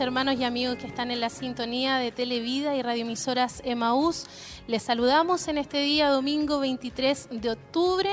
Hermanos y amigos que están en la sintonía de Televida y radioemisoras Emaús. Les saludamos en este día, domingo 23 de octubre,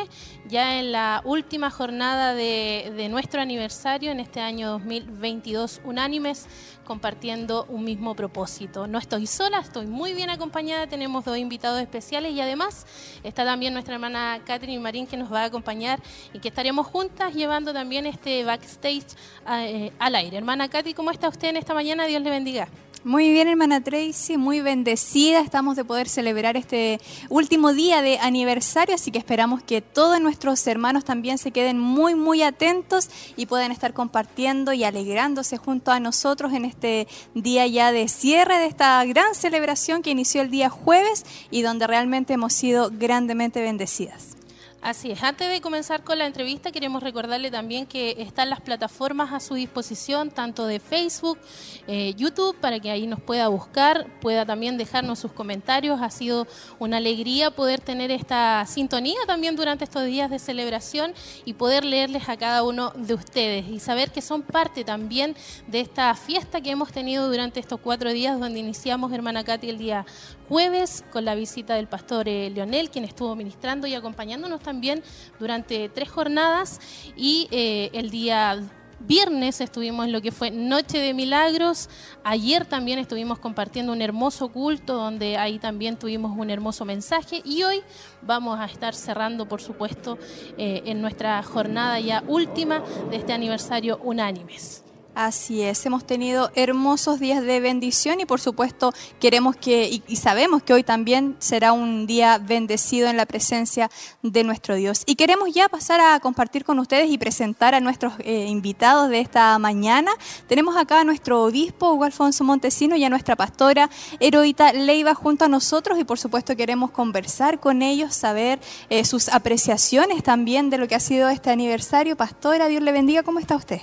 ya en la última jornada de, de nuestro aniversario en este año 2022, unánimes compartiendo un mismo propósito. No estoy sola, estoy muy bien acompañada, tenemos dos invitados especiales y además está también nuestra hermana Catherine Marín que nos va a acompañar y que estaremos juntas llevando también este backstage eh, al aire. Hermana Katy, ¿cómo está usted en esta mañana? Dios le bendiga. Muy bien, hermana Tracy, muy bendecida. Estamos de poder celebrar este último día de aniversario, así que esperamos que todos nuestros hermanos también se queden muy, muy atentos y puedan estar compartiendo y alegrándose junto a nosotros en este día ya de cierre de esta gran celebración que inició el día jueves y donde realmente hemos sido grandemente bendecidas. Así es, antes de comenzar con la entrevista queremos recordarle también que están las plataformas a su disposición, tanto de Facebook, eh, YouTube, para que ahí nos pueda buscar, pueda también dejarnos sus comentarios. Ha sido una alegría poder tener esta sintonía también durante estos días de celebración y poder leerles a cada uno de ustedes y saber que son parte también de esta fiesta que hemos tenido durante estos cuatro días donde iniciamos, hermana Katy, el día jueves con la visita del pastor eh, Leonel, quien estuvo ministrando y acompañándonos también durante tres jornadas y eh, el día viernes estuvimos en lo que fue Noche de Milagros. Ayer también estuvimos compartiendo un hermoso culto donde ahí también tuvimos un hermoso mensaje. Y hoy vamos a estar cerrando, por supuesto, eh, en nuestra jornada ya última de este aniversario Unánimes. Así es, hemos tenido hermosos días de bendición y por supuesto queremos que y, sabemos que hoy también será un día bendecido en la presencia de nuestro Dios. Y queremos ya pasar a compartir con ustedes y presentar a nuestros eh, invitados de esta mañana. Tenemos acá a nuestro obispo Hugo Alfonso Montesino y a nuestra pastora Heroita Leiva junto a nosotros y por supuesto queremos conversar con ellos, saber eh, sus apreciaciones también de lo que ha sido este aniversario. Pastora, Dios le bendiga, ¿cómo está usted?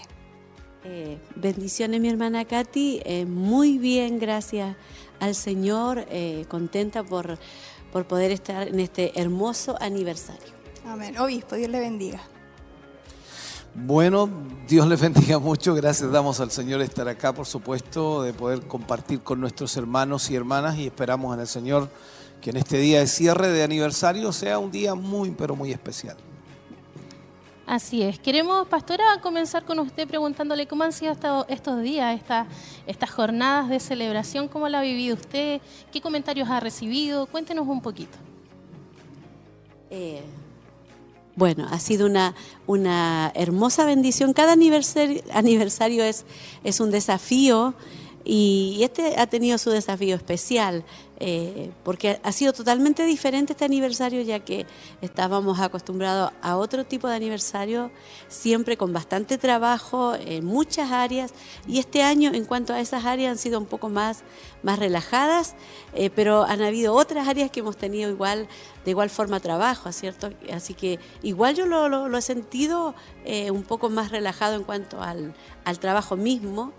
Eh, bendiciones mi hermana Katy, eh, muy bien, gracias al Señor, eh, contenta por, por poder estar en este hermoso aniversario. Amén. Obispo, Dios le bendiga. Bueno, Dios le bendiga mucho. Gracias damos al Señor estar acá, por supuesto, de poder compartir con nuestros hermanos y hermanas y esperamos en el Señor que en este día de cierre de aniversario sea un día muy, pero muy especial. Así es. Queremos, pastora, comenzar con usted preguntándole cómo han sido estos días, esta, estas jornadas de celebración, cómo la ha vivido usted, qué comentarios ha recibido. Cuéntenos un poquito. Eh, bueno, ha sido una, una hermosa bendición. Cada aniversario, es un desafío y este ha tenido su desafío especial. Eh, porque ha sido totalmente diferente este aniversario ya que estábamos acostumbrados a otro tipo de aniversario, siempre con bastante trabajo en muchas áreas y este año en cuanto a esas áreas han sido un poco más, más relajadas, eh, pero han habido otras áreas que hemos tenido igual de igual forma trabajo, ¿cierto? Así que igual yo lo, he sentido eh, un poco más relajado en cuanto al, al trabajo mismo,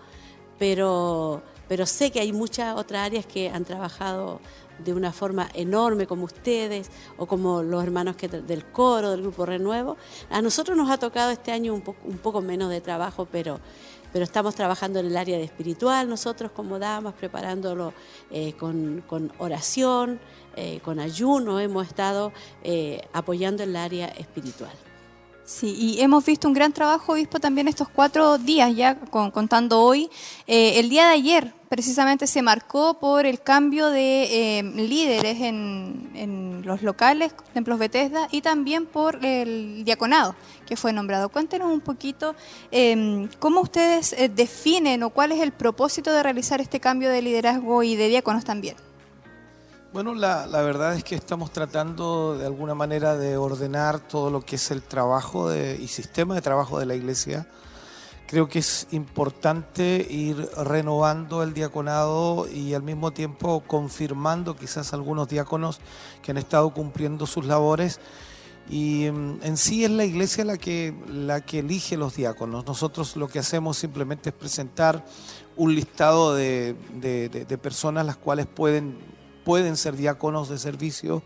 pero pero sé que hay muchas otras áreas que han trabajado de una forma enorme como ustedes o como los hermanos que, del coro, del grupo Renuevo. A nosotros nos ha tocado este año un, poco menos de trabajo, pero, pero estamos trabajando en el área de espiritual, nosotros como damas, preparándolo eh, con, oración, eh, con ayuno, hemos estado eh, apoyando el área espiritual. Sí, y hemos visto un gran trabajo, obispo, también estos cuatro días, ya contando hoy. Eh, el día de ayer, precisamente, se marcó por el cambio de eh, líderes en, los locales, templos Bethesda, y también por el diaconado que fue nombrado. Cuéntenos un poquito em, cómo ustedes eh, definen o cuál es el propósito de realizar este cambio de liderazgo y de diáconos también. Bueno, la, verdad es que estamos tratando de alguna manera de ordenar todo lo que es el trabajo y sistema de trabajo de la iglesia. Creo que es importante ir renovando el diaconado y al mismo tiempo confirmando quizás algunos diáconos que han estado cumpliendo sus labores. Y mm, en sí es la iglesia la que, la que elige los diáconos. Nosotros lo que hacemos simplemente es presentar un listado de, de personas las cuales pueden pueden ser diáconos de servicio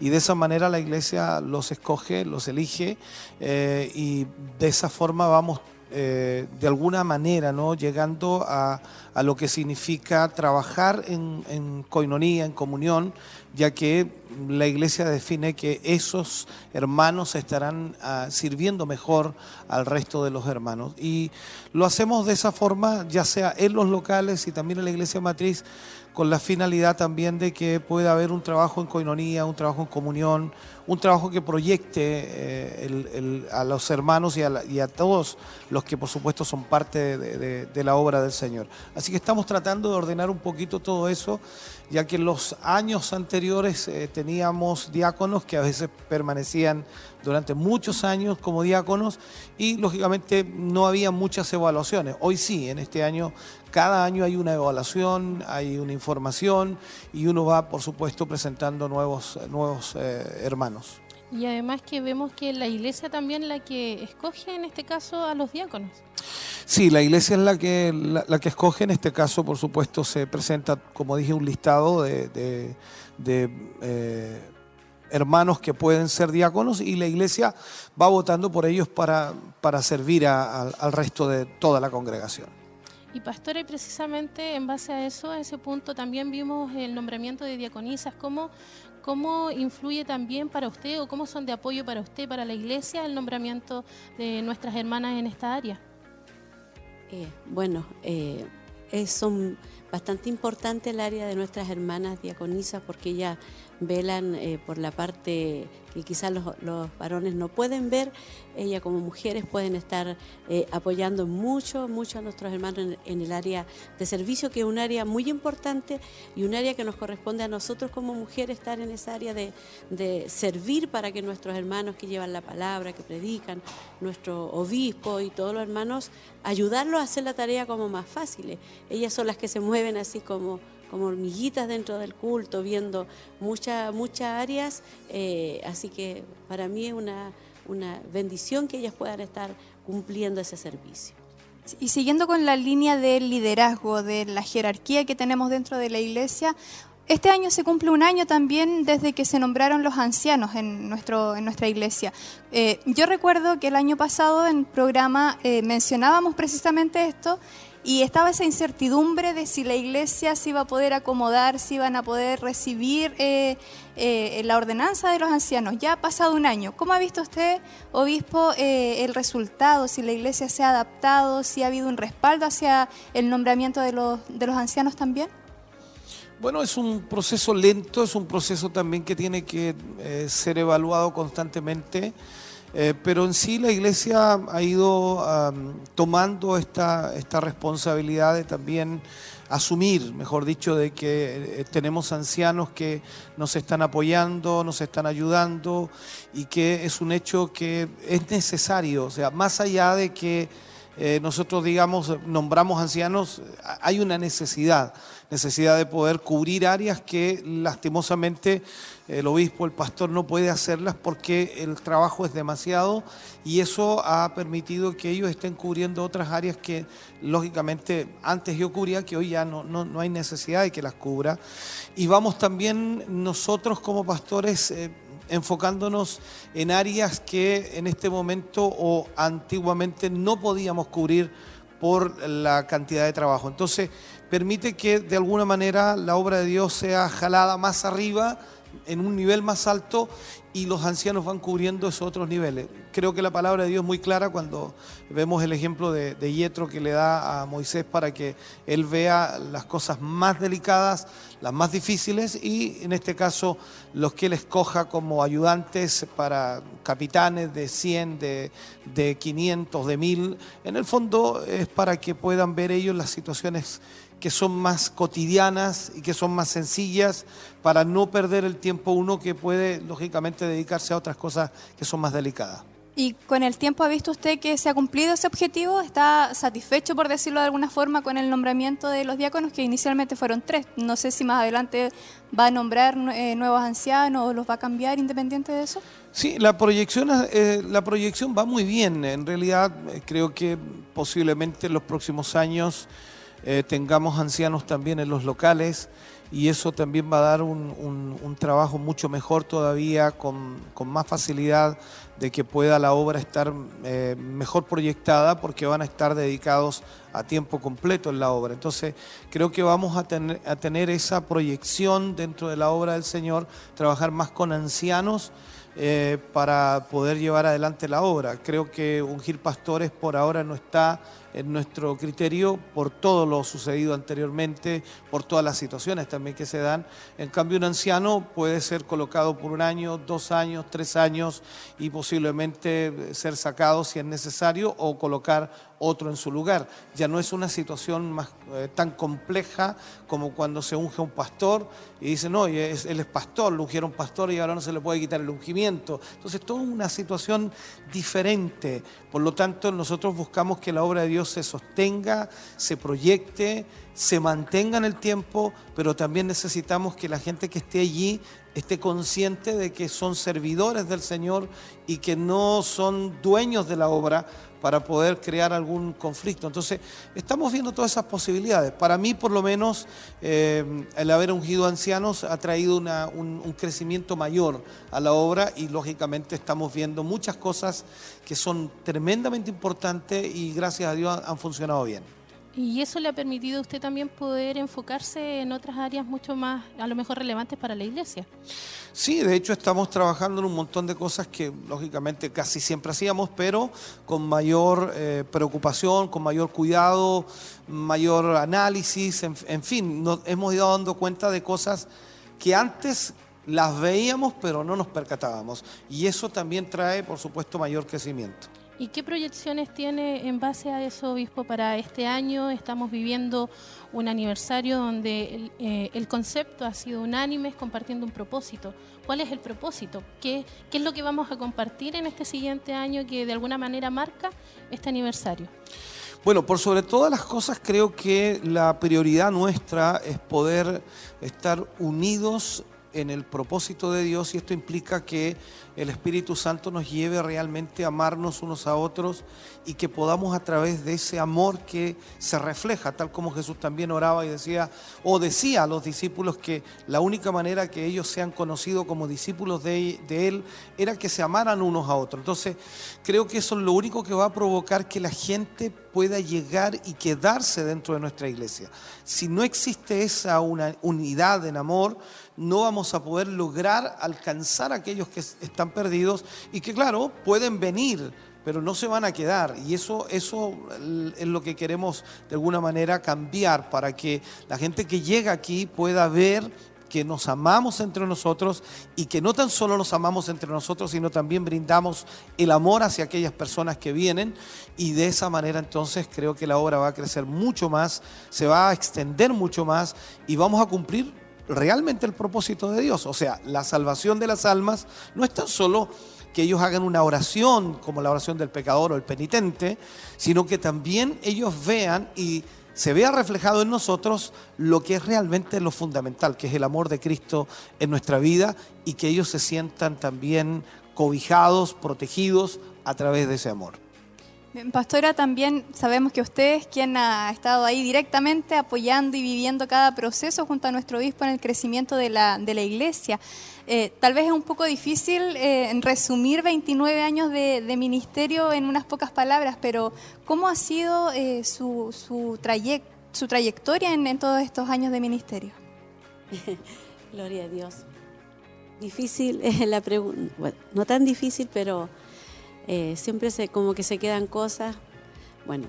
y de esa manera la iglesia los escoge, los elige eh, y de esa forma vamos eh, de alguna manera, ¿no? llegando a, a lo que significa trabajar en, en coinonía, en comunión, ya que la iglesia define que esos hermanos estarán ah, sirviendo mejor al resto de los hermanos. Y lo hacemos de esa forma, ya sea en los locales y también en la iglesia matriz, con la finalidad también de que pueda haber un trabajo en coinonía, un trabajo en comunión, un trabajo que proyecte eh, a los hermanos y a, todos los que por supuesto son parte de la obra del Señor. Así que estamos tratando de ordenar un poquito todo eso, ya que en los años anteriores eh, teníamos diáconos que a veces permanecían durante muchos años como diáconos y lógicamente no había muchas evaluaciones. Hoy sí, en este año, cada año hay una evaluación, hay una información y uno va, por supuesto, presentando nuevos, nuevos eh, hermanos. Y además que vemos que la iglesia también la que escoge en este caso a los diáconos. Sí, la iglesia es la que, la, la que escoge. En este caso, por supuesto, se presenta, como dije, un listado de, de- de, eh, hermanos que pueden ser diáconos y la iglesia va votando por ellos para, para servir a- al resto de toda la congregación. Y pastora, y precisamente en base a eso, a ese punto, también vimos el nombramiento de diaconisas. ¿Cómo, ¿Cómo influye también para usted o cómo son de apoyo para usted, para la iglesia, el nombramiento de nuestras hermanas en esta área? Eh, bueno, eh, es, son bastante importante el área de nuestras hermanas diaconisas porque ellas velan eh, por la parte que quizás los, varones no pueden ver. Ellas como mujeres pueden estar eh, apoyando mucho, mucho a nuestros hermanos en, el área de servicio, que es un área muy importante y un área que nos corresponde a nosotros como mujeres estar en esa área de, de servir para que nuestros hermanos que llevan la palabra, que predican, nuestro obispo y todos los hermanos, ayudarlos a hacer la tarea como más fácil. Ellas son las que se mueven así como como hormiguitas dentro del culto, viendo muchas muchas áreas, eh, así que para mí es una, una bendición que ellas puedan estar cumpliendo ese servicio. Y siguiendo con la línea del liderazgo, de la jerarquía que tenemos dentro de la iglesia, este año se cumple un año también desde que se nombraron los ancianos en, nuestro, en nuestra iglesia. Eh, yo recuerdo que el año pasado en programa eh, mencionábamos precisamente esto y estaba esa incertidumbre de si la iglesia se iba a poder acomodar, si iban a poder recibir eh, eh, la ordenanza de los ancianos. Ya ha pasado un año. ¿Cómo ha visto usted, obispo, eh, el resultado? Si la iglesia se ha adaptado, si ha habido un respaldo hacia el nombramiento de los, de los ancianos también. Bueno, es un proceso lento, es un proceso también que tiene que ser evaluado constantemente, eh, pero en sí la iglesia ha ido tomando esta, esta responsabilidad de también asumir, mejor dicho, de que eh, tenemos ancianos que nos están apoyando, nos están ayudando y que es un hecho que es necesario, o sea, más allá de que eh, nosotros digamos, nombramos ancianos, hay una necesidad, necesidad de poder cubrir áreas que lastimosamente el obispo, el pastor no puede hacerlas porque el trabajo es demasiado y eso ha permitido que ellos estén cubriendo otras áreas que lógicamente antes yo cubría, que hoy ya no, no, no hay necesidad de que las cubra. Y vamos también nosotros como pastores... Eh, enfocándonos en áreas que en este momento o antiguamente no podíamos cubrir por la cantidad de trabajo. Entonces, permite que de alguna manera la obra de Dios sea jalada más arriba, en un nivel más alto, y los ancianos van cubriendo esos otros niveles. Creo que la palabra de Dios es muy clara cuando vemos el ejemplo de, Yetro que le da a Moisés para que él vea las cosas más delicadas, las más difíciles, y en este caso los que él escoja como ayudantes para capitanes de 100, de, de 500, de 1000. En el fondo es para que puedan ver ellos las situaciones que son más cotidianas y que son más sencillas para no perder el tiempo uno que puede lógicamente dedicarse a otras cosas que son más delicadas. ¿Y con el tiempo ha visto usted que se ha cumplido ese objetivo? ¿Está satisfecho, por decirlo de alguna forma, con el nombramiento de los diáconos, que inicialmente fueron tres? No sé si más adelante va a nombrar eh, nuevos ancianos o los va a cambiar independiente de eso. Sí, la proyección, eh, la proyección va muy bien. En realidad, eh, creo que posiblemente en los próximos años eh, tengamos ancianos también en los locales y eso también va a dar un, trabajo mucho mejor todavía, con, más facilidad de que pueda la obra estar eh, mejor proyectada porque van a estar dedicados a tiempo completo en la obra. Entonces creo que vamos a tener, a tener esa proyección dentro de la obra del Señor, trabajar más con ancianos. Eh, para poder llevar adelante la obra. Creo que ungir pastores por ahora no está en nuestro criterio por todo lo sucedido anteriormente, por todas las situaciones también que se dan. En cambio, un anciano puede ser colocado por un año, dos años, tres años y posiblemente ser sacado si es necesario o colocar otro en su lugar. Ya no es una situación más, eh, tan compleja como cuando se unge un pastor y dicen, no, él es pastor, lo ungieron pastor y ahora no se le puede quitar el ungimiento. Entonces, toda una situación diferente. Por lo tanto, nosotros buscamos que la obra de Dios se sostenga, se proyecte, se mantenga en el tiempo, pero también necesitamos que la gente que esté allí esté consciente de que son servidores del Señor y que no son dueños de la obra para poder crear algún conflicto. Entonces, estamos viendo todas esas posibilidades. Para mí, por lo menos, eh, el haber ungido ancianos ha traído un, un, crecimiento mayor a la obra y, lógicamente, estamos viendo muchas cosas que son tremendamente importantes y, gracias a Dios, han funcionado bien. Y eso le ha permitido a usted también poder enfocarse en otras áreas mucho más, a lo mejor relevantes para la iglesia. Sí, de hecho estamos trabajando en un montón de cosas que lógicamente casi siempre hacíamos, pero con mayor eh, preocupación, con mayor cuidado, mayor análisis, en, fin, nos hemos ido dando cuenta de cosas que antes las veíamos pero no nos percatábamos. Y eso también trae, por supuesto, mayor crecimiento. ¿Y qué proyecciones tiene en base a eso, obispo, para este año? Estamos viviendo un aniversario donde el, eh, concepto ha sido unánime, compartiendo un propósito. ¿Cuál es el propósito? ¿Qué, ¿Qué es lo que vamos a compartir en este siguiente año que de alguna manera marca este aniversario? Bueno, por sobre todas las cosas creo que la prioridad nuestra es poder estar unidos en el propósito de Dios y esto implica que el Espíritu Santo nos lleve realmente a amarnos unos a otros y que podamos a través de ese amor que se refleja, tal como Jesús también oraba y decía, o decía a los discípulos que la única manera que ellos sean conocidos como discípulos de, Él era que se amaran unos a otros. Entonces, creo que eso es lo único que va a provocar que la gente pueda llegar y quedarse dentro de nuestra iglesia. Si no existe esa unidad en amor, no vamos a poder lograr alcanzar a aquellos que están perdidos y que claro, pueden venir, pero no se van a quedar. Y eso, eso es lo que queremos de alguna manera cambiar para que la gente que llega aquí pueda ver que nos amamos entre nosotros y que no tan solo nos amamos entre nosotros, sino también brindamos el amor hacia aquellas personas que vienen y de esa manera entonces creo que la obra va a crecer mucho más, se va a extender mucho más y vamos a cumplir realmente el propósito de Dios. O sea, la salvación de las almas no es tan solo que ellos hagan una oración como la oración del pecador o el penitente, sino que también ellos vean y se vea reflejado en nosotros lo que es realmente lo fundamental, que es el amor de Cristo en nuestra vida y que ellos se sientan también cobijados, protegidos a través de ese amor. Pastora, también sabemos que usted es quien ha estado ahí directamente apoyando y viviendo cada proceso junto a nuestro obispo en el crecimiento de la, de la iglesia. Eh, tal vez es un poco difícil eh, resumir 29 años de, ministerio en unas pocas palabras, pero ¿cómo ha sido eh, su, su, su, trayectoria en, todos estos años de ministerio? Gloria a Dios. Difícil es la pregunta, no tan difícil, pero eh, siempre se, como que se quedan cosas. Bueno,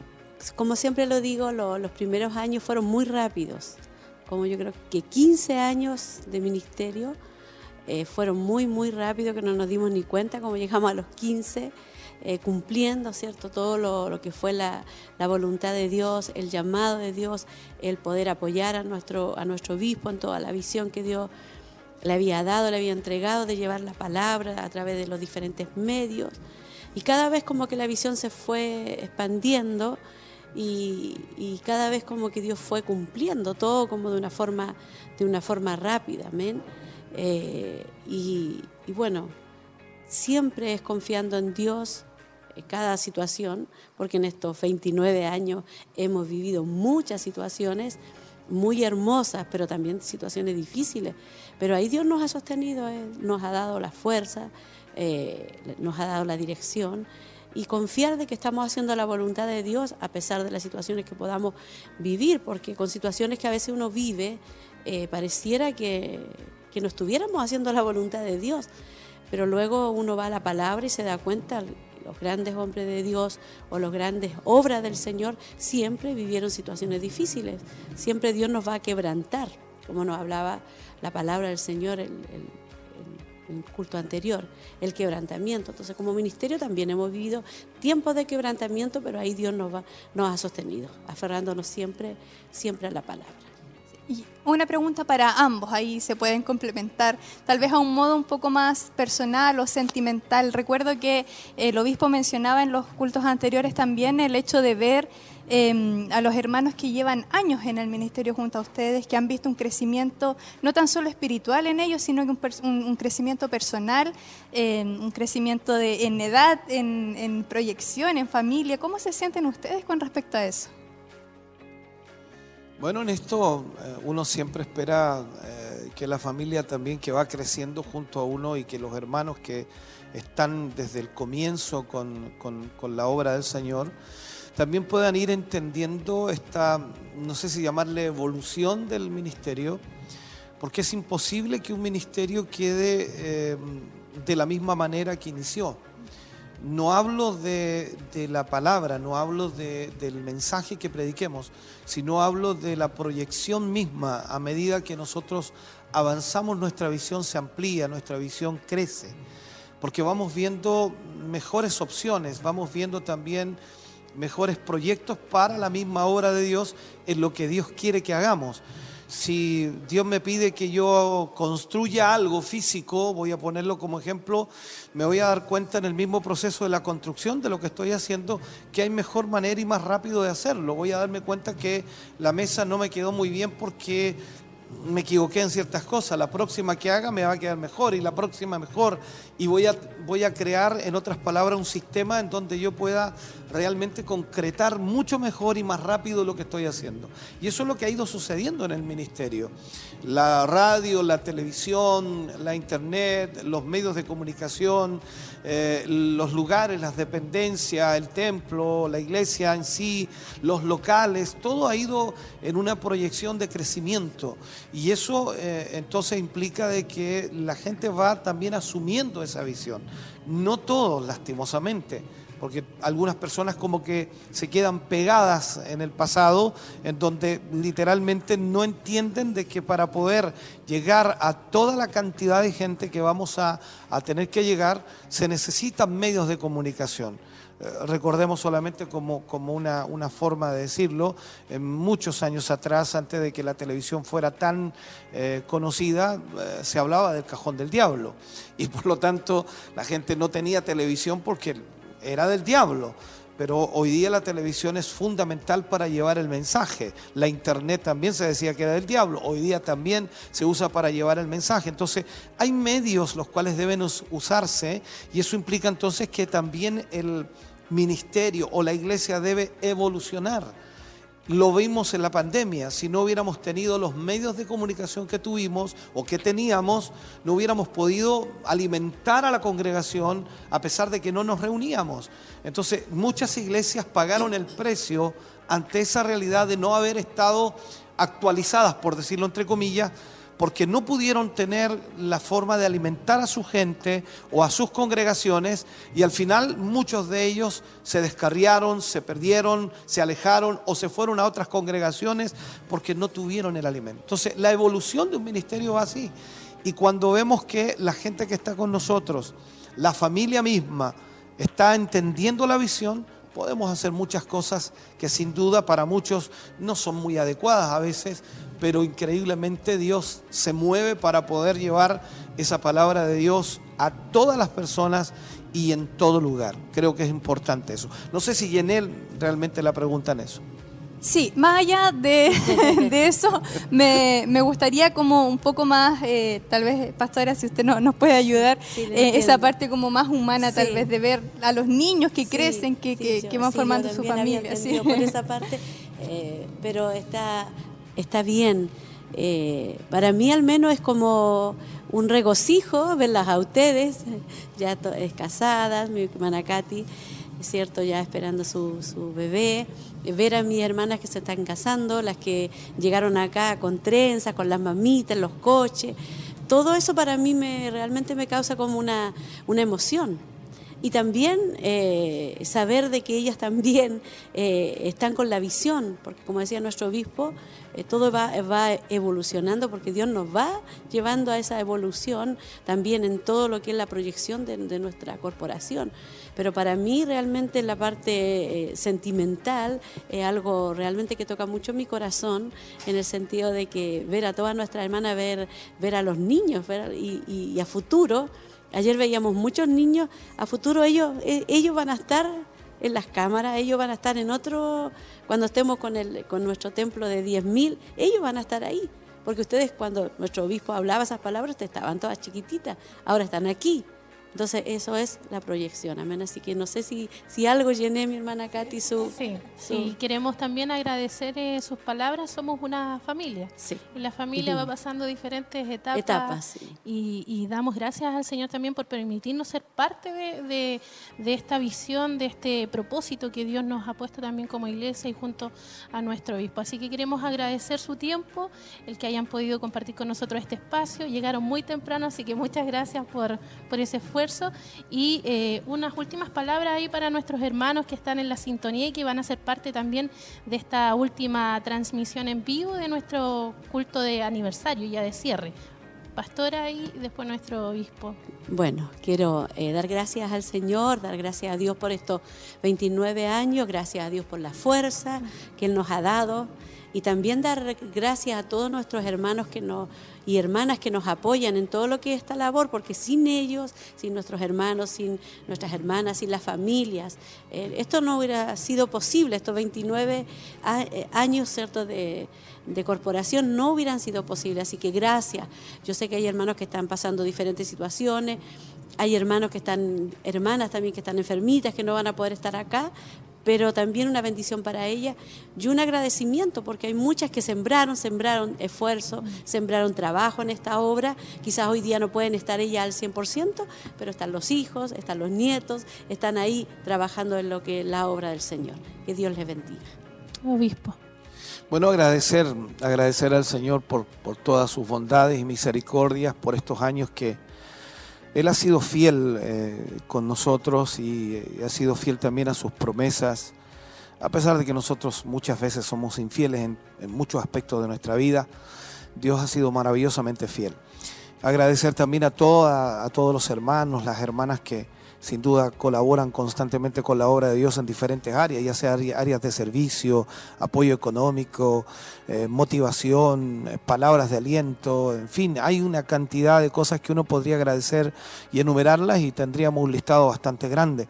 como siempre lo digo, los primeros años fueron muy rápidos. Como yo creo que 15 años de ministerio eh, fueron muy, muy rápidos, que no nos dimos ni cuenta como llegamos a los 15. Eh, cumpliendo cierto todo lo, lo que fue la, la, voluntad de Dios, el llamado de Dios, el poder apoyar a nuestro, a nuestro obispo en toda la visión que Dios le había dado, le había entregado de llevar la palabra a través de los diferentes medios. Y cada vez como que la visión se fue expandiendo y, cada vez como que Dios fue cumpliendo todo como de una forma, de una forma rápida, amén. Eh, y, bueno, siempre es confiando en Dios, cada situación, porque en estos 29 años hemos vivido muchas situaciones muy hermosas, pero también situaciones difíciles. Pero ahí Dios nos ha sostenido, eh, nos ha dado la fuerza, eh, nos ha dado la dirección. Y confiar de que estamos haciendo la voluntad de Dios a pesar de las situaciones que podamos vivir, porque con situaciones que a veces uno vive, eh, pareciera que, que no estuviéramos haciendo la voluntad de Dios, pero luego uno va a la palabra y se da cuenta, los grandes hombres de Dios o los grandes obras del Señor siempre vivieron situaciones difíciles, siempre Dios nos va a quebrantar, como nos hablaba la palabra del Señor culto anterior, el quebrantamiento. Entonces, como ministerio también hemos vivido tiempos de quebrantamiento, pero ahí Dios nos, va, nos ha sostenido, aferrándonos siempre, siempre a la palabra. Y una pregunta para ambos, ahí se pueden complementar, tal vez a un modo un poco más personal o sentimental. Recuerdo que el obispo mencionaba en los cultos anteriores también el hecho de ver em, a los hermanos que llevan años en el ministerio junto a ustedes, que han visto un crecimiento no tan solo espiritual en ellos, sino un, un, crecimiento personal, em, un crecimiento de, en edad, en, proyección, en familia. ¿Cómo se sienten ustedes con respecto a eso? Bueno, en esto eh, uno siempre espera eh, que la familia también que va creciendo junto a uno y que los hermanos que están desde el comienzo con, la obra del Señor, también puedan ir entendiendo esta, no sé si llamarle evolución del ministerio, porque es imposible que un ministerio quede eh, de la misma manera que inició no hablo de, la palabra, no hablo del mensaje que prediquemos, sino hablo de la proyección misma. A medida que nosotros avanzamos, nuestra visión se amplía, nuestra visión crece, porque vamos viendo mejores opciones, vamos viendo también mejores proyectos para la misma obra de Dios en lo que Dios quiere que hagamos. Si Dios me pide que yo construya algo físico, voy a ponerlo como ejemplo, me voy a dar cuenta en el mismo proceso de la construcción de lo que estoy haciendo que hay mejor manera y más rápido de hacerlo. Voy a darme cuenta que la mesa no me quedó muy bien porque me equivoqué en ciertas cosas, la próxima que haga me va a quedar mejor y la próxima mejor y voy a, voy a crear, en otras palabras, un sistema en donde yo pueda realmente concretar mucho mejor y más rápido lo que estoy haciendo. Y eso es lo que ha ido sucediendo en el ministerio. La radio, la televisión, la internet, los medios de comunicación, eh, los lugares, las dependencias, el templo, la iglesia en sí, los locales, todo ha ido en una proyección de crecimiento. Y eso eh, entonces implica de que la gente va también asumiendo esa visión. No todos, lastimosamente, porque algunas personas como que se quedan pegadas en el pasado, en donde literalmente no entienden de que para poder llegar a toda la cantidad de gente que vamos a, a tener que llegar, se necesitan medios de comunicación. Eh, recordemos solamente como, como una, una, forma de decirlo, muchos años atrás, antes de que la televisión fuera tan eh, conocida, eh, se hablaba del cajón del diablo. Y por lo tanto la gente no tenía televisión porque era del diablo. Pero hoy día la televisión es fundamental para llevar el mensaje. La internet también se decía que era del diablo. Hoy día también se usa para llevar el mensaje. Entonces, hay medios los cuales deben usarse y eso implica entonces que también el, ministerio o la iglesia debe evolucionar. Lo vimos en la pandemia, si no hubiéramos tenido los medios de comunicación que tuvimos o que teníamos, no hubiéramos podido alimentar a la congregación a pesar de que no nos reuníamos. Entonces, muchas iglesias pagaron el precio ante esa realidad de no haber estado actualizadas, por decirlo entre comillas, porque no pudieron tener la forma de alimentar a su gente o a sus congregaciones y al final muchos de ellos se descarriaron, se perdieron, se alejaron o se fueron a otras congregaciones porque no tuvieron el alimento. Entonces la evolución de un ministerio va así. Y cuando vemos que la gente que está con nosotros, la familia misma, está entendiendo la visión, podemos hacer muchas cosas que sin duda para muchos no son muy adecuadas a veces, pero increíblemente Dios se mueve para poder llevar esa palabra de Dios a todas las personas y en todo lugar. Creo que es importante eso. No sé si Yenel realmente la pregunta en eso. Sí, más allá de, eso, me, gustaría como un poco más, eh, tal vez, pastora, si usted no, nos puede ayudar, eh, esa parte como más humana, tal vez, de ver a los niños que crecen, que, que, van formando su familia. Sí. por esa parte, eh, pero está, está bien. para mí al menos es como un regocijo verlas a ustedes, ya casadas, mi hermana Katy, cierto, ya esperando su, su bebé ver a mis hermanas que se están casando, las que llegaron acá con trenzas, con las mamitas, los coches. Todo eso para mí me, realmente me causa como una, una emoción. Y también eh, saber de que ellas también eh, están con la visión, porque como decía nuestro obispo, eh, todo va, evolucionando porque Dios nos va llevando a esa evolución también en todo lo que es la proyección de, nuestra corporación. Pero para mí realmente la parte sentimental es algo realmente que toca mucho mi corazón en el sentido de que ver a todas nuestras hermanas, ver, ver a los niños y a futuro, Ayer veíamos muchos niños, a futuro ellos, e, ellos van a estar en las cámaras, ellos van a estar en otro, cuando estemos con, el, con nuestro templo de 10.000, ellos van a estar ahí. Porque ustedes cuando nuestro obispo hablaba esas palabras, estaban todas chiquititas, ahora están aquí. Entonces, eso es la proyección, amén. Así que no sé si, si algo llené, mi hermana Katy, su... Sí, sí. queremos también agradecer eh, sus palabras. Somos una familia. Sí. Y la familia va pasando diferentes etapas. Etapas, sí. y, damos gracias al Señor también por permitirnos ser parte de, de, esta visión, de este propósito que Dios nos ha puesto también como iglesia y junto a nuestro obispo. Así que queremos agradecer su tiempo, el que hayan podido compartir con nosotros este espacio. Llegaron muy temprano, así que muchas gracias por, por ese esfuerzo y eh, unas últimas palabras ahí para nuestros hermanos que están en la sintonía y que van a ser parte también de esta última transmisión en vivo de nuestro culto de aniversario, ya de cierre. Pastora y después nuestro obispo. Bueno, quiero eh, dar gracias al Señor, dar gracias a Dios por estos 29 años, gracias a Dios por la fuerza que Él nos ha dado y también dar gracias a todos nuestros hermanos que nos, y hermanas que nos apoyan en todo lo que es esta labor, porque sin ellos, sin nuestros hermanos, sin nuestras hermanas, sin las familias, eh, esto no hubiera sido posible, estos 29 eh, años ¿cierto? De, de corporación no hubieran sido posibles, así que gracias. Yo sé que hay hermanos que están pasando diferentes situaciones, hay hermanos que están, hermanas también que están enfermitas, que no van a poder estar acá, pero también una bendición para ella y un agradecimiento porque hay muchas que sembraron, sembraron esfuerzo, sembraron trabajo en esta obra. Quizás hoy día no pueden estar ella al 100%, pero están los hijos, están los nietos, están ahí trabajando en lo que es la obra del Señor. Que Dios les bendiga. Obispo. Bueno, agradecer, agradecer al Señor por, por todas sus bondades y misericordias, por estos años que, él ha sido fiel eh, con nosotros y eh, ha sido fiel también a sus promesas, a pesar de que nosotros muchas veces somos infieles en, muchos aspectos de nuestra vida, Dios ha sido maravillosamente fiel. Agradecer también a, a todos los hermanos, las hermanas que, sin duda colaboran constantemente con la obra de Dios en diferentes áreas, ya sea áreas de servicio, apoyo económico, eh, motivación, eh, palabras de aliento, en fin, hay una cantidad de cosas que uno podría agradecer y enumerarlas y tendríamos un listado bastante grande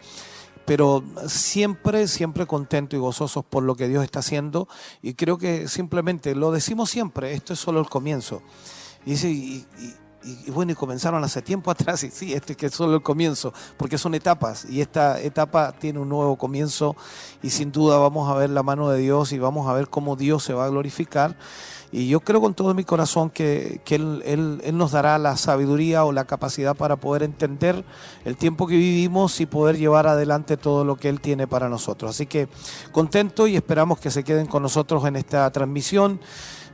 pero siempre, siempre contento y gozosos por lo que Dios está haciendo y creo que simplemente lo decimos siempre, esto es solo el comienzo. Y, y, bueno, y comenzaron hace tiempo atrás, y sí, este que es solo el comienzo, porque son etapas, y esta etapa tiene un nuevo comienzo, y sin duda vamos a ver la mano de Dios y vamos a ver cómo Dios se va a glorificar. Y yo creo con todo mi corazón que, él, él, nos dará la sabiduría o la capacidad para poder entender el tiempo que vivimos y poder llevar adelante todo lo que Él tiene para nosotros. Así que contento y esperamos que se queden con nosotros en esta transmisión.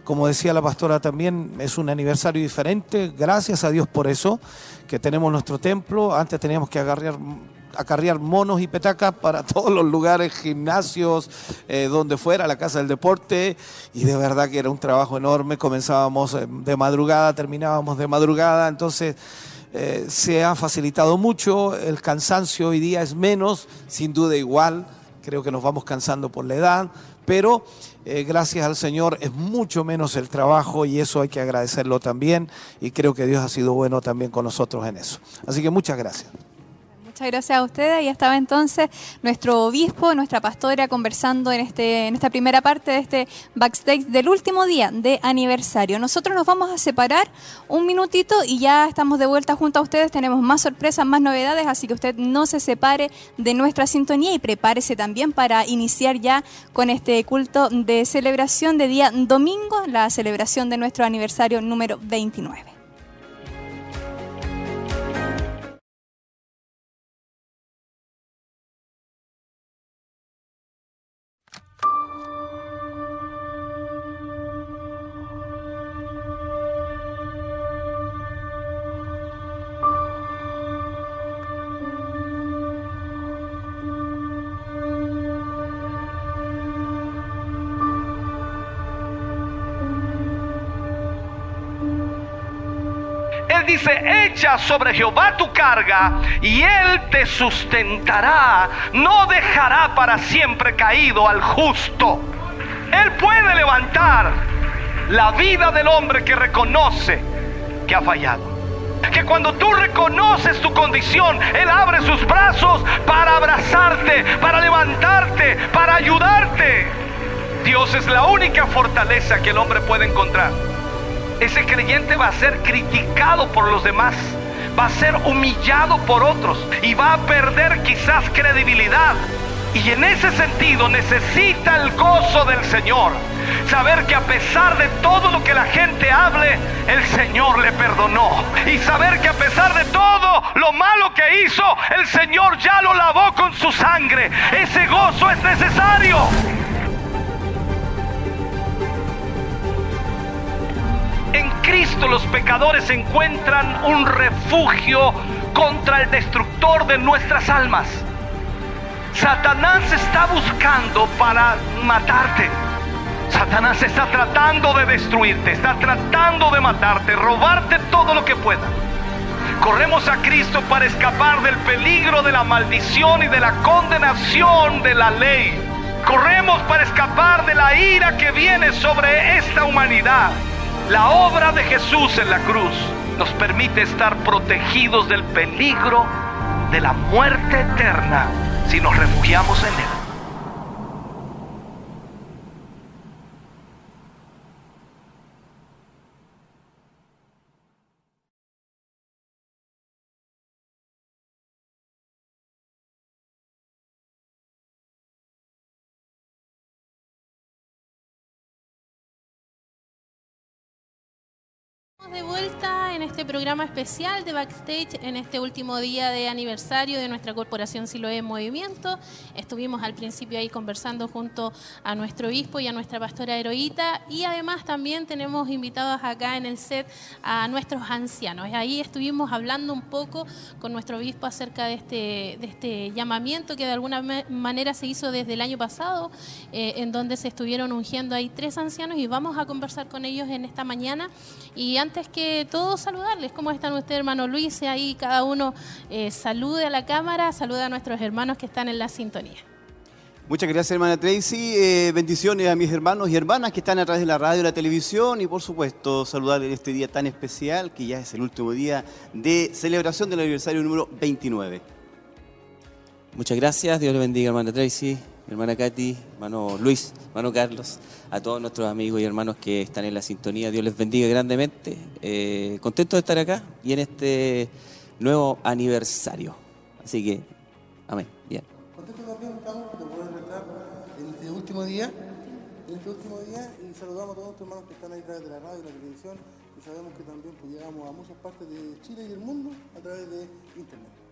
Como decía la pastora también, es un aniversario diferente. Gracias a Dios por eso, que tenemos nuestro templo. Antes teníamos que agarrar, acarrear monos y petacas para todos los lugares, gimnasios, eh, donde fuera, la casa del deporte. Y de verdad que era un trabajo enorme. Comenzábamos eh, de madrugada, terminábamos de madrugada. Entonces... Eh, se ha facilitado mucho, el cansancio hoy día es menos, sin duda igual, creo que nos vamos cansando por la edad, pero eh, gracias al Señor es mucho menos el trabajo y eso hay que agradecerlo también y creo que Dios ha sido bueno también con nosotros en eso. Así que muchas gracias. Muchas gracias a ustedes. Y estaba entonces nuestro obispo, nuestra pastora, conversando en, este, en esta primera parte de este backstage del último día de aniversario. Nosotros nos vamos a separar un minutito y ya estamos de vuelta junto a ustedes. Tenemos más sorpresas, más novedades, así que usted no se separe de nuestra sintonía y prepárese también para iniciar ya con este culto de celebración de día domingo, la celebración de nuestro aniversario número 29. Sobre Jehová tu carga y él te sustentará. No dejará para siempre caído al justo. Él puede levantar la vida del hombre que reconoce que ha fallado. Que cuando tú reconoces tu condición, Él abre sus brazos para abrazarte, para levantarte, para ayudarte. Dios es la única fortaleza que el hombre puede encontrar ese creyente va a ser criticado por los demás, va a ser humillado por otros y va a perder quizás credibilidad. Y en ese sentido necesita el gozo del Señor. Saber que a pesar de todo lo que la gente hable, el Señor le perdonó. Y saber que a pesar de todo lo malo que hizo, el Señor ya lo lavó con su sangre. Ese gozo es necesario. Cristo los pecadores encuentran un refugio contra el destructor de nuestras almas. Satanás está buscando para matarte. Satanás está tratando de destruirte, está tratando de matarte, robarte todo lo que pueda. Corremos a Cristo para escapar del peligro de la maldición y de la condenación de la ley. Corremos para escapar de la ira que viene sobre esta humanidad. La obra de Jesús en la cruz nos permite estar protegidos del peligro de la muerte eterna si nos refugiamos en Él. de vuelta en este programa especial de Backstage en este último día de aniversario de nuestra corporación Siloé en Movimiento. Estuvimos al principio ahí conversando junto a nuestro obispo y a nuestra pastora Heroíta y además también tenemos invitados acá en el set a nuestros ancianos. Ahí estuvimos hablando un poco con nuestro obispo acerca de este, de este llamamiento que de alguna manera se hizo desde el año pasado, eh, en donde se estuvieron ungiendo ahí tres ancianos y vamos a conversar con ellos en esta mañana. Y antes que todo saludarles. ¿Cómo están ustedes, hermano Luis? Ahí cada uno eh, salude a la cámara, saluda a nuestros hermanos que están en la sintonía. Muchas gracias, hermana Tracy. Eh, bendiciones a mis hermanos y hermanas que están a través de la radio, la televisión y, por supuesto, saludarles en este día tan especial que ya es el último día de celebración del aniversario número 29. Muchas gracias. Dios le bendiga, hermana Tracy, mi hermana Katy, hermano Luis, hermano Carlos, a todos nuestros amigos y hermanos que están en la sintonía. Dios les bendiga grandemente. Eh, contento de estar acá y en este nuevo aniversario. Así que, amén. Bien. Contento también estamos de poder estar en este último día. En este último día y saludamos a todos nuestros hermanos que están ahí a través de la radio y la televisión y sabemos que también pues, llegamos a muchas partes de Chile y del mundo a través de internet.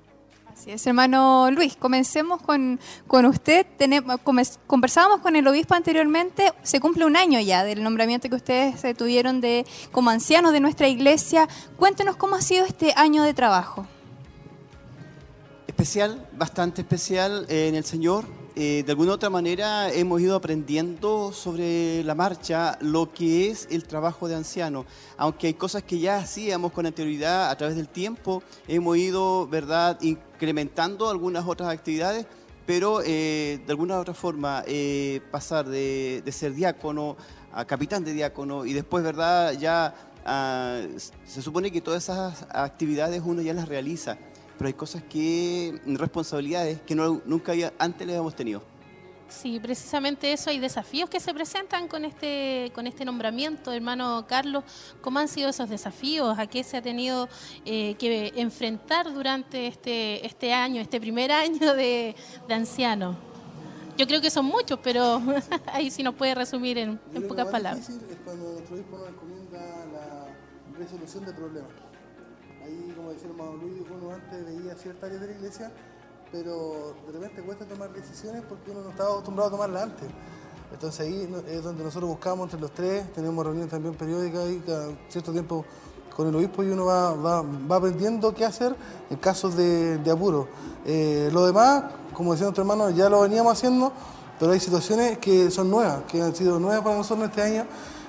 Así es, hermano Luis. Comencemos con, con usted. Tenemos, conversábamos con el obispo anteriormente. Se cumple un año ya del nombramiento que ustedes tuvieron de, como ancianos de nuestra iglesia. Cuéntenos cómo ha sido este año de trabajo. Especial, bastante especial eh, en el Señor. Eh, de alguna otra manera hemos ido aprendiendo sobre la marcha lo que es el trabajo de anciano. Aunque hay cosas que ya hacíamos con anterioridad a través del tiempo, hemos ido, ¿verdad?, incrementando algunas otras actividades, pero eh, de alguna otra forma eh, pasar de, ser diácono a capitán de diácono y después, ¿verdad?, ya ah, se supone que todas esas actividades uno ya las realiza pero hay cosas que, responsabilidades que no, nunca había, antes le habíamos tenido. Sí, precisamente eso. Hay desafíos que se presentan con este, con este nombramiento, hermano Carlos. ¿Cómo han sido esos desafíos? ¿A qué se ha tenido eh, que enfrentar durante este, este año, este primer año de, de anciano? Yo creo que son muchos, pero ahí sí nos puede resumir en, en pocas palabras. Lo difícil es cuando nuestro obispo nos encomienda la resolución de problemas. Ahí, como decía el hermano Luis, uno antes veía ciertas áreas de la iglesia pero de repente cuesta tomar decisiones porque uno no estaba acostumbrado a tomarlas antes. Entonces ahí es donde nosotros buscamos entre los tres, tenemos reuniones también periódicas y cada cierto tiempo con el obispo y uno va, va, va aprendiendo qué hacer en casos de, de apuro. Eh, lo demás, como decía nuestro hermano, ya lo veníamos haciendo, pero hay situaciones que son nuevas, que han sido nuevas para nosotros este año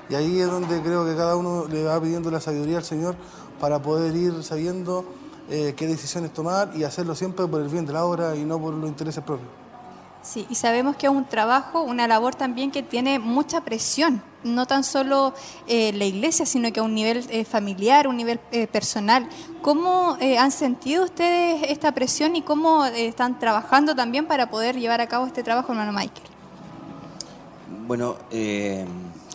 y ahí es donde creo que cada uno le va pidiendo la sabiduría al Señor para poder ir sabiendo eh, qué decisiones tomar y hacerlo siempre por el bien de la obra y no por los intereses propios. Sí, y sabemos que es un trabajo, una labor también que tiene mucha presión, no tan solo eh, la iglesia, sino que a un nivel eh, familiar, un nivel eh, personal. ¿Cómo eh, han sentido ustedes esta presión y cómo eh, están trabajando también para poder llevar a cabo este trabajo, hermano Michael? Bueno, eh,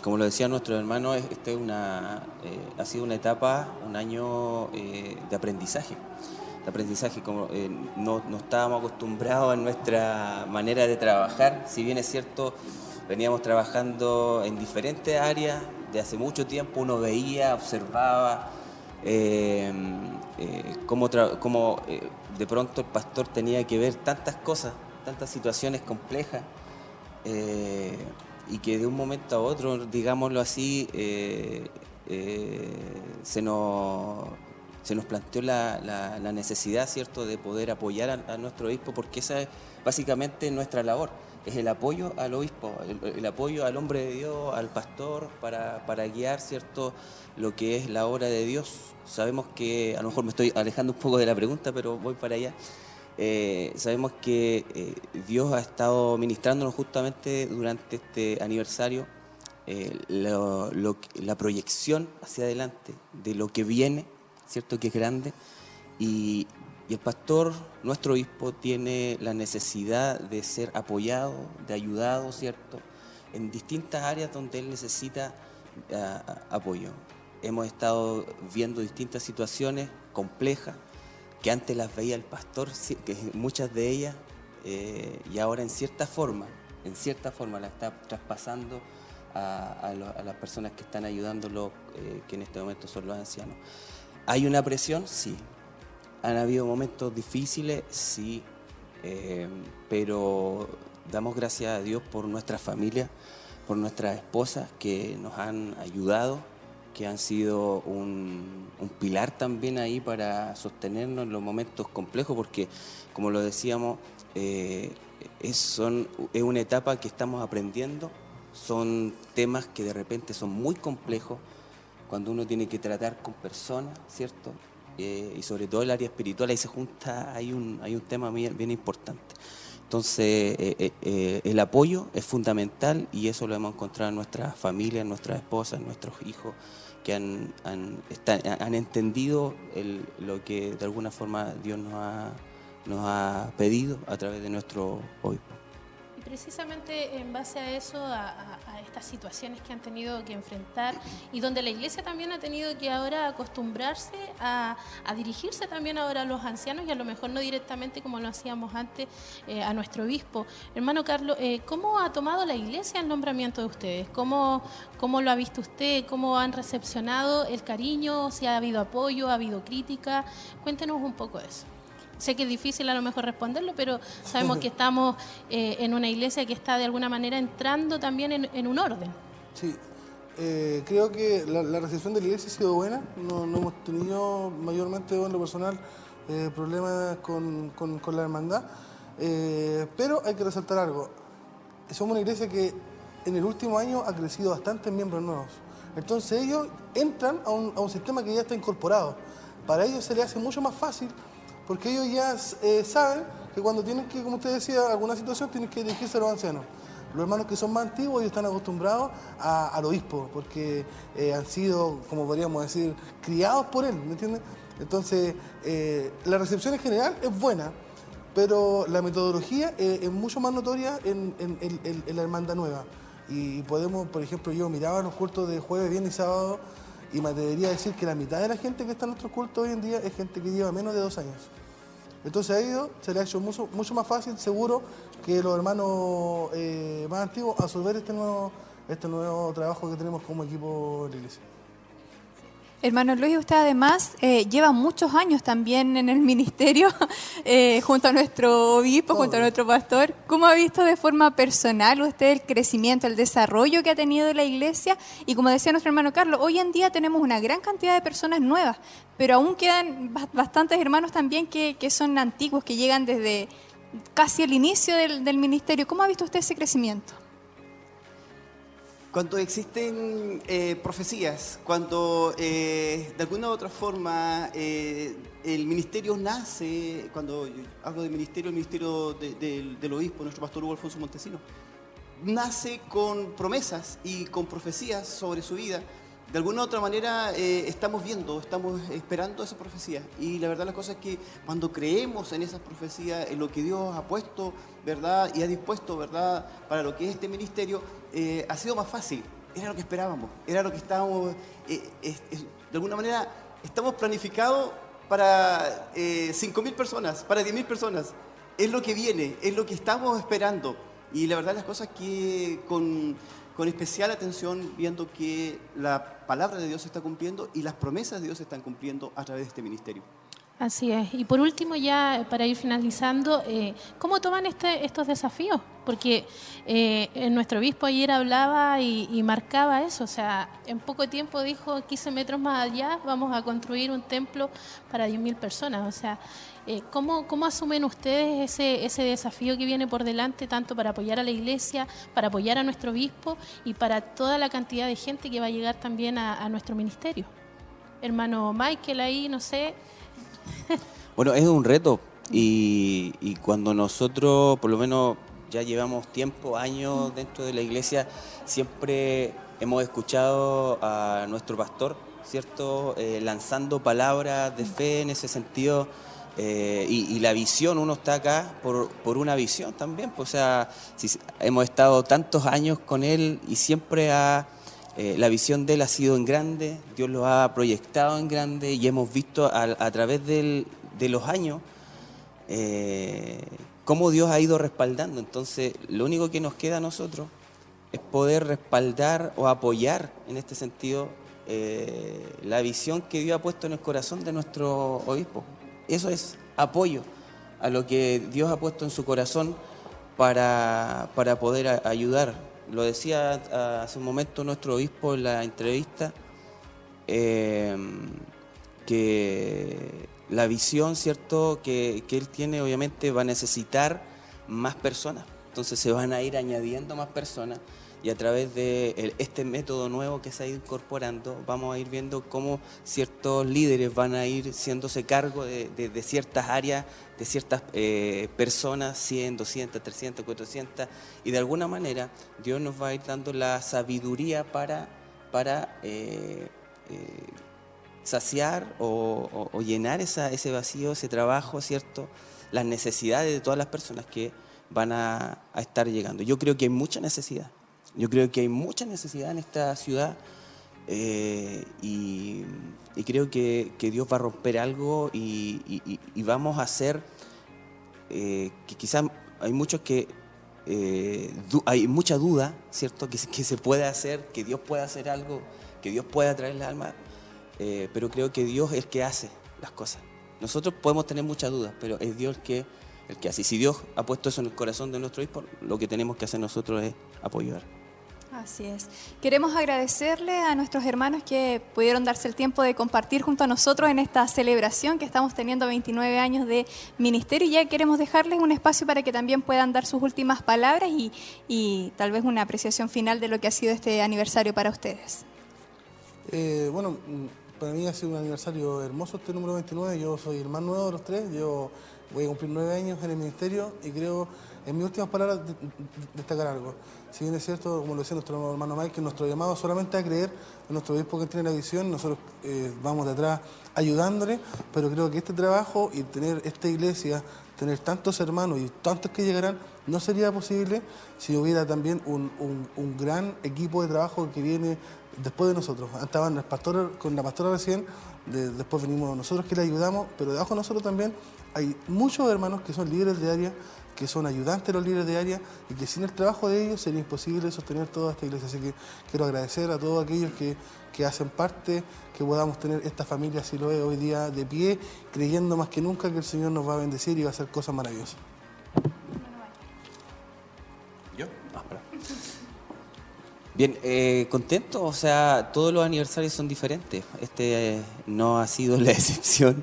como lo decía nuestro hermano, es- este es una, eh, ha sido una etapa, un año eh, de aprendizaje. De aprendizaje, como eh, no, estábamos acostumbrados en nuestra manera de trabajar, si bien es cierto, veníamos trabajando en diferentes áreas de hace mucho tiempo, uno veía, observaba cómo, cómo, de pronto el pastor tenía que ver tantas cosas, tantas situaciones complejas y que de un momento a otro, digámoslo así, eh, eh, se, nos, se nos planteó la, la- la necesidad, ¿cierto?, de poder apoyar a, nuestro obispo, porque esa es básicamente nuestra labor, es el apoyo al obispo, el, el apoyo al hombre de Dios, al pastor, para, para guiar, ¿cierto?, lo que es la obra de Dios. Sabemos que, a lo mejor me estoy alejando un poco de la pregunta, pero voy para allá. Eh, sabemos que eh, Dios ha estado ministrándonos justamente durante este aniversario eh, la proyección hacia adelante de lo que viene, ¿cierto? Que es grande. Y, y el pastor, nuestro obispo, tiene la necesidad de ser apoyado, de ayudado, ¿cierto? En distintas áreas donde él necesita ah, ah, apoyo. Hemos estado viendo distintas situaciones complejas que antes las veía el pastor, que muchas de ellas, eh, y ahora en cierta forma, en cierta forma la está traspasando a las personas que están ayudándolo, eh, que en este momento son los ancianos. ¿Hay una presión? Sí. ¿Han habido momentos difíciles? Sí. Eh, pero damos gracias a Dios por nuestra familia, por nuestras esposas que nos han ayudado, que han sido un, pilar también ahí para sostenernos en los momentos complejos, porque como lo decíamos, eh, es, son, es una etapa que estamos aprendiendo, son temas que de repente son muy complejos, cuando uno tiene que tratar con personas, ¿cierto? Eh, y sobre todo el área espiritual, ahí se junta, hay un, hay un tema bien, bien importante. Entonces, eh, eh, eh, el apoyo es fundamental y eso lo hemos encontrado en nuestras familias, en nuestras esposas, en nuestros hijos, que han, han, entendido lo que de alguna forma Dios nos ha, nos ha pedido a través de nuestro obispo. Precisamente en base a eso, a, estas situaciones que han tenido que enfrentar y donde la iglesia también ha tenido que ahora acostumbrarse a, a dirigirse también ahora a los ancianos y a lo mejor no directamente como lo hacíamos antes eh, a nuestro obispo. Hermano Carlos, eh, ¿cómo ha tomado la iglesia el nombramiento de ustedes? ¿Cómo, ¿Cómo lo ha visto usted? ¿Cómo han recepcionado el cariño? ¿Si ha habido apoyo? ¿Ha habido crítica? Cuéntenos un poco de eso. Sé que es difícil a lo mejor responderlo, pero sabemos que estamos eh, en una iglesia que está de alguna manera entrando también en, en un orden. Sí, eh, creo que la, la recepción de la iglesia ha sido buena. No, no hemos tenido mayormente en lo personal eh, problemas con, con- con la hermandad. Pero hay que resaltar algo. Somos una iglesia que en el último año ha crecido bastante en miembros nuevos. Entonces ellos entran a un, a un sistema que ya está incorporado. Para ellos se les hace mucho más fácil porque ellos ya eh, saben que cuando tienen que, como usted decía, alguna situación, tienen que dirigirse a los ancianos. Los hermanos que son más antiguos, ellos están acostumbrados a- al obispo, porque eh, han sido, como podríamos decir, criados por él, ¿me entiendes? Entonces, eh, la recepción en general es buena, pero la metodología es mucho más notoria en- en la hermandad nueva. Y podemos, por ejemplo, yo miraba los cultos de jueves, viernes y sábado y me atrevería a decir que la mitad de la gente que está en nuestros cultos hoy en día es gente que lleva menos de dos años. Entonces a ellos se les ha hecho mucho, mucho más fácil, seguro, que los hermanos eh, más antiguos absorber este nuevo, este nuevo trabajo que tenemos como equipo de la iglesia. Hermano Luis, usted además eh, lleva muchos años también en el ministerio, eh, junto a nuestro obispo, junto a nuestro pastor. ¿Cómo ha visto de forma personal usted el crecimiento, el desarrollo que ha tenido la iglesia? Y como decía nuestro hermano Carlos, hoy en día tenemos una gran cantidad de personas nuevas, pero aún quedan ba- bastantes hermanos también que, que son antiguos, que llegan desde casi el inicio del, del ministerio. ¿Cómo ha visto usted ese crecimiento? Cuando existen eh, profecías, cuando eh, de alguna u otra forma eh, el ministerio nace, cuando hablo de ministerio, el ministerio de- del- del obispo, nuestro pastor Hugo Alfonso Montesino, nace con promesas y con profecías sobre su vida. De alguna u otra manera eh, estamos viendo, estamos esperando esa profecía. Y la verdad las cosas es que cuando creemos en esas profecías, en lo que Dios ha puesto, ¿verdad? Y ha dispuesto, ¿verdad? Para lo que es este ministerio, eh, ha sido más fácil. Era lo que esperábamos, era lo que estábamos, eh, de alguna manera, estamos planificados para eh, 5.000 personas, para 10.000 personas. Es lo que viene, es lo que estamos esperando. Y la verdad las cosas que con, con especial atención viendo que la palabra de Dios se está cumpliendo y las promesas de Dios se están cumpliendo a través de este ministerio. Así es. Y por último, ya eh, para ir finalizando, eh, ¿cómo toman este, estos desafíos? Porque eh, nuestro obispo ayer hablaba y, y marcaba eso, o sea, en poco tiempo dijo 15 metros más allá vamos a construir un templo para 10.000 personas. O sea, eh, ¿cómo, ¿cómo asumen ustedes ese, ese desafío que viene por delante, tanto para apoyar a la iglesia, para apoyar a nuestro obispo y para toda la cantidad de gente que va a llegar también a, nuestro ministerio? Hermano Michael ahí, no sé. Bueno, es un reto y, y cuando nosotros, por lo menos ya llevamos tiempo, años dentro de la iglesia, siempre hemos escuchado a nuestro pastor, ¿cierto? Eh, lanzando palabras de fe en ese sentido. Eh, y, la visión, uno está acá por, por una visión también. pues, o sea, hemos estado tantos años con él y siempre eh, la visión de él ha sido en grande, Dios lo ha proyectado en grande y hemos visto a, través de los años eh, cómo Dios ha ido respaldando. Entonces, lo único que nos queda a nosotros es poder respaldar o apoyar en este sentido la visión que Dios ha puesto en el corazón de nuestro obispo. Eso es apoyo a lo que Dios ha puesto en su corazón para, para poder ayudar. Lo decía hace un momento nuestro obispo en la entrevista, eh, que la visión, ¿cierto?, que, que él tiene obviamente va a necesitar más personas. Entonces se van a ir añadiendo más personas y a través de el- este método nuevo que se ha ido incorporando vamos a ir viendo cómo ciertos líderes van a ir haciéndose cargo de, ciertas áreas, de ciertas eh, personas, 100, 200, 300, 400 y de alguna manera Dios nos va a ir dando la sabiduría para, eh, eh, saciar o, llenar ese vacío, ese trabajo, ¿cierto? Las necesidades de todas las personas que van a, a estar llegando. Yo creo que hay mucha necesidad. Yo creo que hay mucha necesidad en esta ciudad eh, y, creo que, que Dios va a romper algo y, vamos a hacer eh, que quizás hay muchos que eh, hay mucha duda, ¿cierto? Que, que se puede hacer, que Dios puede hacer algo, que Dios pueda traer la alma, eh, pero creo que Dios es el que hace las cosas. Nosotros podemos tener muchas dudas, pero es Dios el que, el que hace. Y si Dios ha puesto eso en el corazón de nuestro hijo, lo que tenemos que hacer nosotros es apoyar. Así es. Queremos agradecerle a nuestros hermanos que pudieron darse el tiempo de compartir junto a nosotros en esta celebración que estamos teniendo 29 años de ministerio y ya queremos dejarles un espacio para que también puedan dar sus últimas palabras y, tal vez una apreciación final de lo que ha sido este aniversario para ustedes. Eh, bueno, para mí ha sido un aniversario hermoso este número 29. Yo soy el más nuevo de los tres. Yo voy a cumplir nueve años en el ministerio y creo En mis últimas palabras, de- de- destacar algo. Si bien es cierto, como lo decía nuestro hermano Mike, que nuestro llamado solamente a creer en nuestro obispo que tiene la visión, nosotros eh, vamos detrás ayudándole, pero creo que este trabajo y tener esta iglesia, tener tantos hermanos y tantos que llegarán, no sería posible si hubiera también un, gran equipo de trabajo que viene después de nosotros. Estaban el pastor, con la pastora recién, de- después venimos nosotros que le ayudamos, pero debajo de nosotros también hay muchos hermanos que son líderes de área, que son ayudantes de los líderes de área y que sin el trabajo de ellos sería imposible sostener toda esta iglesia. Así que quiero agradecer a todos aquellos que, que hacen parte, que podamos tener esta familia, así lo es hoy día, de pie, creyendo más que nunca que el Señor nos va a bendecir y va a hacer cosas maravillosas. ¿Yo? Ah, espera. Bien, eh, contento, o sea, todos los aniversarios son diferentes. Este eh, no ha sido la excepción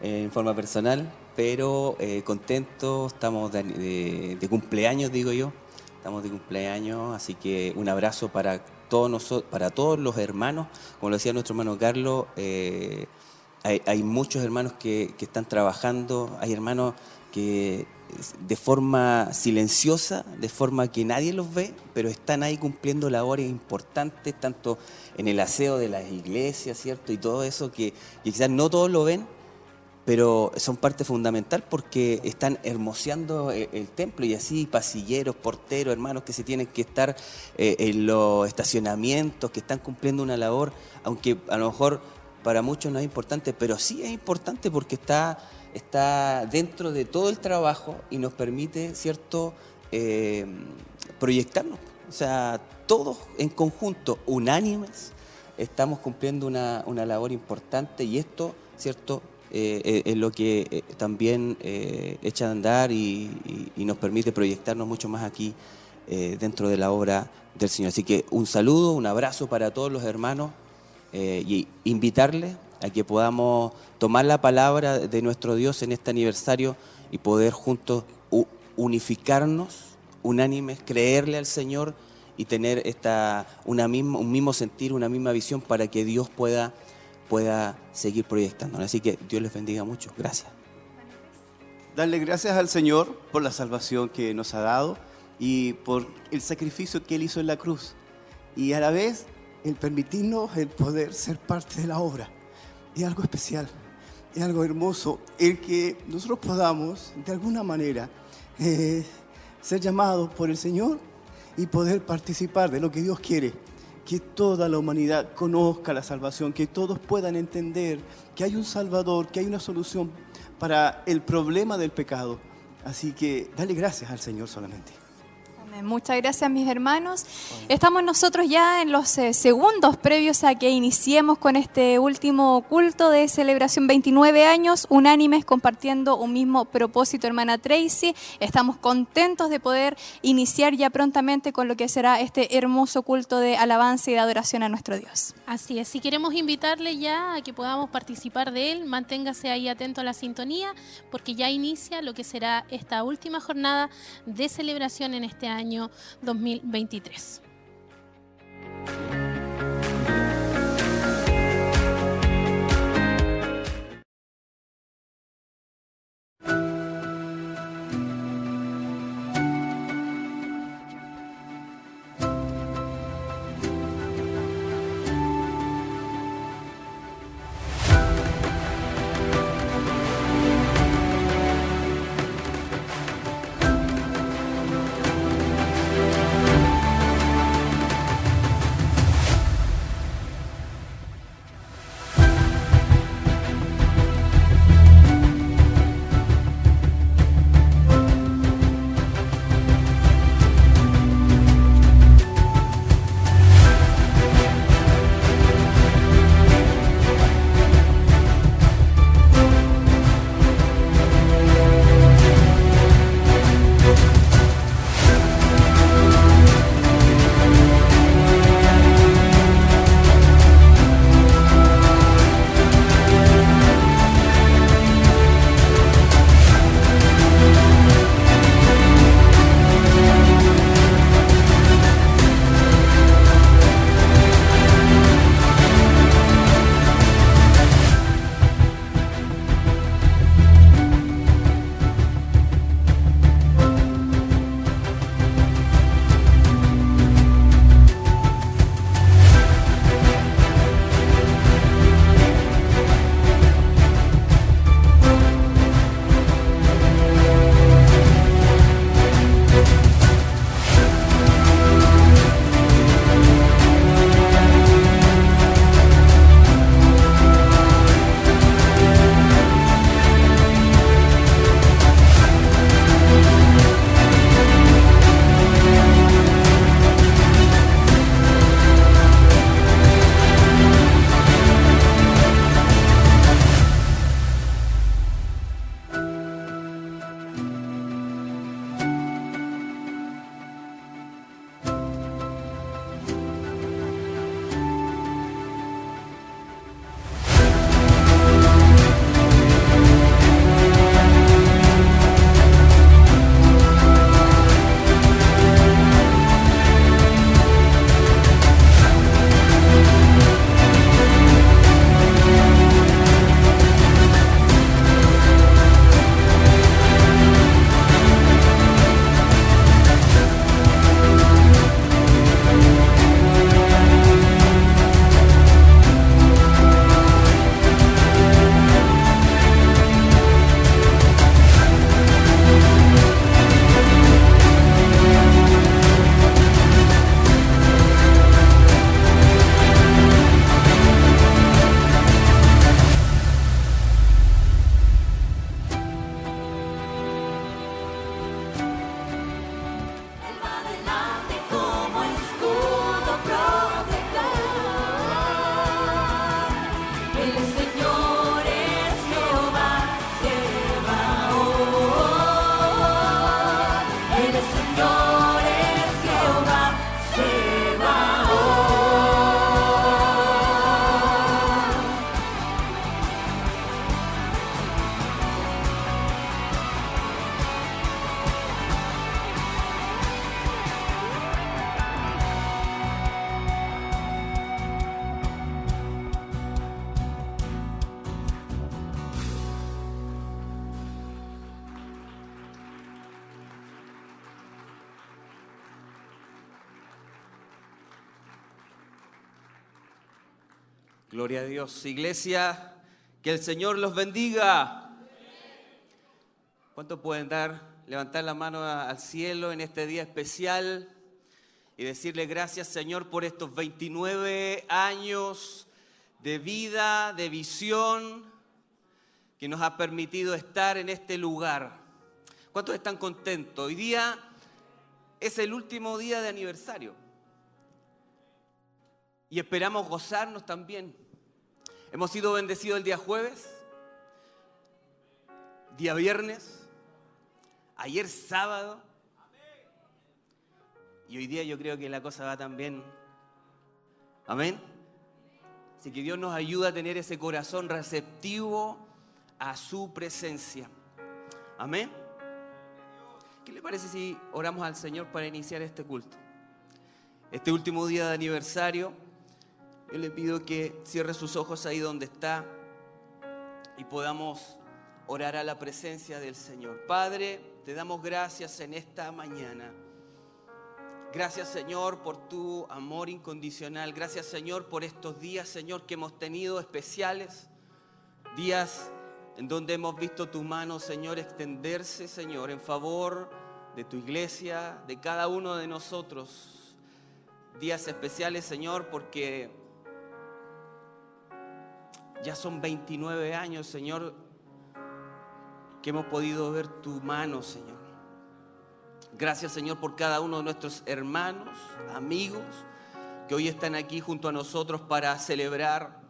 eh, en forma personal, pero eh, contento, estamos de, cumpleaños, digo yo, estamos de cumpleaños, así que un abrazo para todos nosotros, para todos los hermanos, como lo decía nuestro hermano Carlos, eh, hay, muchos hermanos que, están trabajando, hay hermanos que de forma silenciosa, de forma que nadie los ve, pero están ahí cumpliendo labores importantes, tanto en el aseo de las iglesias, ¿cierto? Y todo eso que quizás no todos lo ven, pero son parte fundamental porque están hermoseando el, el templo y así pasilleros, porteros, hermanos que se tienen que estar eh, en los estacionamientos, que están cumpliendo una labor, aunque a lo mejor para muchos no es importante, pero sí es importante porque está, está dentro de todo el trabajo y nos permite, ¿cierto?, Eh, proyectarnos. O sea, todos en conjunto, unánimes, estamos cumpliendo una, una labor importante y esto, ¿cierto?, eh, eh, es lo que eh, también echa a andar y, y- nos permite proyectarnos mucho más aquí dentro de la obra del Señor. Así que un saludo, un abrazo para todos los hermanos y invitarles a que podamos tomar la palabra de nuestro Dios en este aniversario y poder juntos unificarnos, unánimes, creerle al Señor y tener esta, una misma, un mismo sentir, una misma visión para que Dios pueda, pueda seguir proyectándonos. Así que Dios les bendiga mucho. Gracias. Darle gracias al Señor por la salvación que nos ha dado y por el sacrificio que Él hizo en la cruz. Y a la vez el permitirnos el poder ser parte de la obra. Es algo especial, es algo hermoso, el que nosotros podamos de alguna manera eh, ser llamados por el Señor y poder participar de lo que Dios quiere. Que toda la humanidad conozca la salvación, que todos puedan entender que hay un Salvador, que hay una solución para el problema del pecado. Así que dale gracias al Señor solamente. Muchas gracias mis hermanos. Estamos nosotros ya en los eh, segundos previos a que iniciemos con este último culto de celebración 29 años, unánimes compartiendo un mismo propósito, hermana Tracy. Estamos contentos de poder iniciar ya prontamente con lo que será este hermoso culto de alabanza y de adoración a nuestro Dios. Así es, si queremos invitarle ya a que podamos participar de él, manténgase ahí atento a la sintonía, porque ya inicia lo que será esta última jornada de celebración en este año 2023. Iglesia, que el Señor los bendiga. ¿Cuántos pueden dar, levantar la mano al cielo en este día especial y decirle gracias Señor por estos 29 años de vida, de visión que nos ha permitido estar en este lugar? ¿Cuántos están contentos? Hoy día es el último día de aniversario y esperamos gozarnos también. Hemos sido bendecidos el día jueves, día viernes, ayer sábado y hoy día yo creo que la cosa va también. Amén. Así que Dios nos ayuda a tener ese corazón receptivo a su presencia. Amén. ¿Qué le parece si oramos al Señor para iniciar este culto? Este último día de aniversario, yo le pido que cierre sus ojos ahí donde está y podamos orar a la presencia del Señor. Padre, te damos gracias en esta mañana. Gracias Señor por tu amor incondicional. Gracias Señor por estos días, Señor, que hemos tenido especiales. Días en donde hemos visto tu mano, Señor, extenderse, Señor, en favor de tu iglesia, de cada uno de nosotros. Días especiales, Señor, porque ya son 29 años, Señor, que hemos podido ver tu mano, Señor. Gracias, Señor, por cada uno de nuestros hermanos, amigos, que hoy están aquí junto a nosotros para celebrar,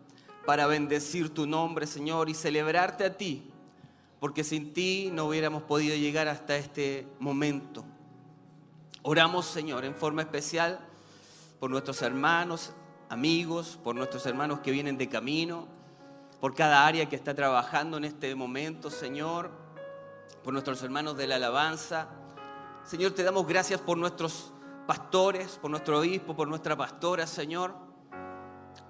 para bendecir tu nombre, Señor, y celebrarte a ti, porque sin ti no hubiéramos podido llegar hasta este momento. Oramos, Señor, en forma especial por nuestros hermanos, amigos, por nuestros hermanos que vienen de camino, por cada área que está trabajando en este momento, Señor, por nuestros hermanos de la alabanza. Señor, te damos gracias por nuestros pastores, por nuestro obispo, por nuestra pastora, Señor.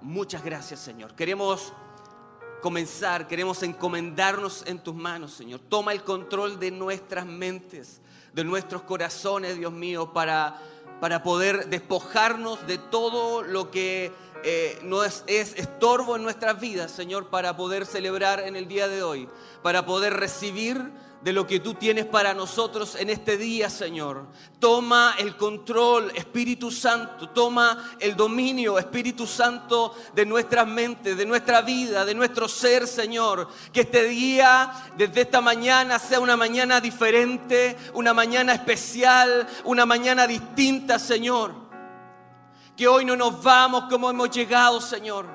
Muchas gracias, Señor. Queremos comenzar, queremos encomendarnos en tus manos, Señor. Toma el control de nuestras mentes, de nuestros corazones, Dios mío, para, para poder despojarnos de todo lo que eh, no es, es estorbo en nuestras vidas, Señor, para poder celebrar en el día de hoy, para poder recibir de lo que tú tienes para nosotros en este día, Señor. Toma el control, Espíritu Santo, toma el dominio, Espíritu Santo, de nuestras mentes, de nuestra vida, de nuestro ser, Señor. Que este día, desde esta mañana, sea una mañana diferente, una mañana especial, una mañana distinta, Señor. Que hoy no nos vamos como hemos llegado, Señor.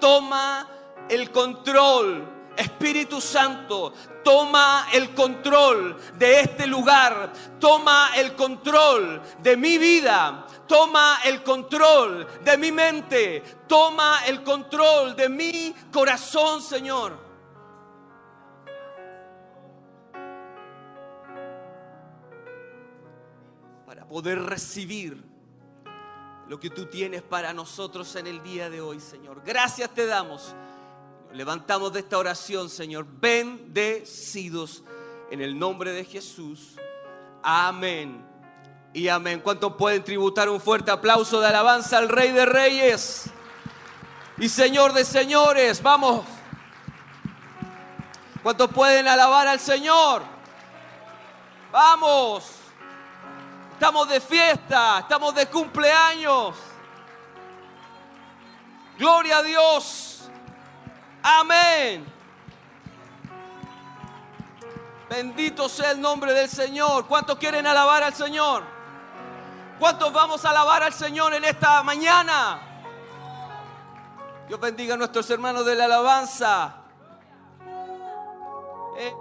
Toma el control. Espíritu Santo, toma el control de este lugar, toma el control de mi vida, toma el control de mi mente, toma el control de mi corazón, Señor. Para poder recibir lo que tú tienes para nosotros en el día de hoy, Señor. Gracias te damos. Levantamos de esta oración, Señor. Bendecidos en el nombre de Jesús. Amén. Y amén. ¿Cuántos pueden tributar un fuerte aplauso de alabanza al Rey de Reyes y Señor de Señores? Vamos. ¿Cuántos pueden alabar al Señor? Vamos. Estamos de fiesta, estamos de cumpleaños. Gloria a Dios. Amén. Bendito sea el nombre del Señor. ¿Cuántos quieren alabar al Señor? ¿Cuántos vamos a alabar al Señor en esta mañana? Dios bendiga a nuestros hermanos de la alabanza. Eh,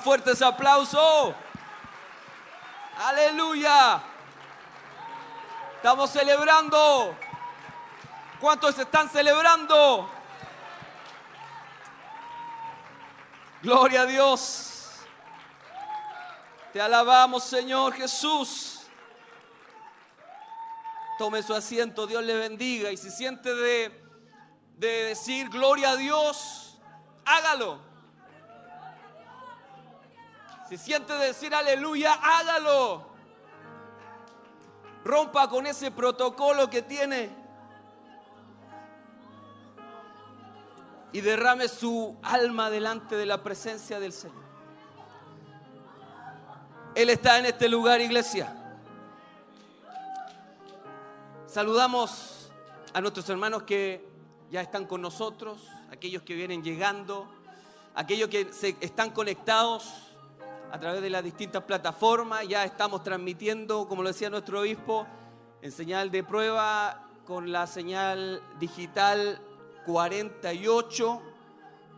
fuerte ese aplauso. Aleluya. Estamos celebrando. ¿Cuántos están celebrando? Gloria a Dios. Te alabamos, Señor Jesús. Tome su asiento, Dios le bendiga. Y si siente de, de decir gloria a Dios, decir aleluya, hágalo. Rompa con ese protocolo que tiene. Y derrame su alma delante de la presencia del Señor. Él está en este lugar, iglesia. Saludamos a nuestros hermanos que ya están con nosotros, aquellos que vienen llegando, aquellos que se están conectados a través de las distintas plataformas. Ya estamos transmitiendo, como lo decía nuestro obispo, en señal de prueba con la señal digital 48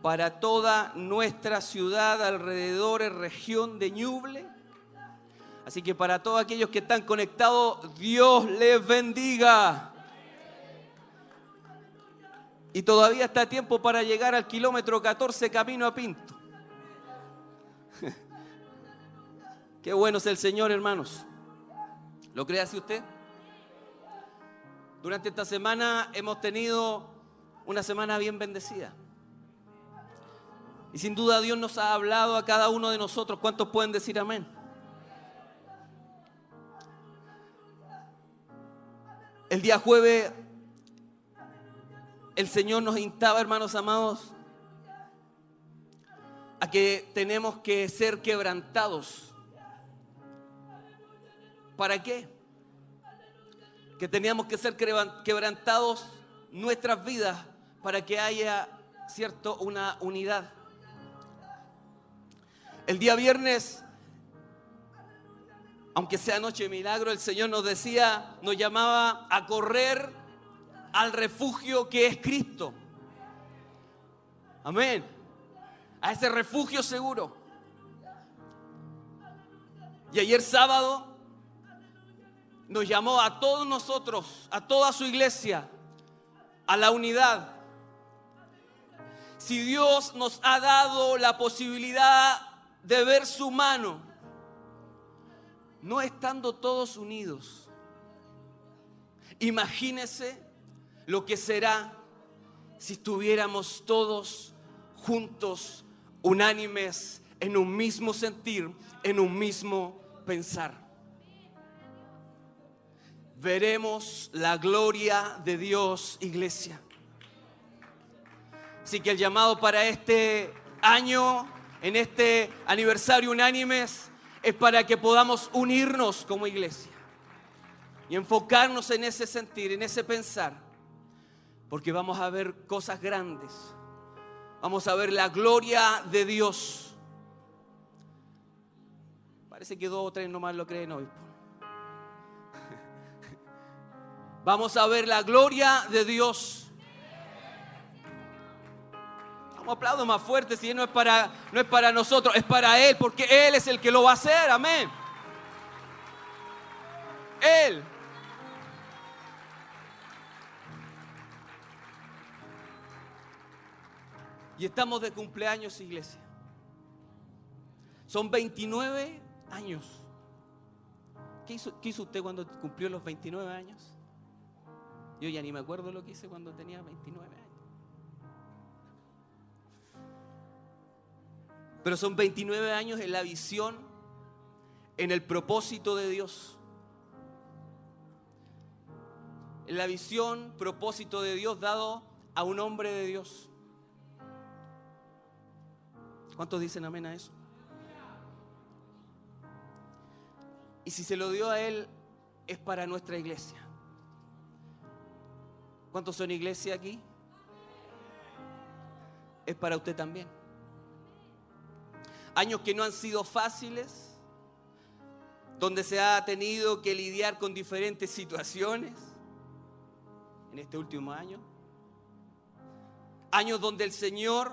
para toda nuestra ciudad, alrededor, región de Ñuble. Así que para todos aquellos que están conectados, Dios les bendiga. Y todavía está tiempo para llegar al kilómetro 14 camino a Pinto. Qué bueno es el Señor, hermanos. ¿Lo cree así usted? Durante esta semana hemos tenido una semana bien bendecida. Y sin duda Dios nos ha hablado a cada uno de nosotros. ¿Cuántos pueden decir amén? El día jueves el Señor nos instaba, hermanos amados, a que tenemos que ser quebrantados. ¿Para qué? Que teníamos que ser quebrantados nuestras vidas para que haya, cierto, una unidad. El día viernes, aunque sea noche de milagro, el Señor nos decía, nos llamaba a correr al refugio que es Cristo. Amén. A ese refugio seguro. Y ayer sábado nos llamó a todos nosotros, a toda su iglesia, a la unidad. Si Dios nos ha dado la posibilidad de ver su mano, no estando todos unidos, imagínese lo que será si estuviéramos todos juntos, unánimes, en un mismo sentir, en un mismo pensar. Veremos la gloria de Dios, iglesia. Así que el llamado para este año, en este aniversario unánimes, es para que podamos unirnos como iglesia y enfocarnos en ese sentir, en ese pensar porque vamos a ver cosas grandes. Vamos a ver la gloria de Dios. Parece que dos o tres nomás lo creen hoy. Vamos a ver la gloria de Dios. Vamos aplaudo más fuerte si no es para no es para nosotros, es para él, porque él es el que lo va a hacer. Amén. Él Y estamos de cumpleaños, iglesia. Son 29 años. ¿Qué hizo, usted cuando cumplió los 29 años? Yo ya ni me acuerdo lo que hice cuando tenía 29 años. Pero son 29 años en la visión, en el propósito de Dios. En la visión, propósito de Dios dado a un hombre de Dios. ¿Cuántos dicen amén a eso? Y si se lo dio a Él, es para nuestra iglesia. ¿Cuántos son iglesia aquí? Es para usted también. Años que no han sido fáciles, donde se ha tenido que lidiar con diferentes situaciones en este último año. Años donde el Señor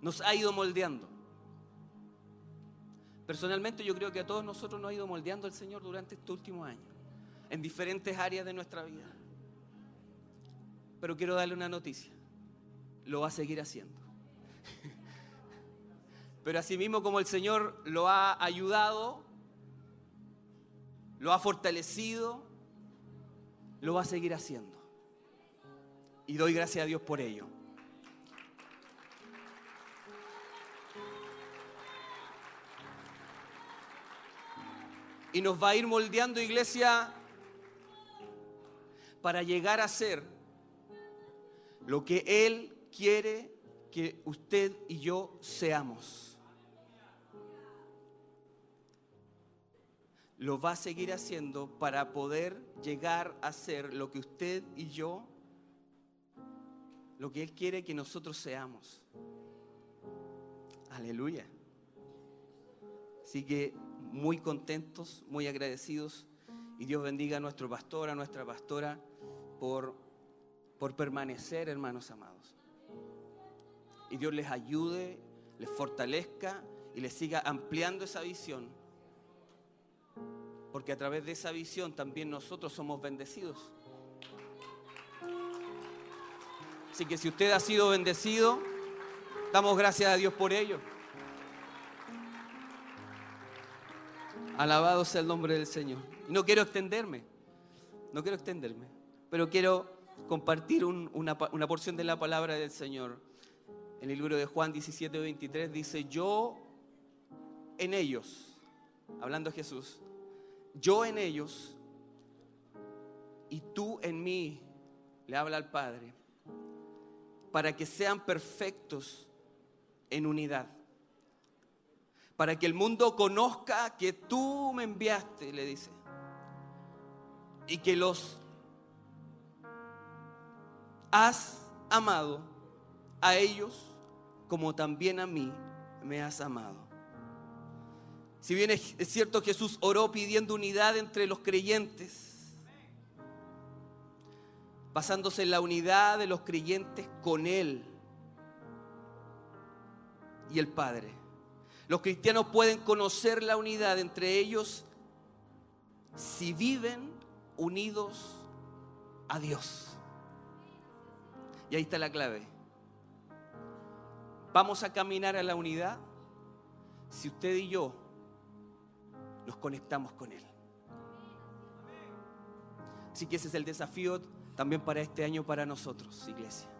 nos ha ido moldeando. Personalmente yo creo que a todos nosotros nos ha ido moldeando el Señor durante estos últimos años, en diferentes áreas de nuestra vida. Pero quiero darle una noticia, lo va a seguir haciendo. Pero asimismo como el Señor lo ha ayudado, lo ha fortalecido, lo va a seguir haciendo. Y doy gracias a Dios por ello. Y nos va a ir moldeando, iglesia, para llegar a ser lo que Él quiere que usted y yo seamos. Lo va a seguir haciendo para poder llegar a ser lo que usted y yo, lo que Él quiere que nosotros seamos. Aleluya. Así que muy contentos, muy agradecidos. Y Dios bendiga a nuestro pastor, a nuestra pastora, por, por permanecer, hermanos amados. Y Dios les ayude, les fortalezca y les siga ampliando esa visión. Porque a través de esa visión también nosotros somos bendecidos. Así que si usted ha sido bendecido, damos gracias a Dios por ello. Alabado sea el nombre del Señor. Y no quiero extenderme, no quiero extenderme, pero quiero compartir una, una, porción de la palabra del Señor. En el libro de Juan 17, 23 dice, yo en ellos, hablando a Jesús, yo en ellos y tú en mí, le habla al Padre, para que sean perfectos en unidad para que el mundo conozca que tú me enviaste, le dice, y que los has amado a ellos como también a mí me has amado. Si bien es, cierto Jesús oró pidiendo unidad entre los creyentes, basándose en la unidad de los creyentes con Él y el Padre. Los cristianos pueden conocer la unidad entre ellos si viven unidos a Dios. Y ahí está la clave. Vamos a caminar a la unidad si usted y yo nos conectamos con Él. Así que ese es el desafío también para este año para nosotros, iglesia.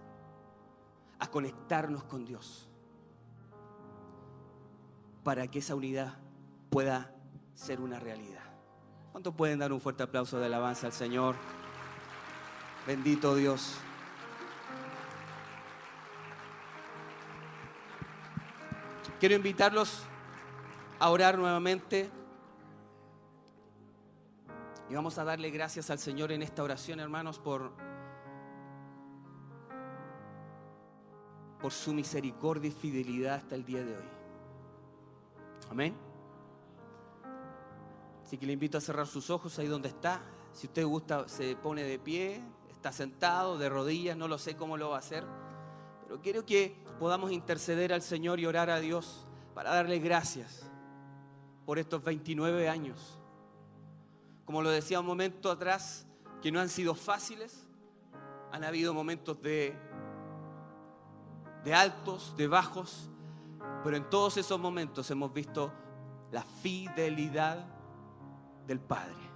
A conectarnos con Dios para que esa unidad pueda ser una realidad. ¿Cuántos pueden dar un fuerte aplauso de alabanza al Señor? Bendito Dios. Quiero invitarlos a orar nuevamente. Y vamos a darle gracias al Señor en esta oración, hermanos, por, por su misericordia y fidelidad hasta el día de hoy. Amén. Así que le invito a cerrar sus ojos ahí donde está. Si usted gusta, se pone de pie, está sentado, de rodillas, no lo sé cómo lo va a hacer. Pero quiero que podamos interceder al Señor y orar a Dios para darle gracias por estos 29 años. Como lo decía un momento atrás, que no han sido fáciles, han habido momentos de, de altos, de bajos, pero en todos esos momentos hemos visto la fidelidad del Padre.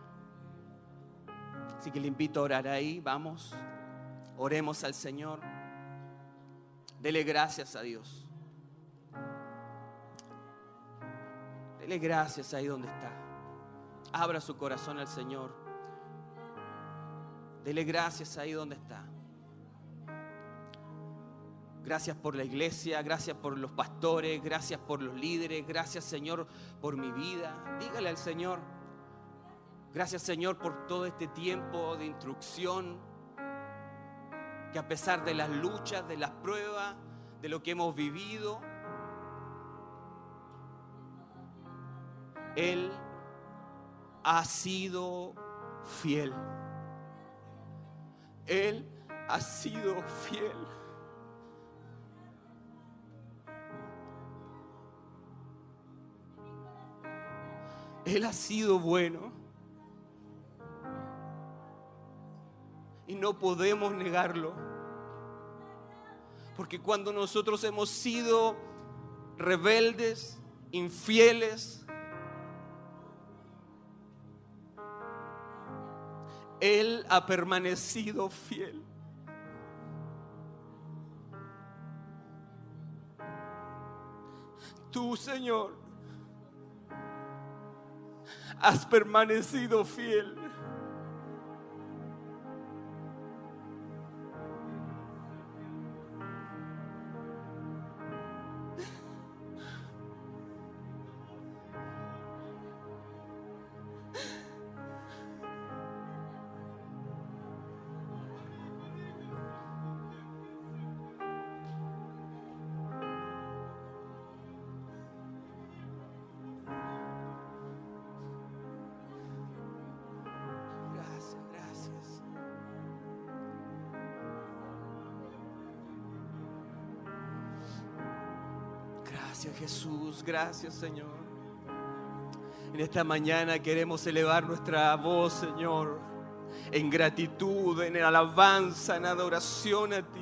Así que le invito a orar ahí, vamos, oremos al Señor, dele gracias a Dios. Dele gracias ahí donde está. Abra su corazón al Señor. Dele gracias ahí donde está. Gracias por la iglesia, gracias por los pastores, gracias por los líderes, gracias Señor por mi vida. Dígale al Señor, gracias Señor por todo este tiempo de instrucción, que a pesar de las luchas, de las pruebas, de lo que hemos vivido, Él ha sido fiel. Él ha sido fiel. Él ha sido bueno. Y no podemos negarlo. Porque cuando nosotros hemos sido rebeldes, infieles, Él ha permanecido fiel. Tú, Señor, has permanecido fiel. Gracias Señor. En esta mañana queremos elevar nuestra voz, Señor, en gratitud, en alabanza, en adoración a ti.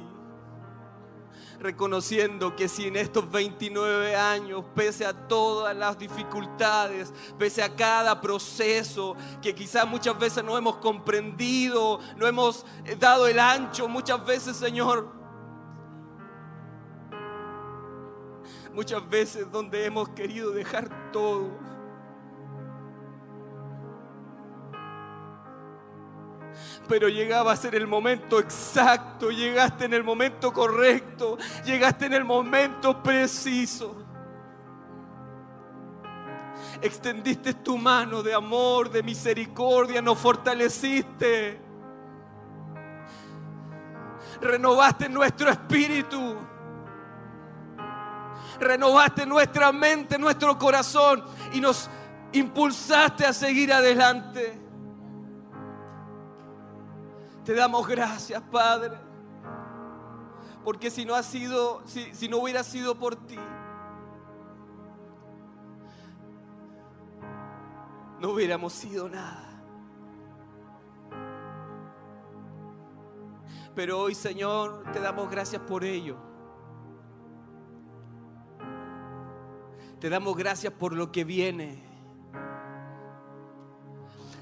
Reconociendo que si en estos 29 años, pese a todas las dificultades, pese a cada proceso que quizás muchas veces no hemos comprendido, no hemos dado el ancho, muchas veces, Señor, muchas veces donde hemos querido dejar todo. Pero llegaba a ser el momento exacto, llegaste en el momento correcto, llegaste en el momento preciso. Extendiste tu mano de amor, de misericordia, nos fortaleciste. Renovaste nuestro espíritu renovaste nuestra mente, nuestro corazón y nos impulsaste a seguir adelante. Te damos gracias, Padre, porque si no ha sido, si, no hubiera sido por ti, no hubiéramos sido nada. Pero hoy, Señor, te damos gracias por ello. Te damos gracias por lo que viene.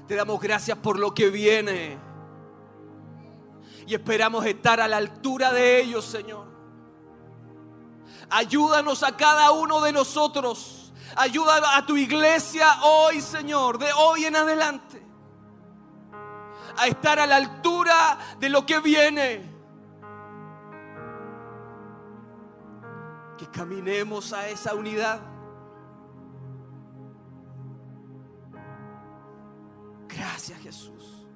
Te damos gracias por lo que viene. Y esperamos estar a la altura de ellos, Señor. Ayúdanos a cada uno de nosotros. Ayuda a tu iglesia hoy, Señor, de hoy en adelante. A estar a la altura de lo que viene. Que caminemos a esa unidad. Gracias Jesús.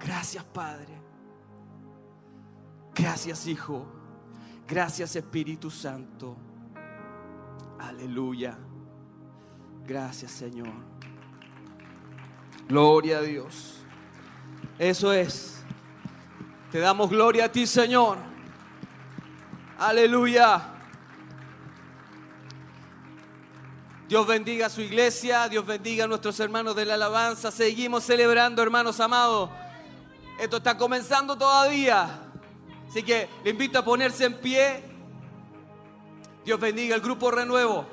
Gracias Padre. Gracias Hijo. Gracias Espíritu Santo. Aleluya. Gracias Señor. Gloria a Dios. Eso es. Te damos gloria a ti Señor. Aleluya. Dios bendiga a su iglesia, Dios bendiga a nuestros hermanos de la alabanza. Seguimos celebrando, hermanos amados. Esto está comenzando todavía. Así que le invito a ponerse en pie. Dios bendiga al grupo Renuevo.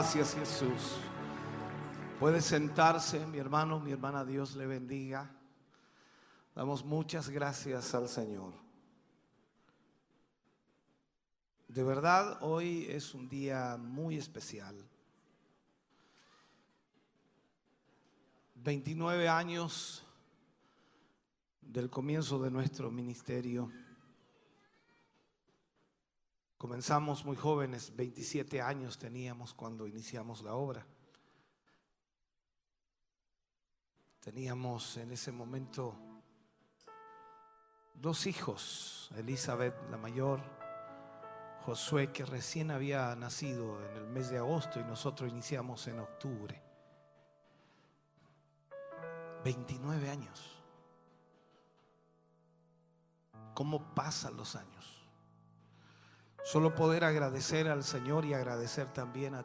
Gracias Jesús. Puede sentarse, mi hermano, mi hermana, Dios le bendiga. Damos muchas gracias al Señor. De verdad, hoy es un día muy especial. 29 años del comienzo de nuestro ministerio. Comenzamos muy jóvenes, 27 años teníamos cuando iniciamos la obra. Teníamos en ese momento dos hijos, Elizabeth la mayor, Josué que recién había nacido en el mes de agosto y nosotros iniciamos en octubre. 29 años. ¿Cómo pasan los años? Solo poder agradecer al Señor y agradecer también a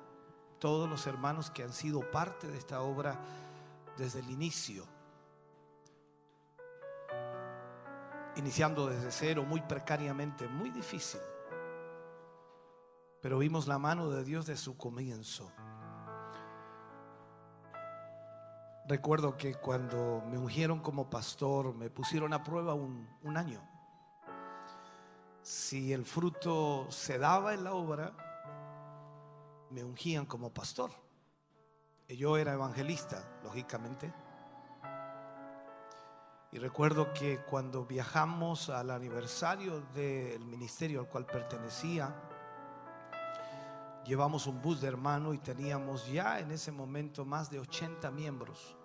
todos los hermanos que han sido parte de esta obra desde el inicio. Iniciando desde cero, muy precariamente, muy difícil. Pero vimos la mano de Dios de su comienzo. Recuerdo que cuando me ungieron como pastor, me pusieron a prueba un, un año. Si el fruto se daba en la obra, me ungían como pastor. Yo era evangelista, lógicamente. Y recuerdo que cuando viajamos al aniversario del ministerio al cual pertenecía, llevamos un bus de hermano y teníamos ya en ese momento más de 80 miembros.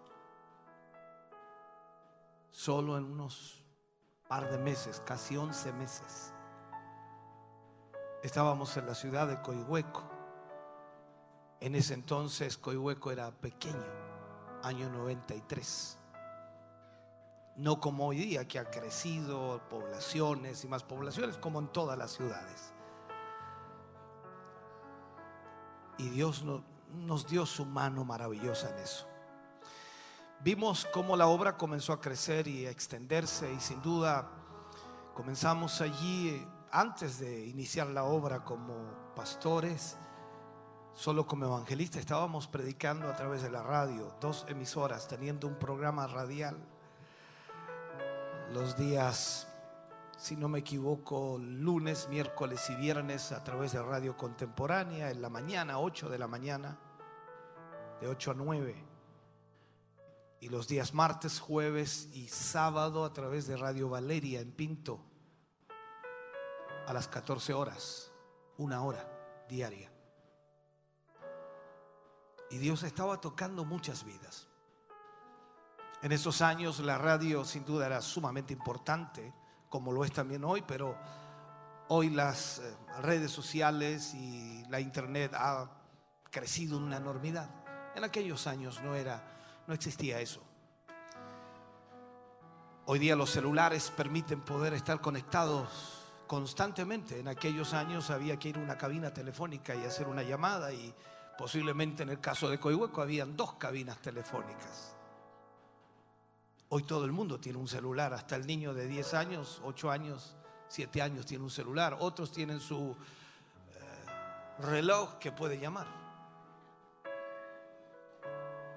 Solo en unos par de meses, casi 11 meses. Estábamos en la ciudad de Coihueco. En ese entonces Coihueco era pequeño, año 93. No como hoy día que ha crecido poblaciones y más poblaciones como en todas las ciudades. Y Dios no- nos dio su mano maravillosa en eso. Vimos cómo la obra comenzó a crecer y a extenderse y sin duda comenzamos allí antes de iniciar la obra como pastores, solo como evangelistas, estábamos predicando a través de la radio, dos emisoras, teniendo un programa radial los días, si no me equivoco, lunes, miércoles y viernes a través de radio contemporánea, en la mañana, 8 de la mañana, de 8 a 9. Y los días martes, jueves y sábado a través de Radio Valeria en Pinto, a las 14 horas, una hora diaria. Y Dios estaba tocando muchas vidas. En esos años la radio sin duda era sumamente importante, como lo es también hoy, pero hoy las eh, redes sociales y la internet ha crecido en una enormidad. En aquellos años no era, no existía eso. Hoy día los celulares permiten poder estar conectados constantemente. En aquellos años había que ir a una cabina telefónica y hacer una llamada y posiblemente en el caso de Coihueco habían dos cabinas telefónicas. Hoy todo el mundo tiene un celular, hasta el niño de 10 años, 8 años, 7 años tiene un celular, otros tienen su eh, reloj que puede llamar.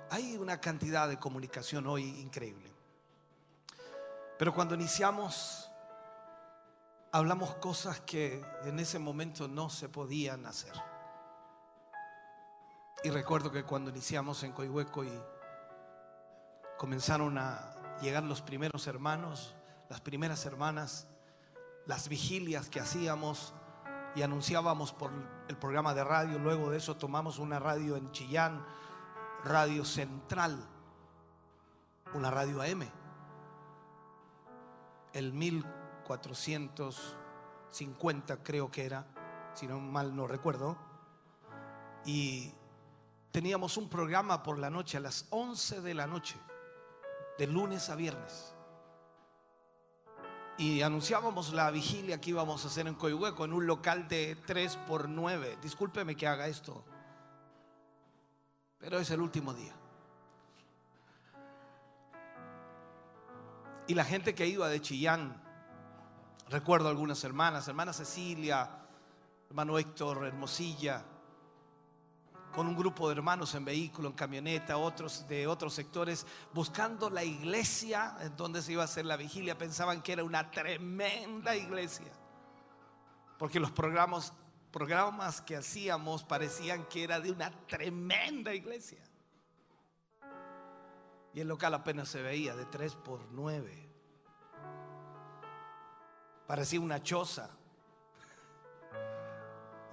Hay una cantidad de comunicación hoy increíble. Pero cuando iniciamos, hablamos cosas que en ese momento no se podían hacer. Y recuerdo que cuando iniciamos en Coihueco y comenzaron a llegar los primeros hermanos, las primeras hermanas, las vigilias que hacíamos y anunciábamos por el programa de radio. Luego de eso tomamos una radio en Chillán, Radio Central, una radio AM, el 1450 creo que era, si no mal no recuerdo. Y teníamos un programa por la noche a las 11 de la noche de lunes a viernes. Y anunciábamos la vigilia que íbamos a hacer en Coihueco, en un local de 3 por 9. Discúlpeme que haga esto, pero es el último día. Y la gente que iba de Chillán Recuerdo algunas hermanas, hermana Cecilia, hermano Héctor Hermosilla, con un grupo de hermanos en vehículo, en camioneta, otros de otros sectores, buscando la iglesia en donde se iba a hacer la vigilia. Pensaban que era una tremenda iglesia, porque los programas, programas que hacíamos parecían que era de una tremenda iglesia. Y el local apenas se veía de 3 por 9. Parecía una choza.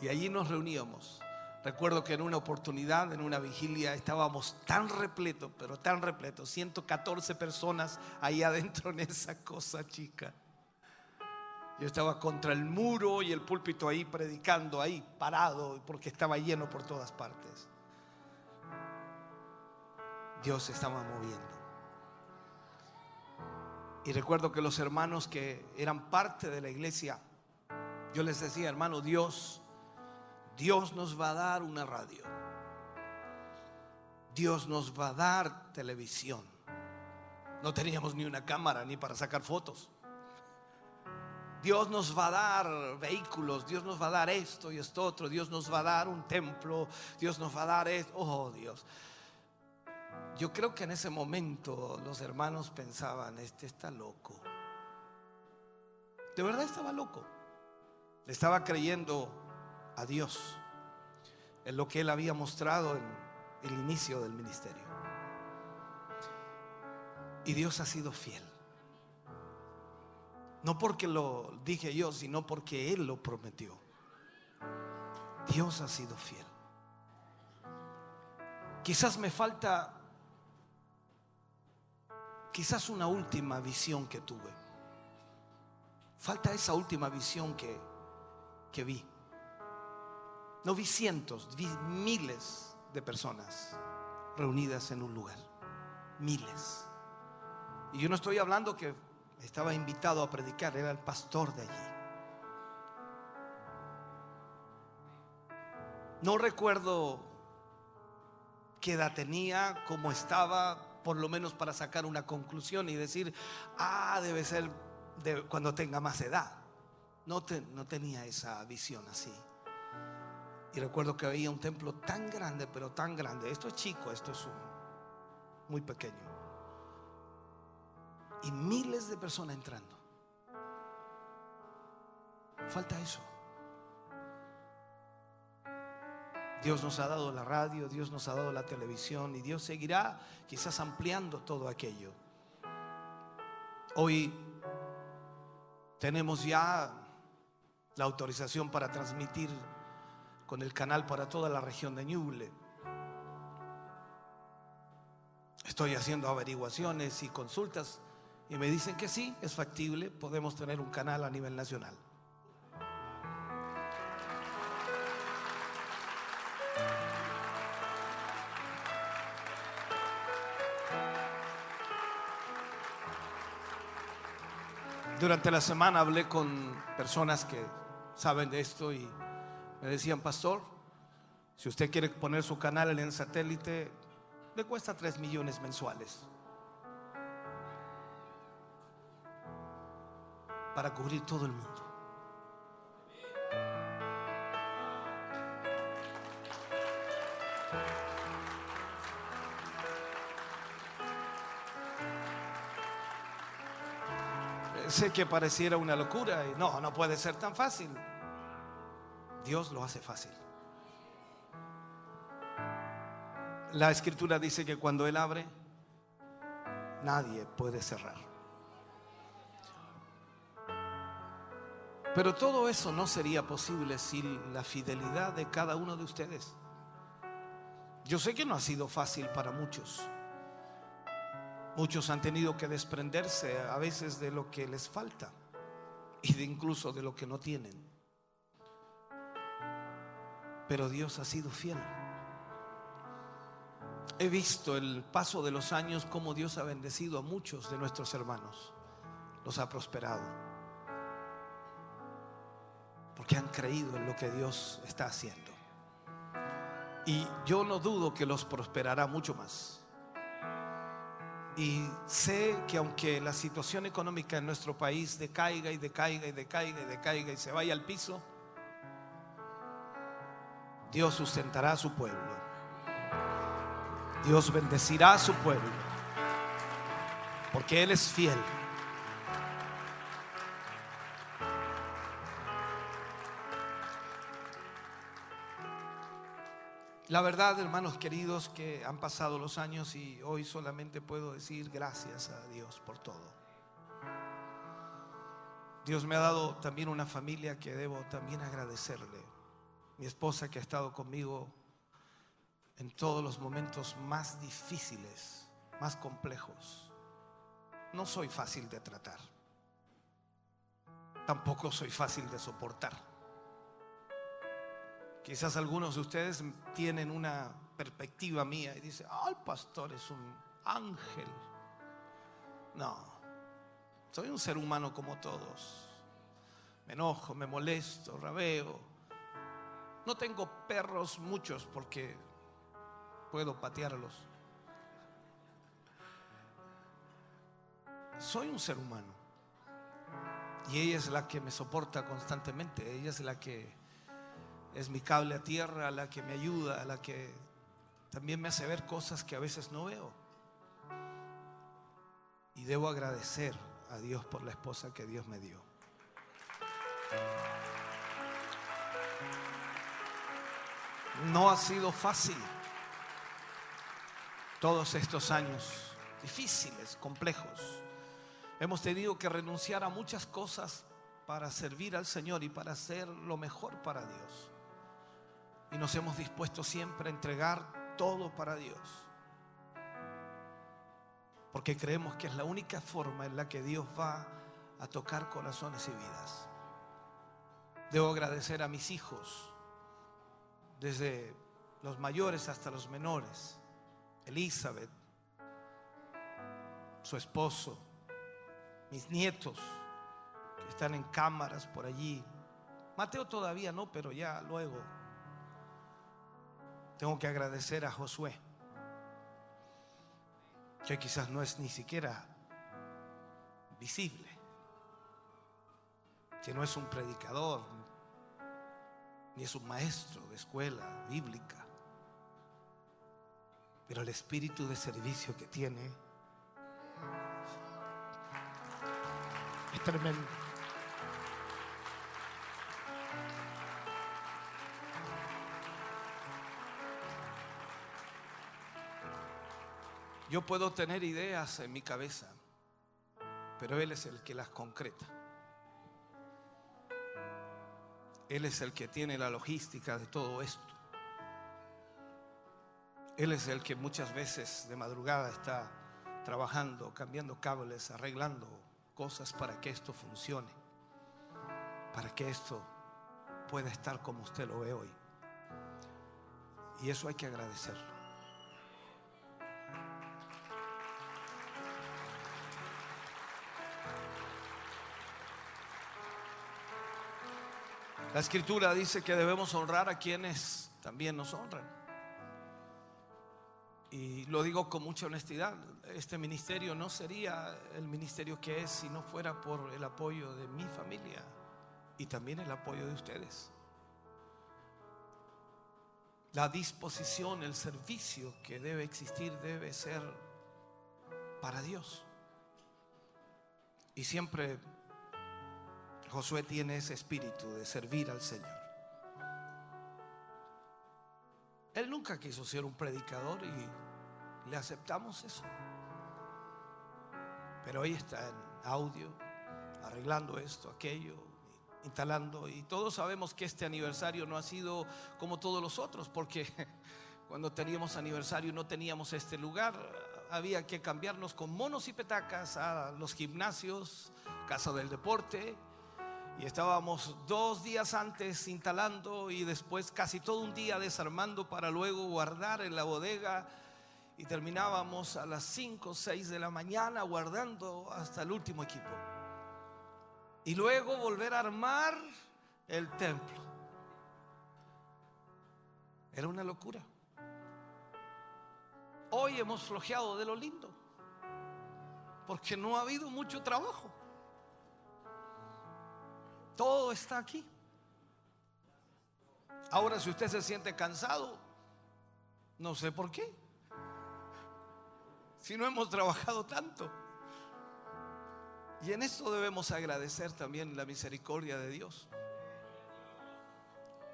Y allí nos reuníamos. Recuerdo que en una oportunidad, en una vigilia, estábamos tan repletos, pero tan repletos, 114 personas ahí adentro en esa cosa chica. Yo estaba contra el muro y el púlpito ahí predicando, ahí parado, porque estaba lleno por todas partes. Dios se estaba moviendo. Y recuerdo que los hermanos que eran parte de la iglesia, yo les decía, hermano, Dios, Dios nos va a dar una radio. Dios nos va a dar televisión. No teníamos ni una cámara ni para sacar fotos. Dios nos va a dar vehículos, Dios nos va a dar esto y esto otro, Dios nos va a dar un templo, Dios nos va a dar esto. Oh Dios. Yo creo que en ese momento los hermanos pensaban, este está loco. De verdad estaba loco. Le estaba creyendo a Dios en lo que él había mostrado en el inicio del ministerio. Y Dios ha sido fiel. No porque lo dije yo, sino porque Él lo prometió. Dios ha sido fiel. Quizás me falta quizás una última visión que tuve. Falta esa última visión que, que vi. No vi cientos, vi miles de personas reunidas en un lugar. Miles. Y yo no estoy hablando que estaba invitado a predicar, era el pastor de allí. No recuerdo qué edad tenía, cómo estaba, por lo menos para sacar una conclusión y decir, ah, debe ser de cuando tenga más edad. No, no tenía esa visión así. Y recuerdo que había un templo tan grande, pero tan grande. Esto es chico, esto es muy pequeño. Y miles de personas entrando. Falta eso. Dios nos ha dado la radio, Dios nos ha dado la televisión y Dios seguirá quizás ampliando todo aquello. Hoy tenemos ya la autorización para transmitir con el canal para toda la región de Ñuble. Estoy haciendo averiguaciones y consultas y me dicen que sí, es factible, podemos tener un canal a nivel nacional. Durante la semana hablé con personas que saben de esto y me decían, pastor, si usted quiere poner su canal en el satélite, le cuesta 3 millones mensuales para cubrir todo el mundo. Sé que pareciera una locura y no, no puede ser tan fácil. Dios lo hace fácil. La escritura dice que cuando Él abre, nadie puede cerrar. Pero todo eso no sería posible sin la fidelidad de cada uno de ustedes. Yo sé que no ha sido fácil para muchos. Muchos han tenido que desprenderse a veces de lo que les falta y de incluso de lo que no tienen. Pero Dios ha sido fiel. He visto el paso de los años como Dios ha bendecido a muchos de nuestros hermanos. Los ha prosperado. Porque han creído en lo que Dios está haciendo. Y yo no dudo que los prosperará mucho más. Y sé que aunque la situación económica en nuestro país decaiga y decaiga y decaiga y decaiga y se vaya al piso, Dios sustentará a su pueblo. Dios bendecirá a su pueblo. Porque Él es fiel. La verdad, hermanos queridos, que han pasado los años y hoy solamente puedo decir gracias a Dios por todo. Dios me ha dado también una familia que debo también agradecerle. Mi esposa que ha estado conmigo en todos los momentos más difíciles, más complejos. No soy fácil de tratar. Tampoco soy fácil de soportar. Quizás algunos de ustedes tienen una perspectiva mía y dicen, ah, el pastor es un ángel. No, soy un ser humano como todos. Me enojo, me molesto, rabeo. No tengo perros muchos porque puedo patearlos. Soy un ser humano. Y ella es la que me soporta constantemente. Ella es la que es mi cable a tierra, la que me ayuda, la que también me hace ver cosas que a veces no veo. Y debo agradecer a Dios por la esposa que Dios me dio. No ha sido fácil todos estos años difíciles, complejos. Hemos tenido que renunciar a muchas cosas para servir al Señor y para hacer lo mejor para Dios. Y nos hemos dispuesto siempre a entregar todo para Dios. Porque creemos que es la única forma en la que Dios va a tocar corazones y vidas. Debo agradecer a mis hijos, desde los mayores hasta los menores. Elizabeth, su esposo, mis nietos que están en cámaras por allí. Mateo todavía no, pero ya luego. Tengo que agradecer a Josué, que quizás no es ni siquiera visible, que no es un predicador, ni es un maestro de escuela bíblica, pero el espíritu de servicio que tiene es tremendo. Yo puedo tener ideas en mi cabeza, pero Él es el que las concreta. Él es el que tiene la logística de todo esto. Él es el que muchas veces de madrugada está trabajando, cambiando cables, arreglando cosas para que esto funcione, para que esto pueda estar como usted lo ve hoy. Y eso hay que agradecerlo. La escritura dice que debemos honrar a quienes también nos honran. Y lo digo con mucha honestidad, este ministerio no sería el ministerio que es si no fuera por el apoyo de mi familia y también el apoyo de ustedes. La disposición, el servicio que debe existir debe ser para Dios. Y siempre Josué tiene ese espíritu de servir al Señor. Él nunca quiso ser un predicador y le aceptamos eso. Pero hoy está en audio, arreglando esto, aquello, instalando. Y todos sabemos que este aniversario no ha sido como todos los otros, porque cuando teníamos aniversario no teníamos este lugar. Había que cambiarnos con monos y petacas a los gimnasios, casa del deporte, y estábamos dos días antes instalando y después casi todo un día desarmando para luego guardar en la bodega. Y terminábamos a las 5 o 6 de la mañana guardando hasta el último equipo. Y luego volver a armar el templo. Era una locura. Hoy hemos flojeado de lo lindo. Porque no ha habido mucho trabajo. Todo está aquí. Ahora, si usted se siente cansado, no sé por qué. Si no hemos trabajado tanto. Y en esto debemos agradecer también la misericordia de Dios.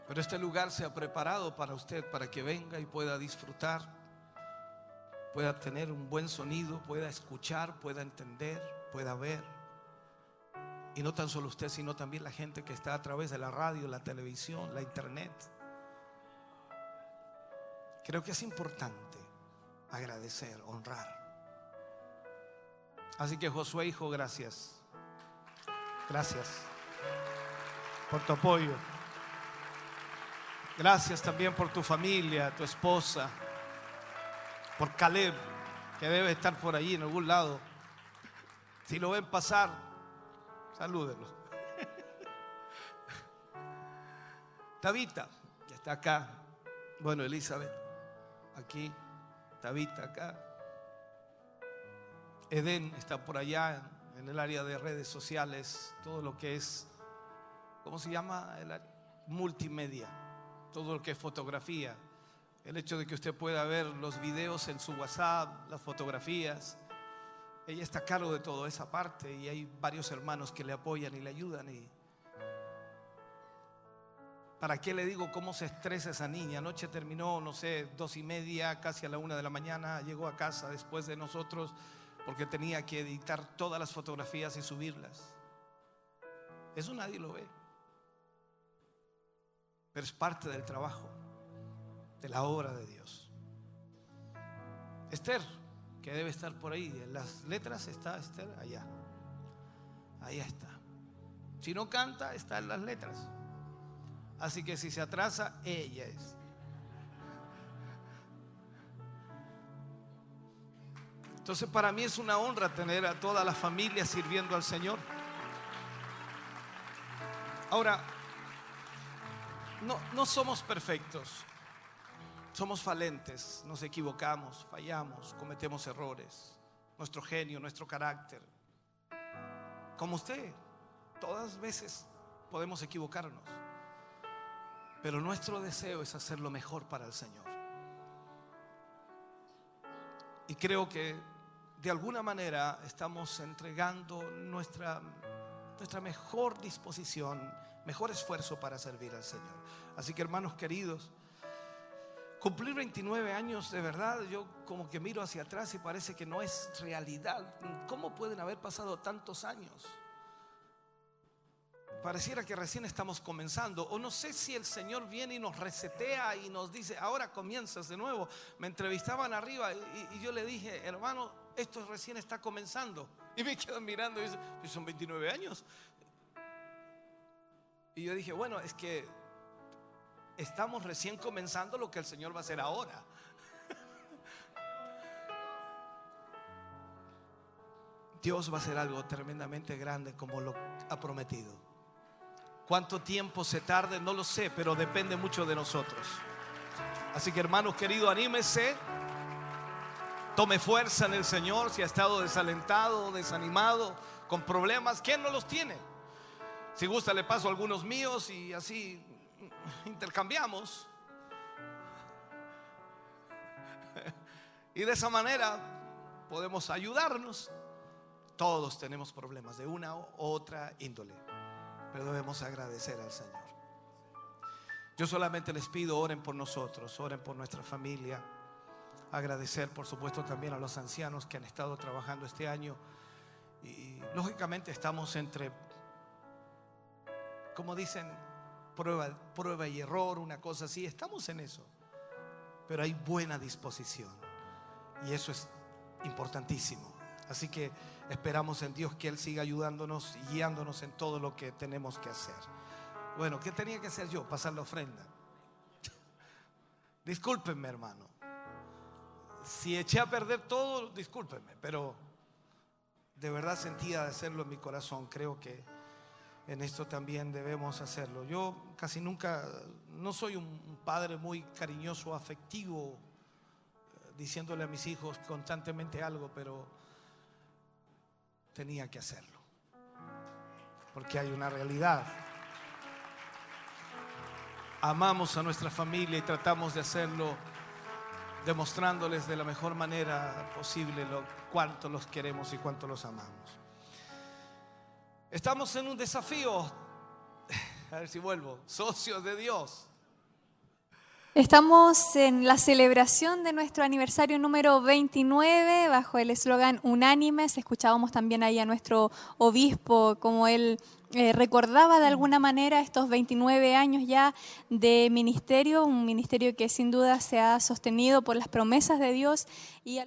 Pero este lugar se ha preparado para usted, para que venga y pueda disfrutar, pueda tener un buen sonido, pueda escuchar, pueda entender, pueda ver. Y no tan solo usted, sino también la gente que está a través de la radio, la televisión, la internet. Creo que es importante agradecer, honrar. Así que Josué, hijo, gracias. Gracias por tu apoyo. Gracias también por tu familia, tu esposa, por Caleb, que debe estar por allí en algún lado. Si lo ven pasar, salúdenlo. Tabita, que está acá. Bueno, Elizabeth, aquí. Tabita, acá. Edén está por allá en el área de redes sociales, todo lo que es, ¿cómo se llama? El multimedia, todo lo que es fotografía. El hecho de que usted pueda ver los videos en su WhatsApp, las fotografías. Ella está a cargo de toda esa parte y hay varios hermanos que le apoyan y le ayudan. Y ¿Para qué le digo cómo se estresa esa niña? Anoche terminó, no sé, dos y media, casi a la una de la mañana. Llegó a casa después de nosotros porque tenía que editar todas las fotografías y subirlas. Eso nadie lo ve. Pero es parte del trabajo, de la obra de Dios. Esther, que debe estar por ahí, en las letras está Esther allá. Ahí está. Si no canta, está en las letras. Así que si se atrasa, ella es. Entonces para mí es una honra tener a toda la familia sirviendo al Señor. Ahora, no, no somos perfectos, somos falentes, nos equivocamos, fallamos, cometemos errores, nuestro genio, nuestro carácter. Como usted, todas veces podemos equivocarnos, pero nuestro deseo es hacer lo mejor para el Señor. Y creo que de alguna manera estamos entregando nuestra, nuestra mejor disposición, mejor esfuerzo para servir al Señor. Así que hermanos queridos, cumplir 29 años de verdad, yo como que miro hacia atrás y parece que no es realidad. ¿Cómo pueden haber pasado tantos años? Pareciera que recién estamos comenzando. O no sé si el Señor viene y nos resetea y nos dice, ahora comienzas de nuevo. Me entrevistaban arriba y, yo le dije, hermano, esto recién está comenzando. Y me quedan mirando y dicen, "Pues son 29 años. Y yo dije, bueno, es que estamos recién comenzando lo que el Señor va a hacer ahora. Dios va a hacer algo tremendamente grande como lo ha prometido. Cuánto tiempo se tarde, no lo sé, pero depende mucho de nosotros. Así que hermanos queridos, anímese. Tome fuerza en el Señor si ha estado desalentado, desanimado, con problemas. ¿Quién no los tiene? Si gusta le paso algunos míos y así intercambiamos. Y de esa manera podemos ayudarnos. Todos tenemos problemas de una u otra índole, pero debemos agradecer al Señor. Yo solamente les pido, oren por nosotros, oren por nuestra familia. Agradecer, por supuesto, también a los ancianos que han estado trabajando este año. Y lógicamente estamos entre, como dicen, prueba, prueba y error, una cosa así. Estamos en eso. Pero hay buena disposición. Y eso es importantísimo. Así que esperamos en Dios que Él siga ayudándonos y guiándonos en todo lo que tenemos que hacer. Bueno, ¿qué tenía que hacer yo? Pasar la ofrenda. Discúlpenme, hermano. Si eché a perder todo, discúlpenme, pero de verdad sentía de hacerlo en mi corazón. Creo que en esto también debemos hacerlo. Yo casi nunca, no soy un padre muy cariñoso, afectivo, eh, diciéndole a mis hijos constantemente algo, pero tenía que hacerlo. Porque hay una realidad. Amamos a nuestra familia y tratamos de hacerlo demostrándoles de la mejor manera posible lo cuánto los queremos y cuánto los amamos. Estamos en un desafío, a ver si vuelvo, socios de Dios. Estamos en la celebración de nuestro aniversario número 29 bajo el eslogan Unánimes. Escuchábamos también ahí a nuestro obispo como él eh, recordaba de alguna manera estos 29 años ya de ministerio, un ministerio que sin duda se ha sostenido por las promesas de Dios y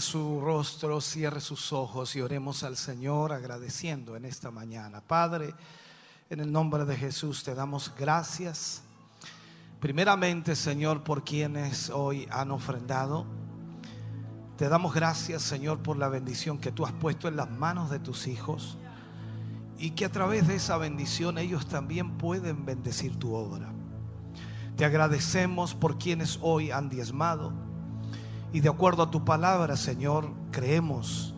Su rostro, cierre sus ojos y oremos al Señor agradeciendo en esta mañana. Padre, en el nombre de Jesús te damos gracias. Primeramente, Señor, por quienes hoy han ofrendado. Te damos gracias, Señor, por la bendición que tú has puesto en las manos de tus hijos y que a través de esa bendición ellos también pueden bendecir tu obra. Te agradecemos por quienes hoy han diezmado y de acuerdo a tu palabra, Señor, creemos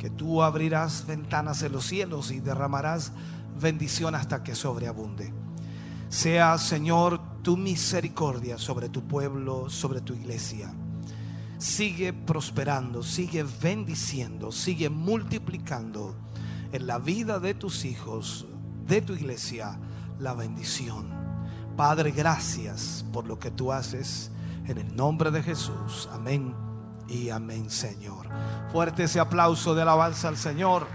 que tú abrirás ventanas en los cielos y derramarás bendición hasta que sobreabunde. Sea, Señor, tu misericordia sobre tu pueblo, sobre tu iglesia. Sigue prosperando, sigue bendiciendo, sigue multiplicando en la vida de tus hijos, de tu iglesia, la bendición. Padre, gracias por lo que tú haces. En el nombre de Jesús. Amén y amén, Señor. Fuerte ese aplauso de alabanza al Señor.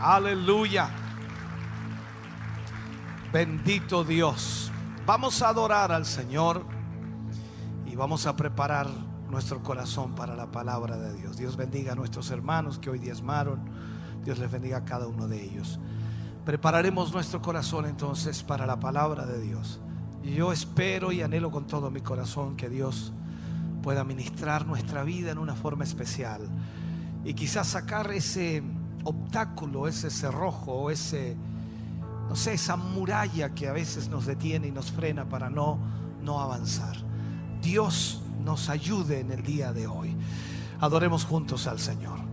Aleluya. Bendito Dios. Vamos a adorar al Señor y vamos a preparar nuestro corazón para la palabra de Dios. Dios bendiga a nuestros hermanos que hoy diezmaron. Dios les bendiga a cada uno de ellos. Prepararemos nuestro corazón entonces para la palabra de Dios. Yo espero y anhelo con todo mi corazón que Dios pueda ministrar nuestra vida en una forma especial y quizás sacar ese obstáculo, ese cerrojo, ese, no sé, esa muralla que a veces nos detiene y nos frena para no, no avanzar. Dios nos ayude en el día de hoy. Adoremos juntos al Señor.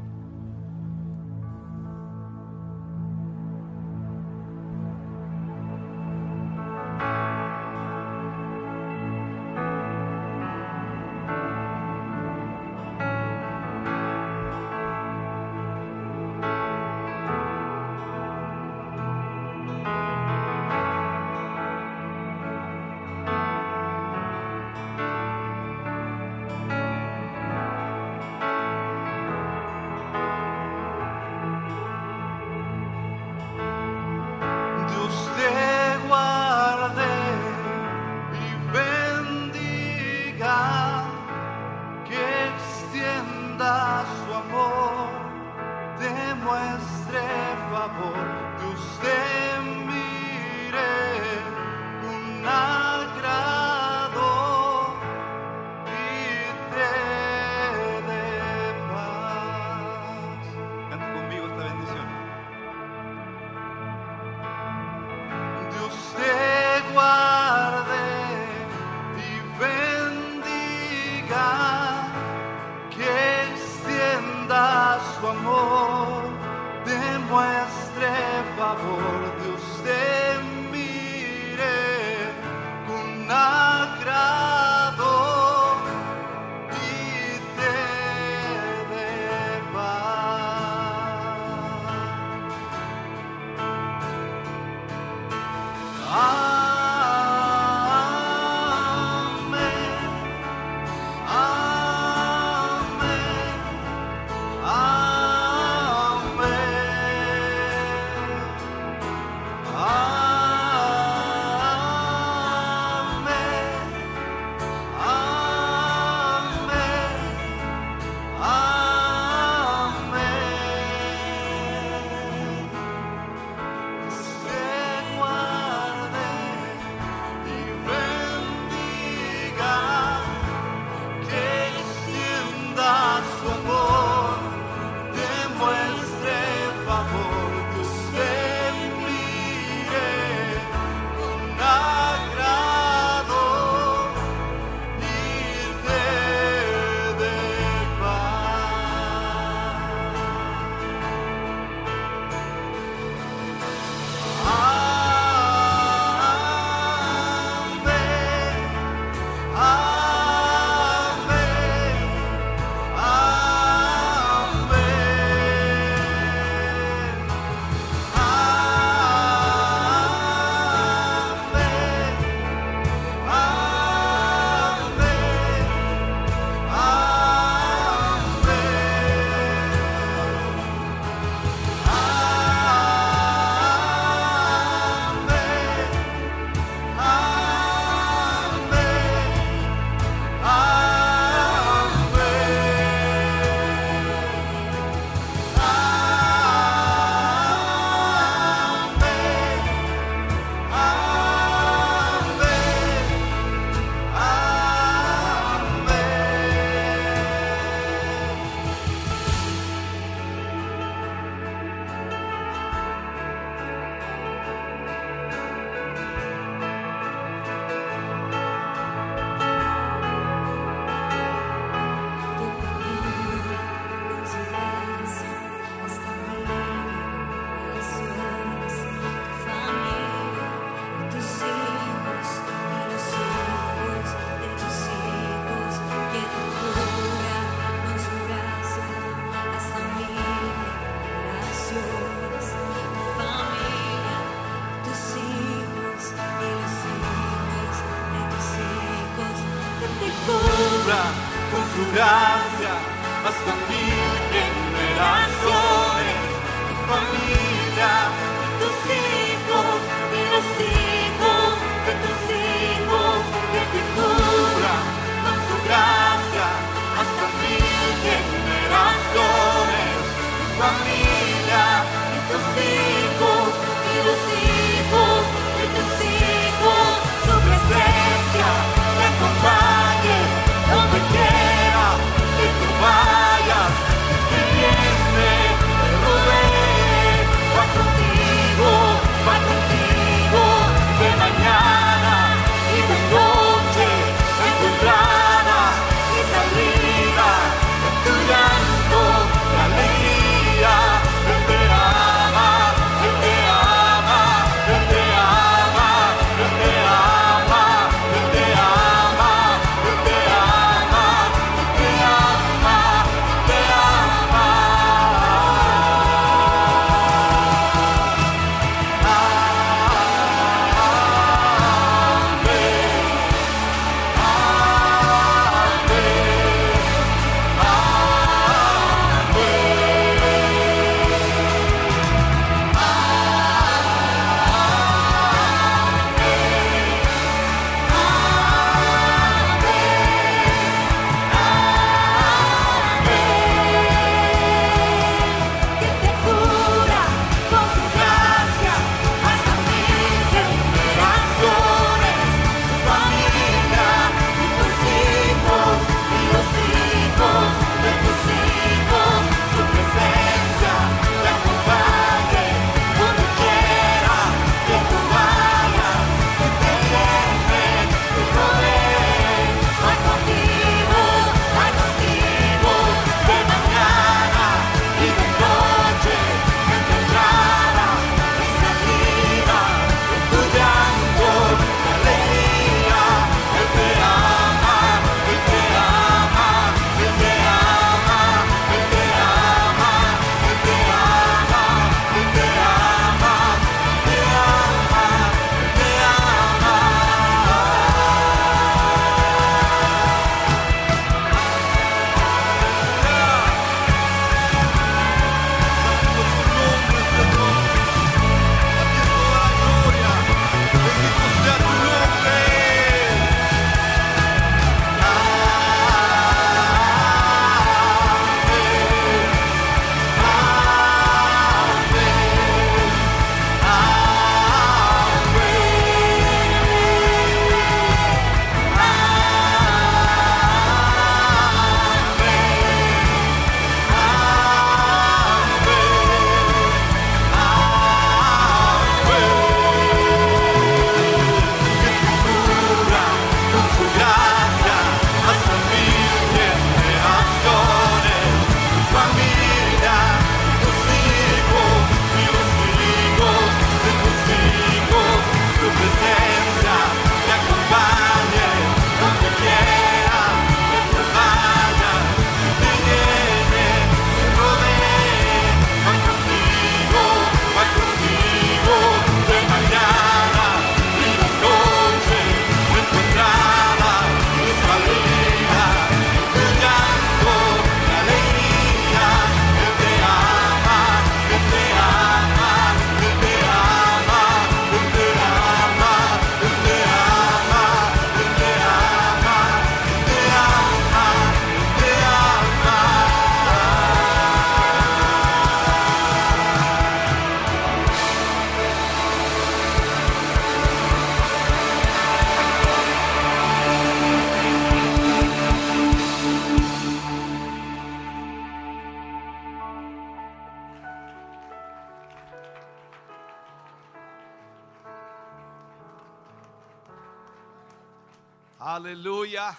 Aleluya.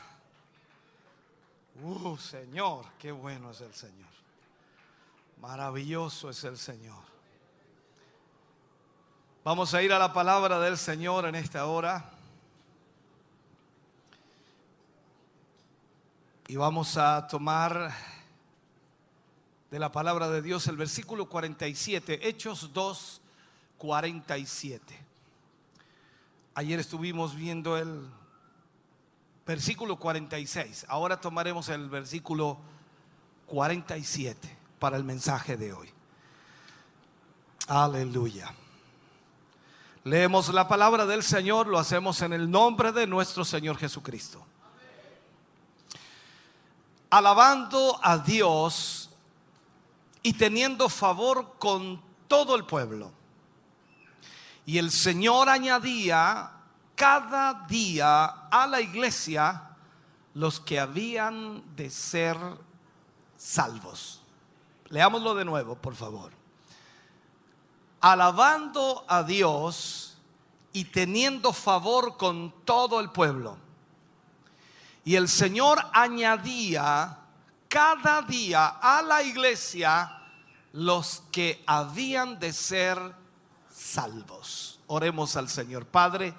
Uh, Señor, qué bueno es el Señor. Maravilloso es el Señor. Vamos a ir a la palabra del Señor en esta hora. Y vamos a tomar de la palabra de Dios el versículo 47, Hechos 2, 47. Ayer estuvimos viendo el versículo 46. Ahora tomaremos el versículo 47 para el mensaje de hoy. Aleluya. Leemos la palabra del Señor, lo hacemos en el nombre de nuestro Señor Jesucristo. Alabando a Dios y teniendo favor con todo el pueblo. Y el Señor añadía cada día a la iglesia los que habían de ser salvos. Leámoslo de nuevo, por favor. Alabando a Dios y teniendo favor con todo el pueblo. Y el Señor añadía cada día a la iglesia los que habían de ser salvos. Oremos al Señor. Padre,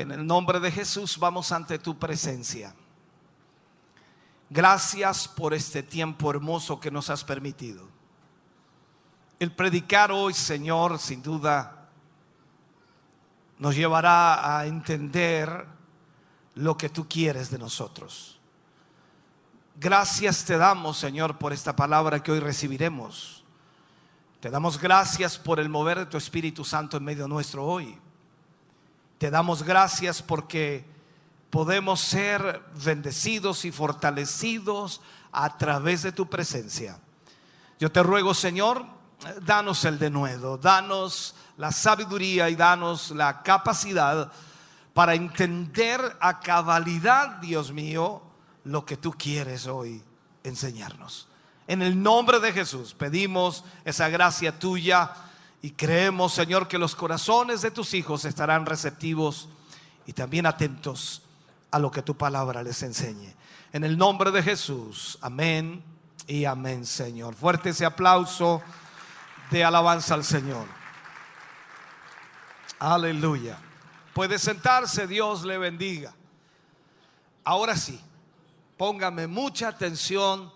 en el nombre de Jesús vamos ante tu presencia. Gracias por este tiempo hermoso que nos has permitido. El predicar hoy, Señor, sin duda, nos llevará a entender lo que tú quieres de nosotros. Gracias te damos, Señor, por esta palabra que hoy recibiremos. Te damos gracias por el mover de tu Espíritu Santo en medio nuestro hoy. Te damos gracias porque podemos ser bendecidos y fortalecidos a través de tu presencia. Yo te ruego, Señor, danos el denuedo, danos la sabiduría y danos la capacidad para entender a cabalidad, Dios mío, lo que tú quieres hoy enseñarnos. En el nombre de Jesús pedimos esa gracia tuya y creemos, Señor, que los corazones de tus hijos estarán receptivos y también atentos a lo que tu palabra les enseñe. En el nombre de Jesús, amén y amén, Señor. Fuerte ese aplauso de alabanza al Señor. Aleluya. Puede sentarse, Dios le bendiga. Ahora sí, póngame mucha atención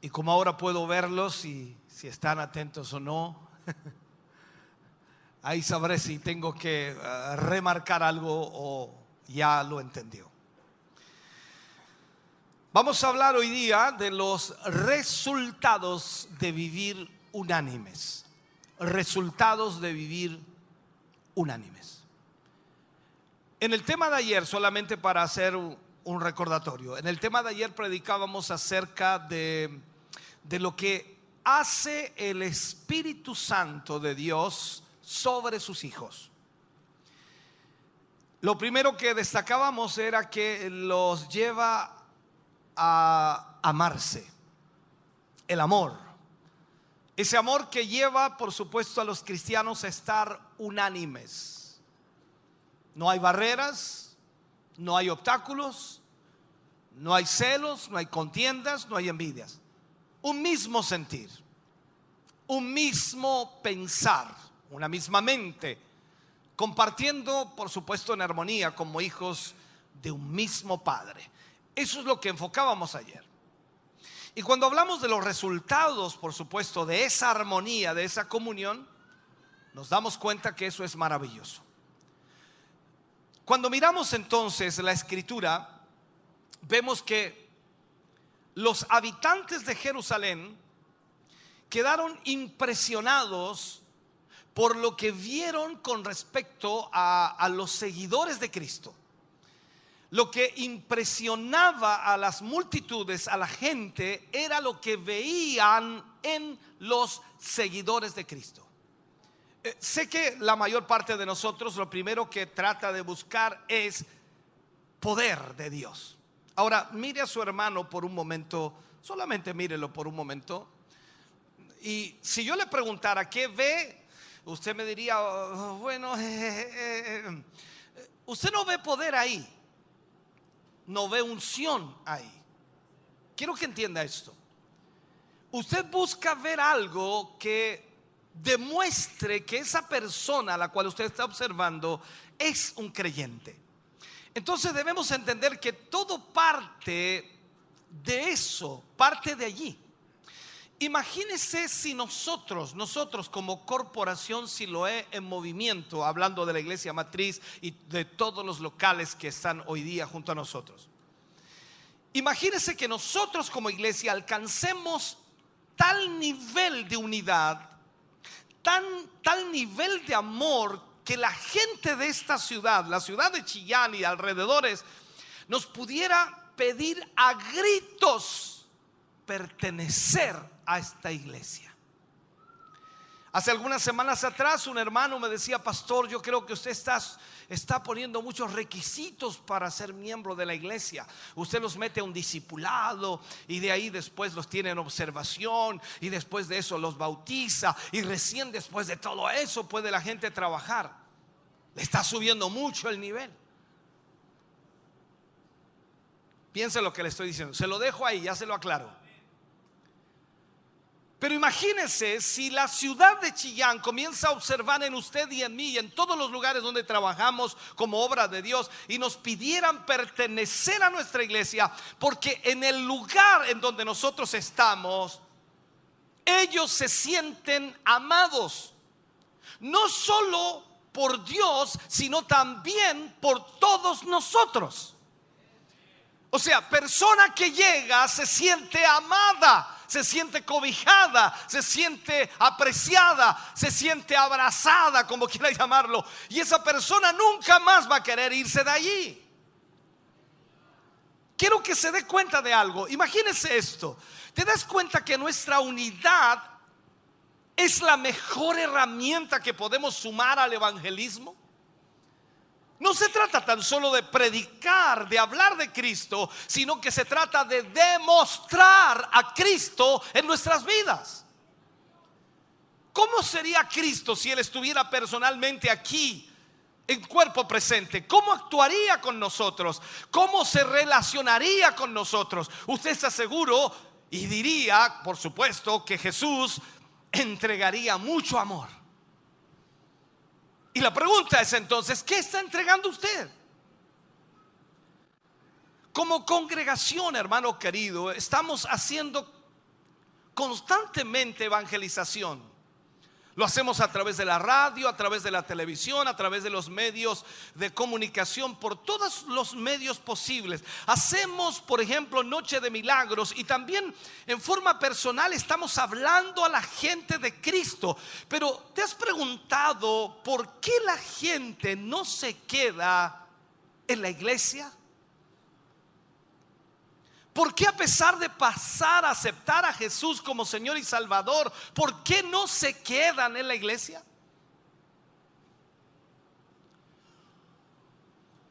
y como ahora puedo verlos y si están atentos o no, ahí sabré si tengo que eh, remarcar algo o ya lo entendió. Vamos a hablar hoy día de los resultados de vivir unánimes. Resultados de vivir unánimes. En el tema de ayer, solamente para hacer un recordatorio, en el tema de ayer predicábamos acerca de, de lo que hace el Espíritu Santo de Dios sobre sus hijos. Lo primero que destacábamos era que los lleva a amarse, el amor. Ese amor que lleva, por supuesto, a los cristianos a estar unánimes. No hay barreras, no hay obstáculos, no hay celos, no hay contiendas, no hay envidias. Un mismo sentir, un mismo pensar, una misma mente, compartiendo, por supuesto, en armonía como hijos de un mismo Padre. Eso es lo que enfocábamos ayer. Y cuando hablamos de los resultados, por supuesto, de esa armonía, de esa comunión, nos damos cuenta que eso es maravilloso. Cuando miramos entonces la escritura, vemos que los habitantes de Jerusalén quedaron impresionados por lo que vieron con respecto a, los seguidores de Cristo. Lo que impresionaba a las multitudes, a la gente, era lo que veían en los seguidores de Cristo. Eh, sé que la mayor parte de nosotros lo primero que trata de buscar es poder de Dios. Ahora, mire a su hermano por un momento, solamente mírelo por un momento. Y si yo le preguntara qué ve, usted me diría, oh, bueno, usted no ve poder ahí, no ve unción ahí. Quiero que entienda esto. Usted busca ver algo que demuestre que esa persona a la cual usted está observando es un creyente. Entonces debemos entender que todo parte de eso, parte de allí. Imagínese si nosotros, nosotros como corporación Siloé en movimiento, hablando de la iglesia matriz y de todos los locales que están hoy día junto a nosotros. Imagínese que nosotros como iglesia alcancemos tal nivel de unidad, tal nivel de amor que la gente de esta ciudad, la ciudad de Chillán y alrededores, nos pudiera pedir a gritos pertenecer a esta iglesia. Hace algunas semanas atrás un hermano me decía, pastor, yo creo que usted está, está poniendo muchos requisitos para ser miembro de la iglesia. Usted los mete a un discipulado y de ahí después los tiene en observación y después de eso los bautiza y recién después de todo eso puede la gente trabajar. Le está subiendo mucho el nivel. Piense lo que le estoy diciendo. Se lo dejo ahí, ya se lo aclaro. Pero imagínense si la ciudad de Chillán comienza a observar en usted y en mí y en todos los lugares donde trabajamos como obra de Dios y nos pidieran pertenecer a nuestra iglesia, porque en el lugar en donde nosotros estamos, ellos se sienten amados, no solo por Dios, sino también por todos nosotros. O sea, persona que llega se siente amada se siente cobijada, se siente apreciada, se siente abrazada, como quiera llamarlo. Y esa persona nunca más va a querer irse de allí. Quiero que se dé cuenta de algo. Imagínese esto. ¿Te das cuenta que nuestra unidad es la mejor herramienta que podemos sumar al evangelismo? No se trata tan solo de predicar, de hablar de Cristo, sino que se trata de demostrar a Cristo en nuestras vidas. ¿Cómo sería Cristo si Él estuviera personalmente aquí, en cuerpo presente? ¿Cómo actuaría con nosotros? ¿Cómo se relacionaría con nosotros? Usted está seguro y diría, por supuesto, que Jesús entregaría mucho amor y la pregunta es entonces, ¿qué está entregando usted? Como congregación, hermano querido, estamos haciendo constantemente evangelización. Lo hacemos a través de la radio, a través de la televisión, a través de los medios de comunicación, por todos los medios posibles. Hacemos, por ejemplo, Noche de Milagros y también en forma personal estamos hablando a la gente de Cristo. Pero ¿te has preguntado por qué la gente no se queda en la iglesia? ¿Por qué a pesar de pasar a aceptar a Jesús como Señor y Salvador, por qué no se quedan en la iglesia?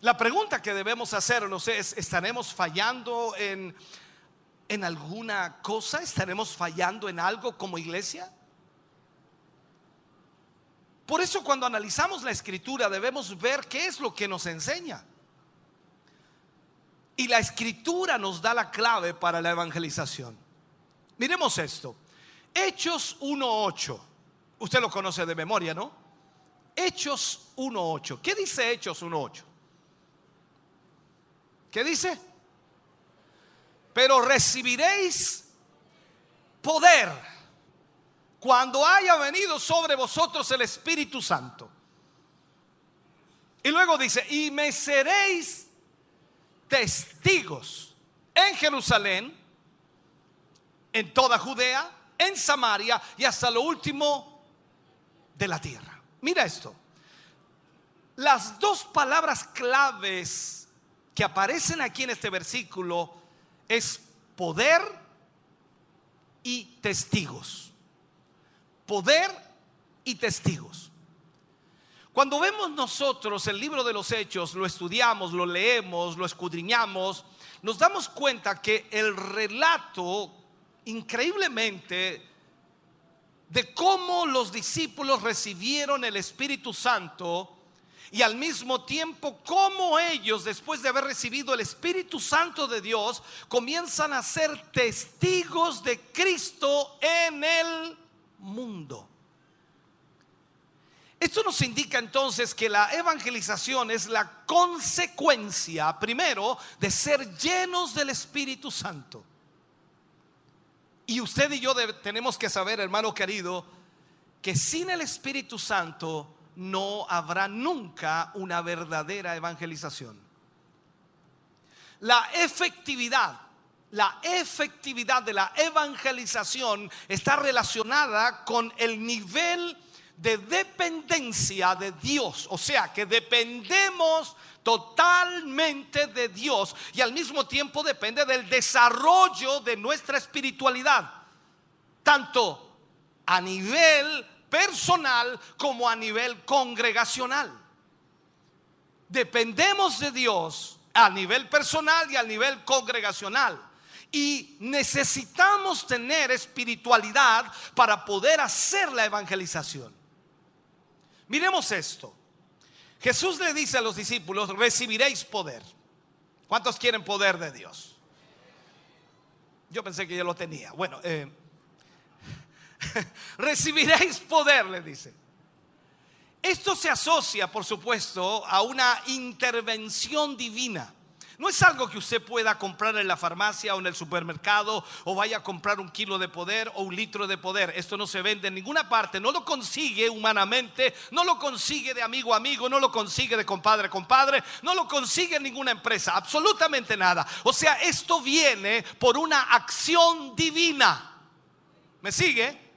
La pregunta que debemos hacernos es, ¿estaremos fallando en, en alguna cosa? ¿Estaremos fallando en algo como iglesia? Por eso cuando analizamos la escritura debemos ver qué es lo que nos enseña. Y la escritura nos da la clave para la evangelización. Miremos esto. Hechos 1.8. Usted lo conoce de memoria, ¿no? Hechos 1.8. ¿Qué dice Hechos 1.8? ¿Qué dice? Pero recibiréis poder cuando haya venido sobre vosotros el Espíritu Santo. Y luego dice, y me seréis testigos en Jerusalén, en toda Judea, en Samaria y hasta lo último de la tierra. Mira esto. Las dos palabras claves que aparecen aquí en este versículo es poder y testigos. Poder y testigos. Cuando vemos nosotros el libro de los hechos, lo estudiamos, lo leemos, lo escudriñamos, nos damos cuenta que el relato, increíblemente, de cómo los discípulos recibieron el Espíritu Santo y al mismo tiempo cómo ellos, después de haber recibido el Espíritu Santo de Dios, comienzan a ser testigos de Cristo en el mundo. Esto nos indica entonces que la evangelización es la consecuencia, primero, de ser llenos del Espíritu Santo. Y usted y yo tenemos que saber, hermano querido, que sin el Espíritu Santo no habrá nunca una verdadera evangelización. La efectividad, la efectividad de la evangelización está relacionada con el nivel de dependencia de Dios. O sea, que dependemos totalmente de Dios y al mismo tiempo depende del desarrollo de nuestra espiritualidad, tanto a nivel personal como a nivel congregacional. Dependemos de Dios a nivel personal y a nivel congregacional. Y necesitamos tener espiritualidad para poder hacer la evangelización. Miremos esto. Jesús le dice a los discípulos, recibiréis poder. ¿Cuántos quieren poder de Dios? Yo pensé que ya lo tenía. Bueno, eh, recibiréis poder, le dice. Esto se asocia, por supuesto, a una intervención divina. No es algo que usted pueda comprar en la farmacia o en el supermercado o vaya a comprar un kilo de poder o un litro de poder. Esto no se vende en ninguna parte, no lo consigue humanamente, no lo consigue de amigo a amigo, no lo consigue de compadre a compadre, no lo consigue en ninguna empresa, absolutamente nada. O sea, esto viene por una acción divina. ¿Me sigue?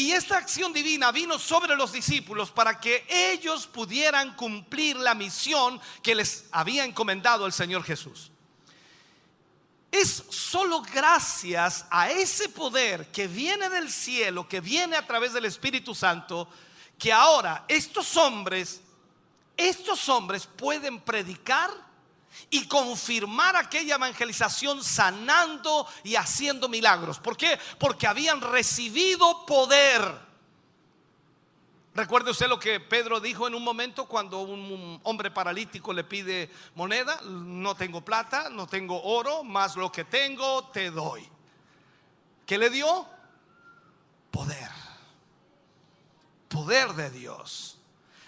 Y esta acción divina vino sobre los discípulos para que ellos pudieran cumplir la misión que les había encomendado el Señor Jesús. Es solo gracias a ese poder que viene del cielo, que viene a través del Espíritu Santo, que ahora estos hombres, estos hombres pueden predicar y confirmar aquella evangelización sanando y haciendo milagros. ¿Por qué? Porque habían recibido poder. Recuerde usted lo que Pedro dijo en un momento cuando un hombre paralítico le pide moneda, no tengo plata, no tengo oro, más lo que tengo te doy. ¿Qué le dio? Poder. Poder de Dios.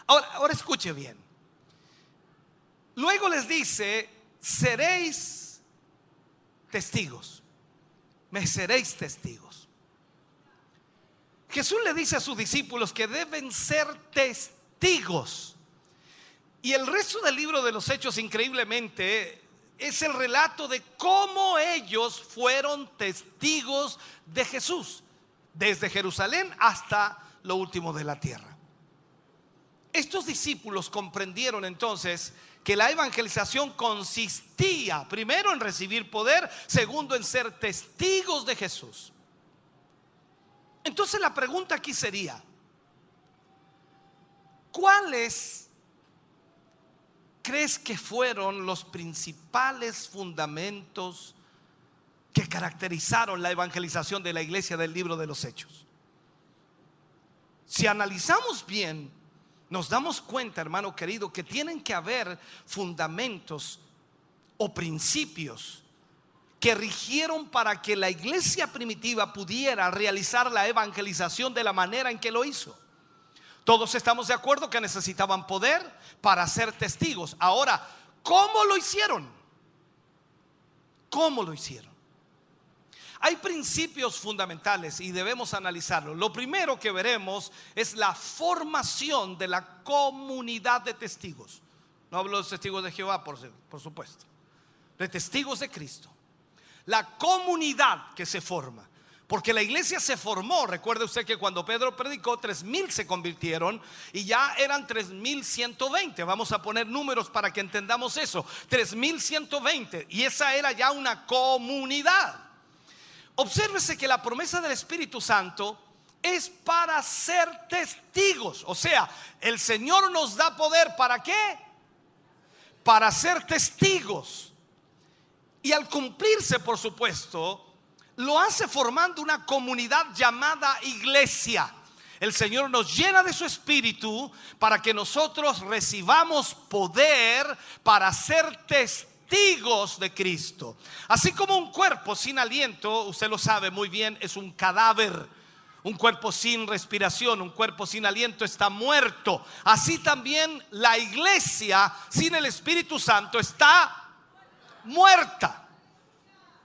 Ahora, ahora escuche bien. Luego les dice, seréis testigos. Me seréis testigos. Jesús le dice a sus discípulos que deben ser testigos. Y el resto del libro de los Hechos, increíblemente, es el relato de cómo ellos fueron testigos de Jesús, desde Jerusalén hasta lo último de la tierra. Estos discípulos comprendieron entonces que la evangelización consistía primero en recibir poder, segundo en ser testigos de Jesús. Entonces la pregunta aquí sería, ¿cuáles crees que fueron los principales fundamentos que caracterizaron la evangelización de la iglesia del libro de los Hechos? Si analizamos bien, nos damos cuenta, hermano querido, que tienen que haber fundamentos o principios que rigieron para que la iglesia primitiva pudiera realizar la evangelización de la manera en que lo hizo. Todos estamos de acuerdo que necesitaban poder para ser testigos. Ahora, ¿cómo lo hicieron? ¿Cómo lo hicieron? Hay principios fundamentales y debemos analizarlo. Lo primero que veremos es la formación de la comunidad de testigos. No hablo de testigos de Jehová, por, por supuesto. De testigos de Cristo. La comunidad que se forma. Porque la iglesia se formó. Recuerde usted que cuando Pedro predicó, tres mil se convirtieron y ya eran tres mil ciento veinte. Vamos a poner números para que entendamos eso. Tres mil ciento veinte. Y esa era ya una comunidad. Obsérvese que la promesa del Espíritu Santo es para ser testigos. O sea, el Señor nos da poder para qué? Para ser testigos. Y al cumplirse, por supuesto, lo hace formando una comunidad llamada iglesia. El Señor nos llena de su espíritu para que nosotros recibamos poder para ser testigos de Cristo. Así como un cuerpo sin aliento, usted lo sabe muy bien, es un cadáver. Un cuerpo sin respiración, un cuerpo sin aliento está muerto. Así también la iglesia sin el Espíritu Santo está muerta.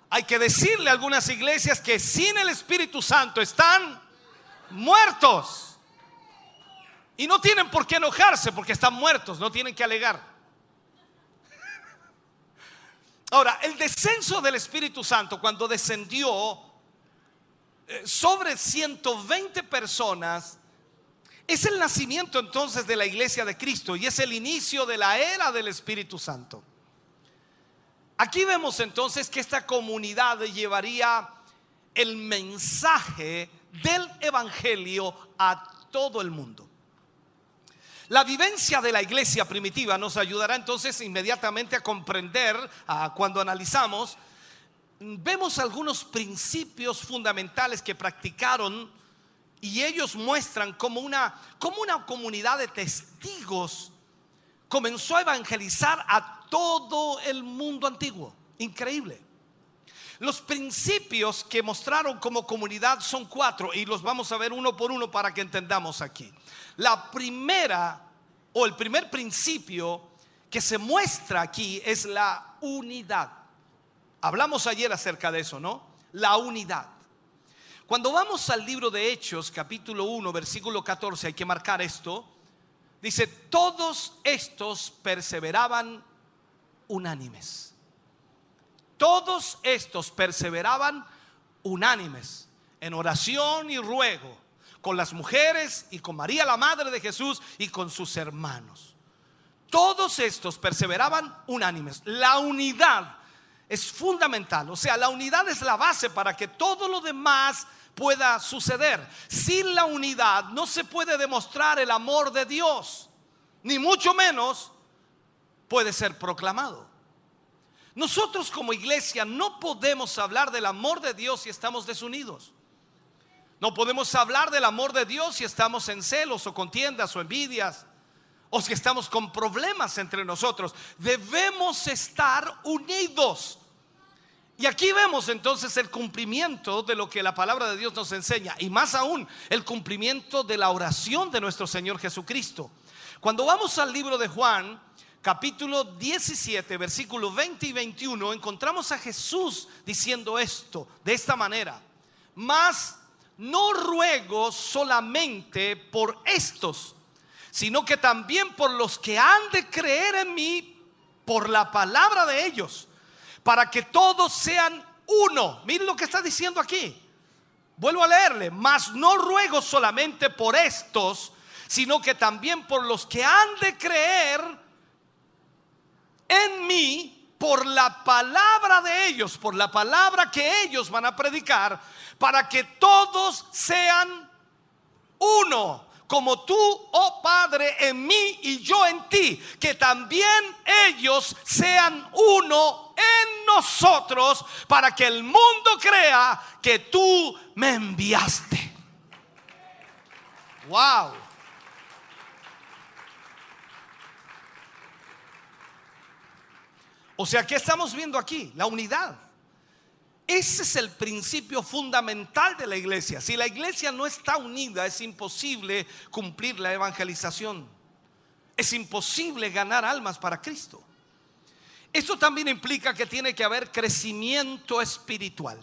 Hay que decirle a algunas iglesias que sin el Espíritu Santo están muertos. Y no tienen por qué enojarse porque están muertos, no tienen que alegar. Ahora, el descenso del Espíritu Santo cuando descendió eh, sobre 120 personas es el nacimiento entonces de la iglesia de Cristo y es el inicio de la era del Espíritu Santo. Aquí vemos entonces que esta comunidad llevaría el mensaje del Evangelio a todo el mundo. La vivencia de la iglesia primitiva nos ayudará entonces inmediatamente a comprender, a cuando analizamos, vemos algunos principios fundamentales que practicaron y ellos muestran como una, como una comunidad de testigos comenzó a evangelizar a todo el mundo antiguo. Increíble. Los principios que mostraron como comunidad son cuatro y los vamos a ver uno por uno para que entendamos aquí. La primera o el primer principio que se muestra aquí es la unidad. Hablamos ayer acerca de eso, ¿no? La unidad. Cuando vamos al libro de Hechos, capítulo 1, versículo 14, hay que marcar esto. Dice, todos estos perseveraban unánimes. Todos estos perseveraban unánimes en oración y ruego con las mujeres y con María la Madre de Jesús y con sus hermanos. Todos estos perseveraban unánimes. La unidad es fundamental. O sea, la unidad es la base para que todo lo demás pueda suceder. Sin la unidad no se puede demostrar el amor de Dios, ni mucho menos puede ser proclamado. Nosotros como iglesia no podemos hablar del amor de Dios si estamos desunidos. No podemos hablar del amor de Dios si estamos en celos o contiendas o envidias o si estamos con problemas entre nosotros. Debemos estar unidos. Y aquí vemos entonces el cumplimiento de lo que la palabra de Dios nos enseña y más aún el cumplimiento de la oración de nuestro Señor Jesucristo. Cuando vamos al libro de Juan, capítulo 17, versículos 20 y 21, encontramos a Jesús diciendo esto de esta manera. Mas no ruego solamente por estos, sino que también por los que han de creer en mí por la palabra de ellos, para que todos sean uno. Miren lo que está diciendo aquí. Vuelvo a leerle, mas no ruego solamente por estos, sino que también por los que han de creer en mí por la palabra de ellos, por la palabra que ellos van a predicar, para que todos sean uno, como tú, oh Padre, en mí y yo en ti, que también ellos sean uno en nosotros, para que el mundo crea que tú me enviaste. Wow. O sea, ¿qué estamos viendo aquí? La unidad. Ese es el principio fundamental de la iglesia. Si la iglesia no está unida, es imposible cumplir la evangelización. Es imposible ganar almas para Cristo. Esto también implica que tiene que haber crecimiento espiritual.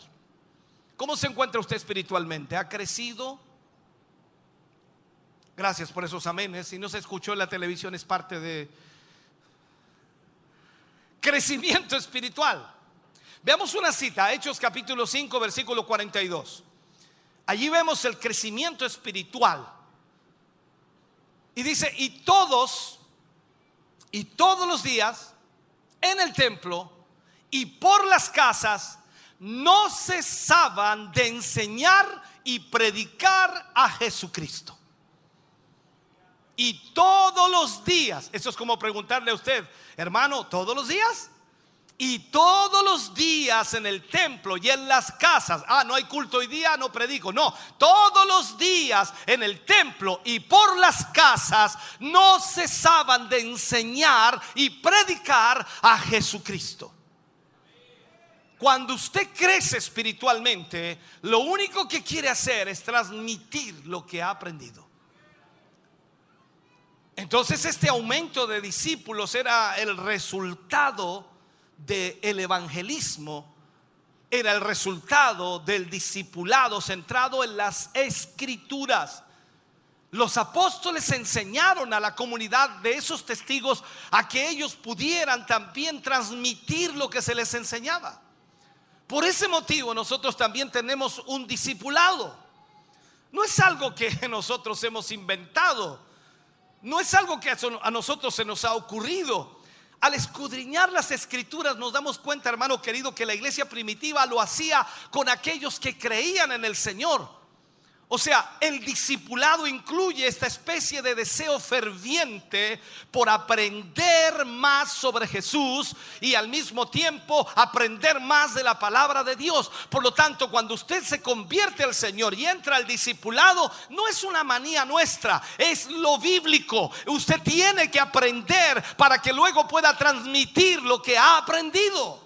¿Cómo se encuentra usted espiritualmente? ¿Ha crecido? Gracias por esos amenes. Si no se escuchó en la televisión, es parte de, crecimiento espiritual. Veamos una cita, Hechos capítulo 5, versículo 42. Allí vemos el crecimiento espiritual. Y dice, y todos, y todos los días, en el templo y por las casas, no cesaban de enseñar y predicar a Jesucristo. Y todos los días, eso es como preguntarle a usted, hermano, ¿todos los días? Y todos los días en el templo y en las casas, ah, no hay culto hoy día, no predico, no, todos los días en el templo y por las casas no cesaban de enseñar y predicar a Jesucristo. Cuando usted crece espiritualmente, lo único que quiere hacer es transmitir lo que ha aprendido. Entonces este aumento de discípulos era el resultado del evangelismo era el resultado del discipulado centrado en las escrituras. Los apóstoles enseñaron a la comunidad de esos testigos a que ellos pudieran también transmitir lo que se les enseñaba. Por ese motivo nosotros también tenemos un discipulado. No es algo que nosotros hemos inventado. No es algo que a nosotros se nos ha ocurrido. Al escudriñar las escrituras nos damos cuenta, hermano querido, que la iglesia primitiva lo hacía con aquellos que creían en el Señor. O sea, el discipulado incluye esta especie de deseo ferviente por aprender más sobre Jesús y al mismo tiempo aprender más de la palabra de Dios. Por lo tanto, cuando usted se convierte al Señor y entra al discipulado, no es una manía nuestra, es lo bíblico. Usted tiene que aprender para que luego pueda transmitir lo que ha aprendido.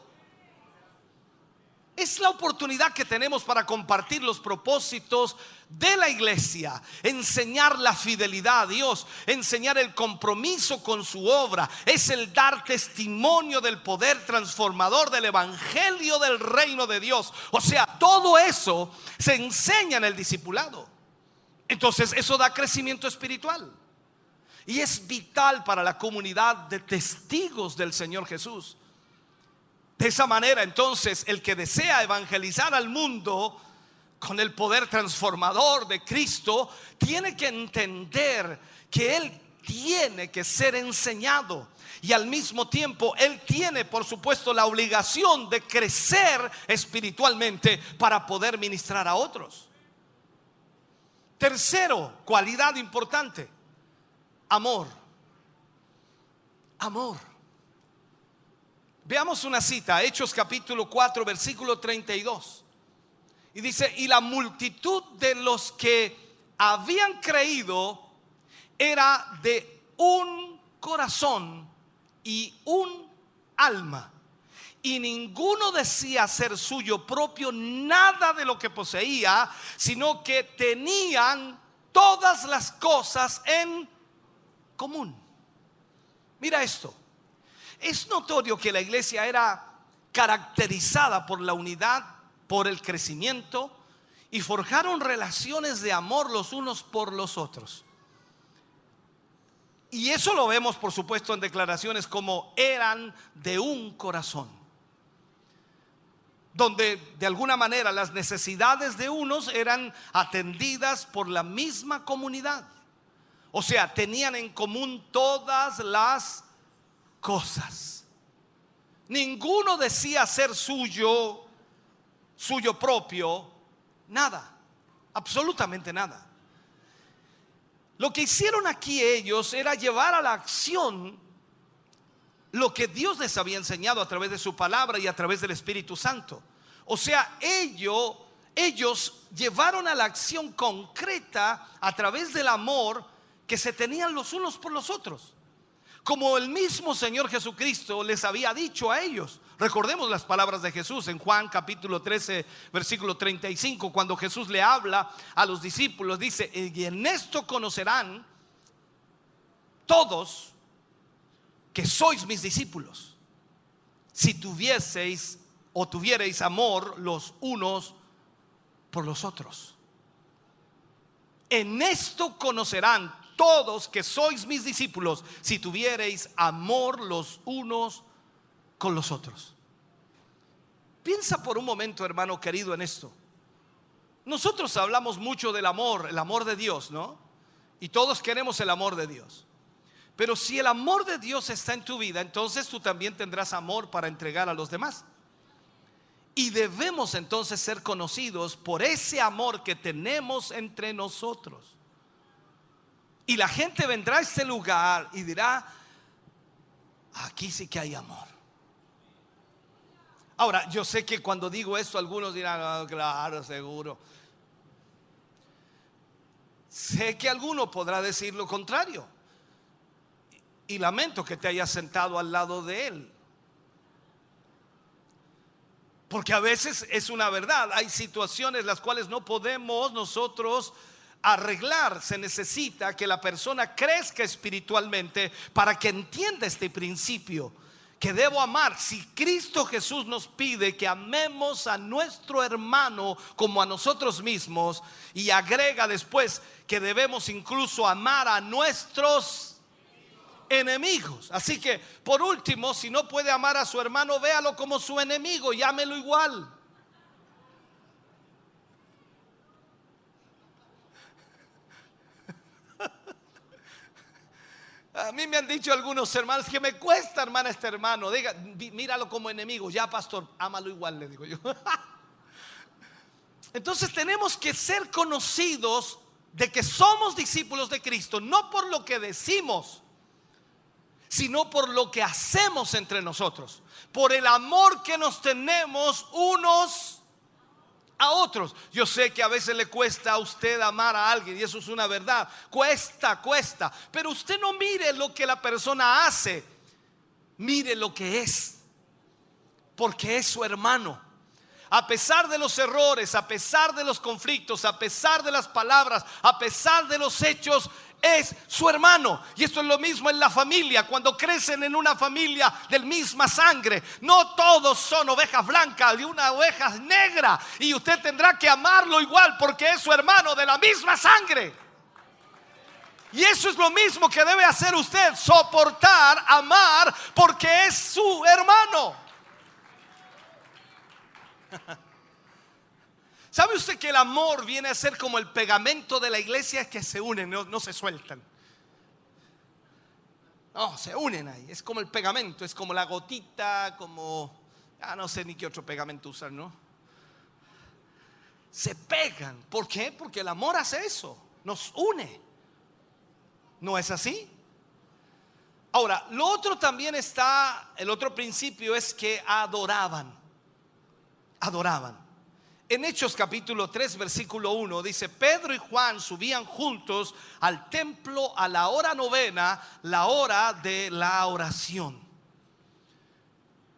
Es la oportunidad que tenemos para compartir los propósitos de la iglesia, enseñar la fidelidad a Dios, enseñar el compromiso con su obra, es el dar testimonio del poder transformador del evangelio del reino de Dios. O sea, todo eso se enseña en el discipulado. Entonces, eso da crecimiento espiritual. Y es vital para la comunidad de testigos del Señor Jesús. De esa manera, entonces, el que desea evangelizar al mundo con el poder transformador de Cristo, tiene que entender que Él tiene que ser enseñado. Y al mismo tiempo, Él tiene, por supuesto, la obligación de crecer espiritualmente para poder ministrar a otros. Tercero, cualidad importante, amor. Amor. Veamos una cita, Hechos capítulo 4, versículo 32. Y dice, y la multitud de los que habían creído era de un corazón y un alma. Y ninguno decía ser suyo propio nada de lo que poseía, sino que tenían todas las cosas en común. Mira esto. Es notorio que la iglesia era caracterizada por la unidad, por el crecimiento y forjaron relaciones de amor los unos por los otros. Y eso lo vemos, por supuesto, en declaraciones como eran de un corazón, donde de alguna manera las necesidades de unos eran atendidas por la misma comunidad. O sea, tenían en común todas las cosas. Ninguno decía ser suyo, suyo propio, nada, absolutamente nada. Lo que hicieron aquí ellos era llevar a la acción lo que Dios les había enseñado a través de su palabra y a través del Espíritu Santo. O sea, ellos, ellos llevaron a la acción concreta a través del amor que se tenían los unos por los otros como el mismo Señor Jesucristo les había dicho a ellos. Recordemos las palabras de Jesús en Juan capítulo 13, versículo 35, cuando Jesús le habla a los discípulos, dice, y en esto conocerán todos que sois mis discípulos, si tuvieseis o tuviereis amor los unos por los otros. En esto conocerán todos que sois mis discípulos si tuviereis amor los unos con los otros. Piensa por un momento, hermano querido, en esto. Nosotros hablamos mucho del amor, el amor de Dios, ¿no? Y todos queremos el amor de Dios. Pero si el amor de Dios está en tu vida, entonces tú también tendrás amor para entregar a los demás. Y debemos entonces ser conocidos por ese amor que tenemos entre nosotros. Y la gente vendrá a este lugar y dirá, aquí sí que hay amor. Ahora, yo sé que cuando digo esto algunos dirán, ah, claro, seguro. Sé que alguno podrá decir lo contrario. Y lamento que te hayas sentado al lado de él. Porque a veces es una verdad. Hay situaciones las cuales no podemos nosotros arreglar, se necesita que la persona crezca espiritualmente para que entienda este principio, que debo amar. Si Cristo Jesús nos pide que amemos a nuestro hermano como a nosotros mismos y agrega después que debemos incluso amar a nuestros enemigos. Así que, por último, si no puede amar a su hermano, véalo como su enemigo y igual. A mí me han dicho algunos hermanos que me cuesta, hermana, este hermano. Diga, míralo como enemigo. Ya, pastor, ámalo igual, le digo yo. Entonces tenemos que ser conocidos de que somos discípulos de Cristo, no por lo que decimos, sino por lo que hacemos entre nosotros, por el amor que nos tenemos unos a otros. Yo sé que a veces le cuesta a usted amar a alguien y eso es una verdad. Cuesta, cuesta. Pero usted no mire lo que la persona hace, mire lo que es, porque es su hermano. A pesar de los errores, a pesar de los conflictos, a pesar de las palabras, a pesar de los hechos, es su hermano. Y esto es lo mismo en la familia, cuando crecen en una familia del misma sangre. No todos son ovejas blancas y una oveja negra. Y usted tendrá que amarlo igual porque es su hermano de la misma sangre. Y eso es lo mismo que debe hacer usted, soportar, amar, porque es su hermano. ¿Sabe usted que el amor viene a ser como el pegamento de la iglesia que se unen, no, no se sueltan? No, se unen ahí. Es como el pegamento, es como la gotita, como... Ah, no sé ni qué otro pegamento usar, ¿no? Se pegan. ¿Por qué? Porque el amor hace eso. Nos une. ¿No es así? Ahora, lo otro también está, el otro principio es que adoraban. Adoraban. En Hechos capítulo 3, versículo 1 dice, Pedro y Juan subían juntos al templo a la hora novena, la hora de la oración.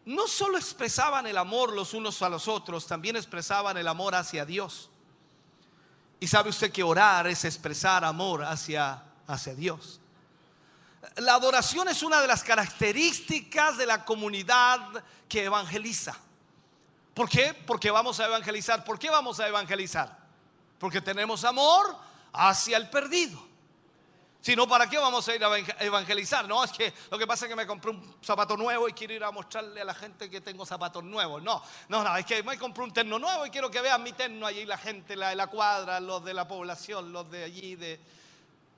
No solo expresaban el amor los unos a los otros, también expresaban el amor hacia Dios. Y sabe usted que orar es expresar amor hacia, hacia Dios. La adoración es una de las características de la comunidad que evangeliza. ¿Por qué? Porque vamos a evangelizar. ¿Por qué vamos a evangelizar? Porque tenemos amor hacia el perdido. Si no, ¿para qué vamos a ir a evang- evangelizar? No, es que lo que pasa es que me compré un zapato nuevo y quiero ir a mostrarle a la gente que tengo zapatos nuevos. No, no, no, es que me compré un terno nuevo y quiero que vean mi terno allí, la gente la de la cuadra, los de la población, los de allí, de...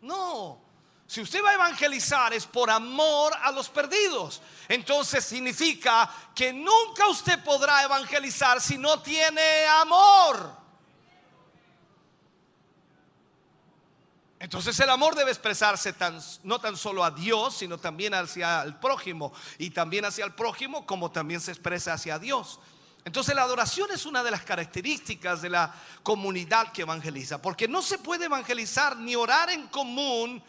No, si usted va a evangelizar es por amor a los perdidos. Entonces significa que nunca usted podrá evangelizar si no tiene amor. Entonces el amor debe expresarse no tan solo a Dios, sino también hacia el prójimo. Y también hacia el prójimo como también se expresa hacia Dios. Entonces la adoración es una de las características de la comunidad que evangeliza. Porque no se puede evangelizar ni orar en común,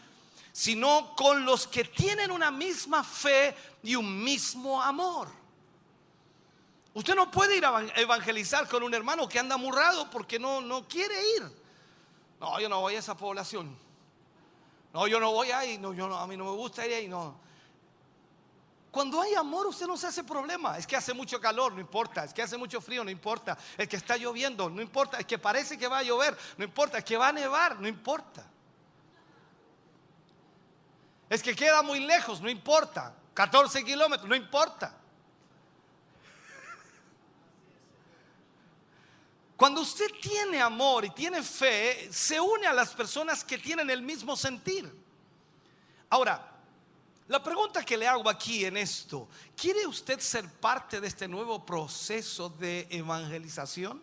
sino con los que tienen una misma fe y un mismo amor. Usted no puede ir a evan- evangelizar con un hermano que anda amurrado porque no, no quiere ir. No, yo no voy a esa población. No, yo no voy ahí. No, yo no, a mí no me gusta ir ahí. No. Cuando hay amor, usted no se hace problema. Es que hace mucho calor, no importa. Es que hace mucho frío, no importa. Es que está lloviendo, no importa. Es que parece que va a llover, no importa. Es que va a nevar, no importa. Es que queda muy lejos, no importa. 14 kilómetros, no importa. Cuando usted tiene amor y tiene fe, se une a las personas que tienen el mismo sentir. Ahora, la pregunta que le hago aquí en esto, ¿quiere usted ser parte de este nuevo proceso de evangelización?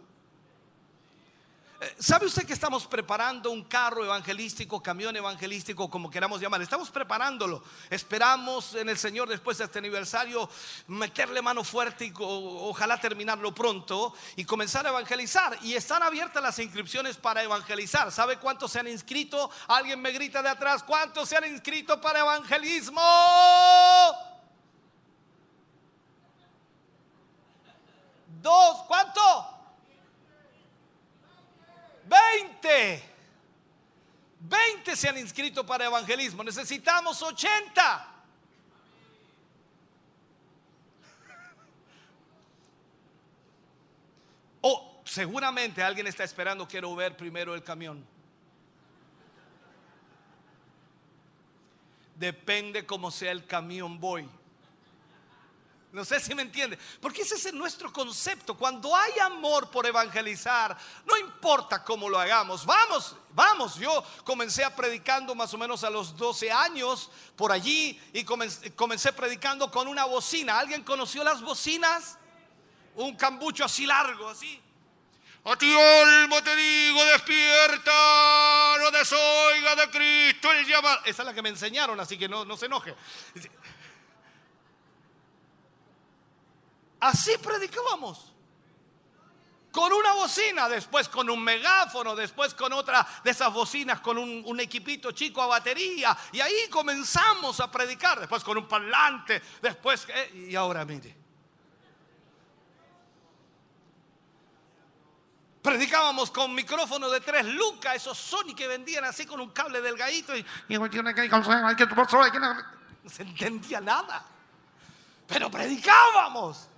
¿Sabe usted que estamos preparando un carro evangelístico, camión evangelístico, como queramos llamar? Estamos preparándolo. Esperamos en el Señor después de este aniversario meterle mano fuerte y ojalá terminarlo pronto y comenzar a evangelizar. Y están abiertas las inscripciones para evangelizar. ¿Sabe cuántos se han inscrito? Alguien me grita de atrás, ¿cuántos se han inscrito para evangelismo? Dos, ¿cuánto? 20. 20 se han inscrito para evangelismo. Necesitamos 80. Oh, seguramente alguien está esperando, quiero ver primero el camión. Depende cómo sea el camión, voy. No sé si me entiende. Porque ese es nuestro concepto. Cuando hay amor por evangelizar, no importa cómo lo hagamos. Vamos, vamos. Yo comencé a predicando más o menos a los 12 años por allí y comencé, predicando con una bocina. ¿Alguien conoció las bocinas? Un cambucho así largo, así. A ti alma te digo, despierta, no desoiga de Cristo el llamado. Esa es la que me enseñaron, así que no, no se enoje. Así predicábamos. Con una bocina, después con un megáfono, después con otra de esas bocinas, con un, equipito chico a batería. Y ahí comenzamos a predicar, después con un parlante, después... eh, y ahora mire. Predicábamos con micrófono de tres lucas, esos Sony que vendían así con un cable delgadito y, y no se entendía nada. Pero predicábamos.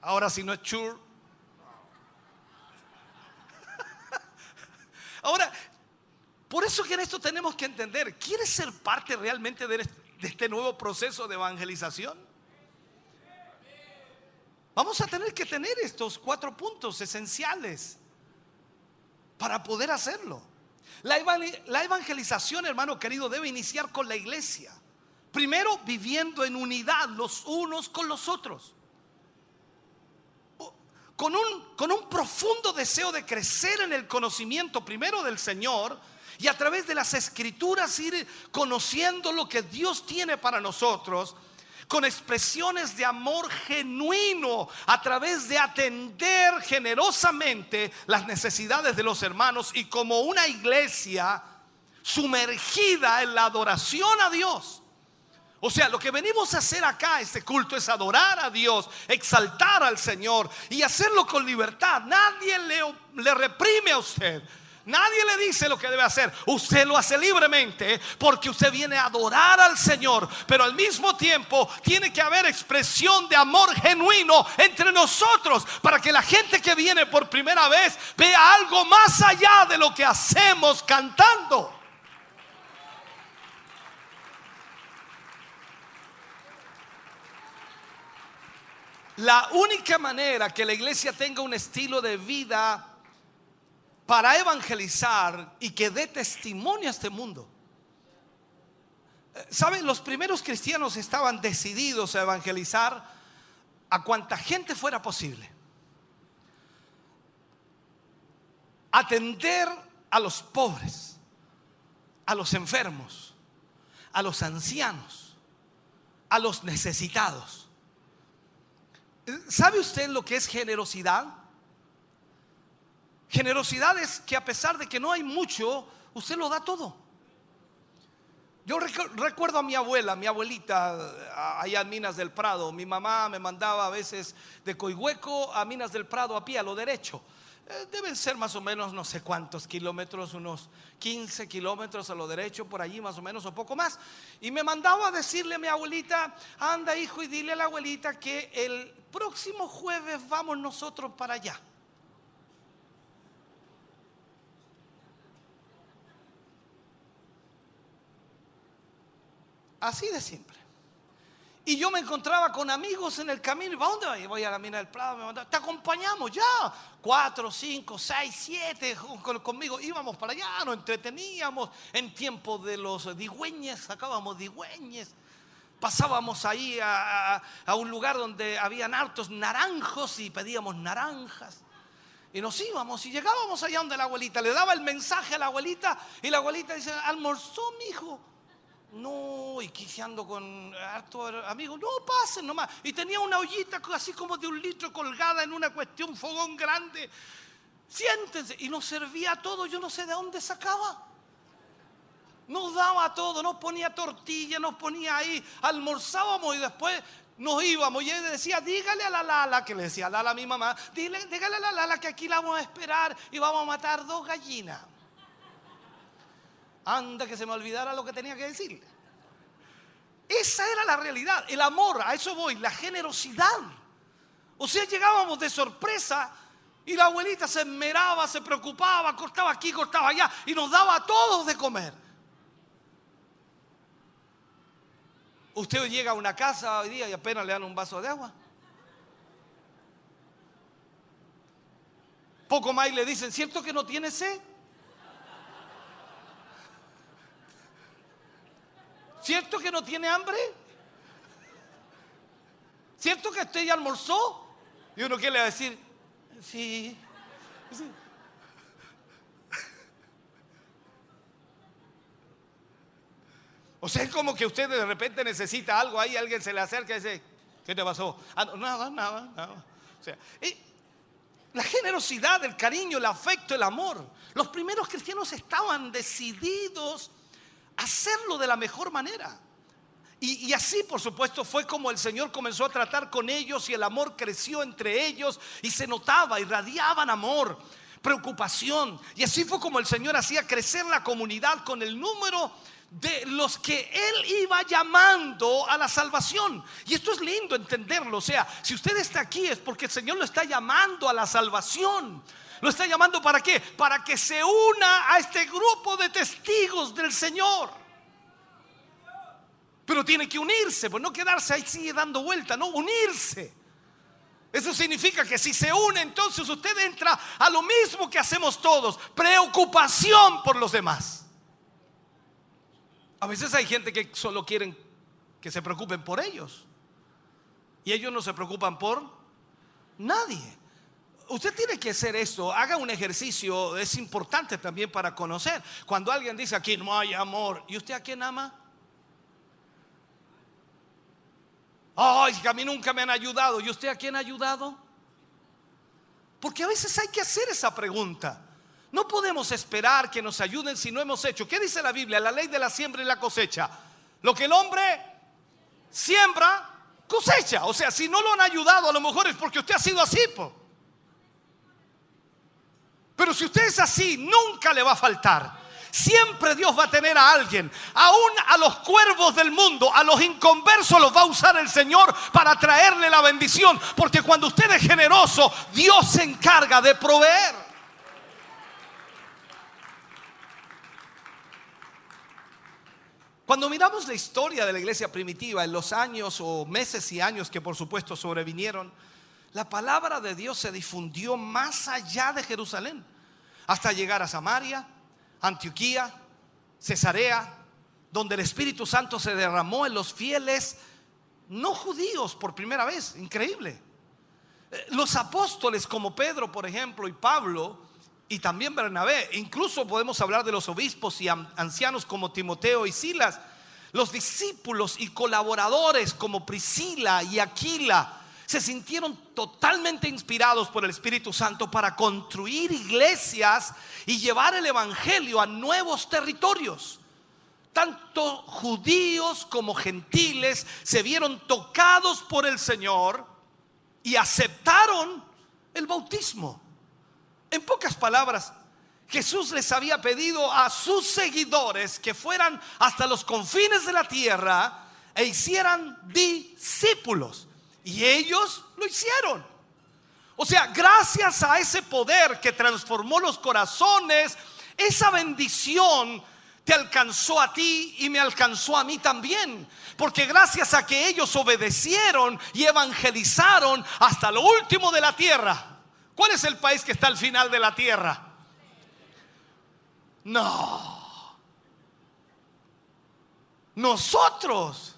Ahora si no es chur. Ahora, por eso que en esto tenemos que entender, ¿quieres ser parte realmente de este, nuevo proceso de evangelización? Vamos a tener que tener estos cuatro puntos esenciales para poder hacerlo. La, la evangelización, hermano querido, debe iniciar con la iglesia. Primero, viviendo en unidad los unos con los otros. Con un, con un profundo deseo de crecer en el conocimiento primero del Señor y a través de las escrituras ir conociendo lo que Dios tiene para nosotros con expresiones de amor genuino a través de atender generosamente las necesidades de los hermanos y como una iglesia sumergida en la adoración a Dios. O sea, lo que venimos a hacer acá, este culto, es adorar a Dios, exaltar al Señor y hacerlo con libertad. Nadie le, reprime a usted. Nadie le dice lo que debe hacer. Usted lo hace libremente porque usted viene a adorar al Señor. Pero al mismo tiempo tiene que haber expresión de amor genuino entre nosotros para que la gente que viene por primera vez vea algo más allá de lo que hacemos cantando. La única manera que la iglesia tenga un estilo de vida para evangelizar y que dé testimonio a este mundo. Eh, ¿Saben? Los primeros cristianos estaban decididos a evangelizar a cuanta gente fuera posible. Atender a los pobres, a los enfermos, a los ancianos, a los necesitados. ¿Sabe usted lo que es generosidad? Generosidad es que a pesar de que no hay mucho, usted lo da todo. Yo recu- recuerdo a mi abuela, mi abuelita, allá en Minas del Prado. Mi mamá me mandaba a veces de Coihueco a Minas del Prado a pie, a lo derecho. Eh, Deben ser más o menos no sé cuántos kilómetros, unos 15 kilómetros a lo derecho, por allí más o menos, o poco más. Y me mandaba a decirle a mi abuelita, anda hijo y dile a la abuelita que el próximo jueves vamos nosotros para allá. Así de simple. Y yo me encontraba con amigos en el camino. ¿Y ¿Para dónde voy? Voy a la mina del Prado. Me mandaba, Te acompañamos ya. Cuatro, cinco, seis, siete con- conmigo. Íbamos para allá, nos entreteníamos. En tiempo de los digüeñes, sacábamos digüeñes. Pasábamos ahí a, un lugar donde habían hartos naranjos y pedíamos naranjas. Y nos íbamos y llegábamos allá donde la abuelita. Le daba el mensaje a la abuelita y la abuelita dice, almorzó mi hijo. No, y quiseando con harto amigo, no pasen nomás. Y tenía una ollita así como de un litro colgada en una cuestión, fogón grande. Siéntense. Y nos servía todo, yo no sé de dónde sacaba. Nos daba todo, nos ponía tortilla, nos ponía ahí, almorzábamos y después nos íbamos. Y él decía, dígale a la Lala, que le decía a Lala a mi mamá, dile, dígale a la Lala que aquí la vamos a esperar y vamos a matar dos gallinas. Anda que se me olvidara lo que tenía que decirle. Esa era la realidad, el amor, a eso voy, la generosidad. O sea, llegábamos de sorpresa y la abuelita se esmeraba, se preocupaba, cortaba aquí, cortaba allá y nos daba a todos de comer. Usted llega a una casa hoy día y apenas le dan un vaso de agua. Poco más y le dicen, ¿cierto que no tiene sed? ¿Cierto que no tiene hambre? ¿Cierto que usted ya almorzó? Y uno a decir, sí. sí. O sea, es como que usted de repente necesita algo ahí, alguien se le acerca y dice, ¿qué te pasó? Ah, no, nada, nada, nada. O sea, la generosidad, el cariño, el afecto, el amor. Los primeros cristianos estaban decididos hacerlo de la mejor manera. Y, así, por supuesto, fue como el Señor comenzó a tratar con ellos y el amor creció entre ellos y se notaba, irradiaban amor, preocupación. Y así fue como el Señor hacía crecer la comunidad con el número de los que Él iba llamando a la salvación. Y esto es lindo entenderlo. O sea, si usted está aquí es porque el Señor lo está llamando a la salvación. ¿Lo está llamando para qué? Para que se una a este grupo de testigos del Señor. Pero tiene que unirse, pues no quedarse ahí sigue dando vuelta, no, unirse. Eso significa que si se une, entonces usted entra a lo mismo que hacemos todos, preocupación por los demás. A veces hay gente que solo quieren que se preocupen por ellos. Y ellos no se preocupan por nadie. Usted tiene que hacer esto, haga un ejercicio, es importante también para conocer. Cuando alguien dice aquí no hay amor, ¿y usted a quién ama? Ay, que a mí nunca me han ayudado. ¿Y usted a quién ha ayudado? Porque a veces hay que hacer esa pregunta. No podemos esperar que nos ayuden si no hemos hecho. ¿Qué dice la Biblia? La ley de la siembra y la cosecha. Lo que el hombre siembra, cosecha. O sea, si no lo han ayudado, a lo mejor es porque usted ha sido así. Po. Pero si usted es así, nunca le va a faltar. Siempre Dios va a tener a alguien, aún a los cuervos del mundo, a los inconversos los va a usar el Señor para traerle la bendición. Porque cuando usted es generoso, Dios se encarga de proveer. Cuando miramos la historia de la iglesia primitiva en los años o meses y años que por supuesto sobrevinieron, la palabra de Dios se difundió más allá de Jerusalén, hasta llegar a Samaria, Antioquía, Cesarea, donde el Espíritu Santo se derramó en los fieles no judíos por primera vez, increíble. Eh, Los apóstoles como Pedro, por ejemplo, y Pablo, y también Bernabé, incluso podemos hablar de los obispos y ancianos como Timoteo y Silas, los discípulos y colaboradores como Priscila y Aquila, se sintieron totalmente inspirados por el Espíritu Santo para construir iglesias y llevar el Evangelio a nuevos territorios. Tanto judíos como gentiles se vieron tocados por el Señor y aceptaron el bautismo. En pocas palabras, Jesús les había pedido a sus seguidores que fueran hasta los confines de la tierra e hicieran discípulos. Y ellos lo hicieron. O sea, gracias a ese poder que transformó los corazones, esa bendición te alcanzó a ti y me alcanzó a mí también. Porque gracias a que ellos obedecieron y evangelizaron hasta lo último de la tierra. ¿Cuál es el país que está al final de la tierra? No. Nosotros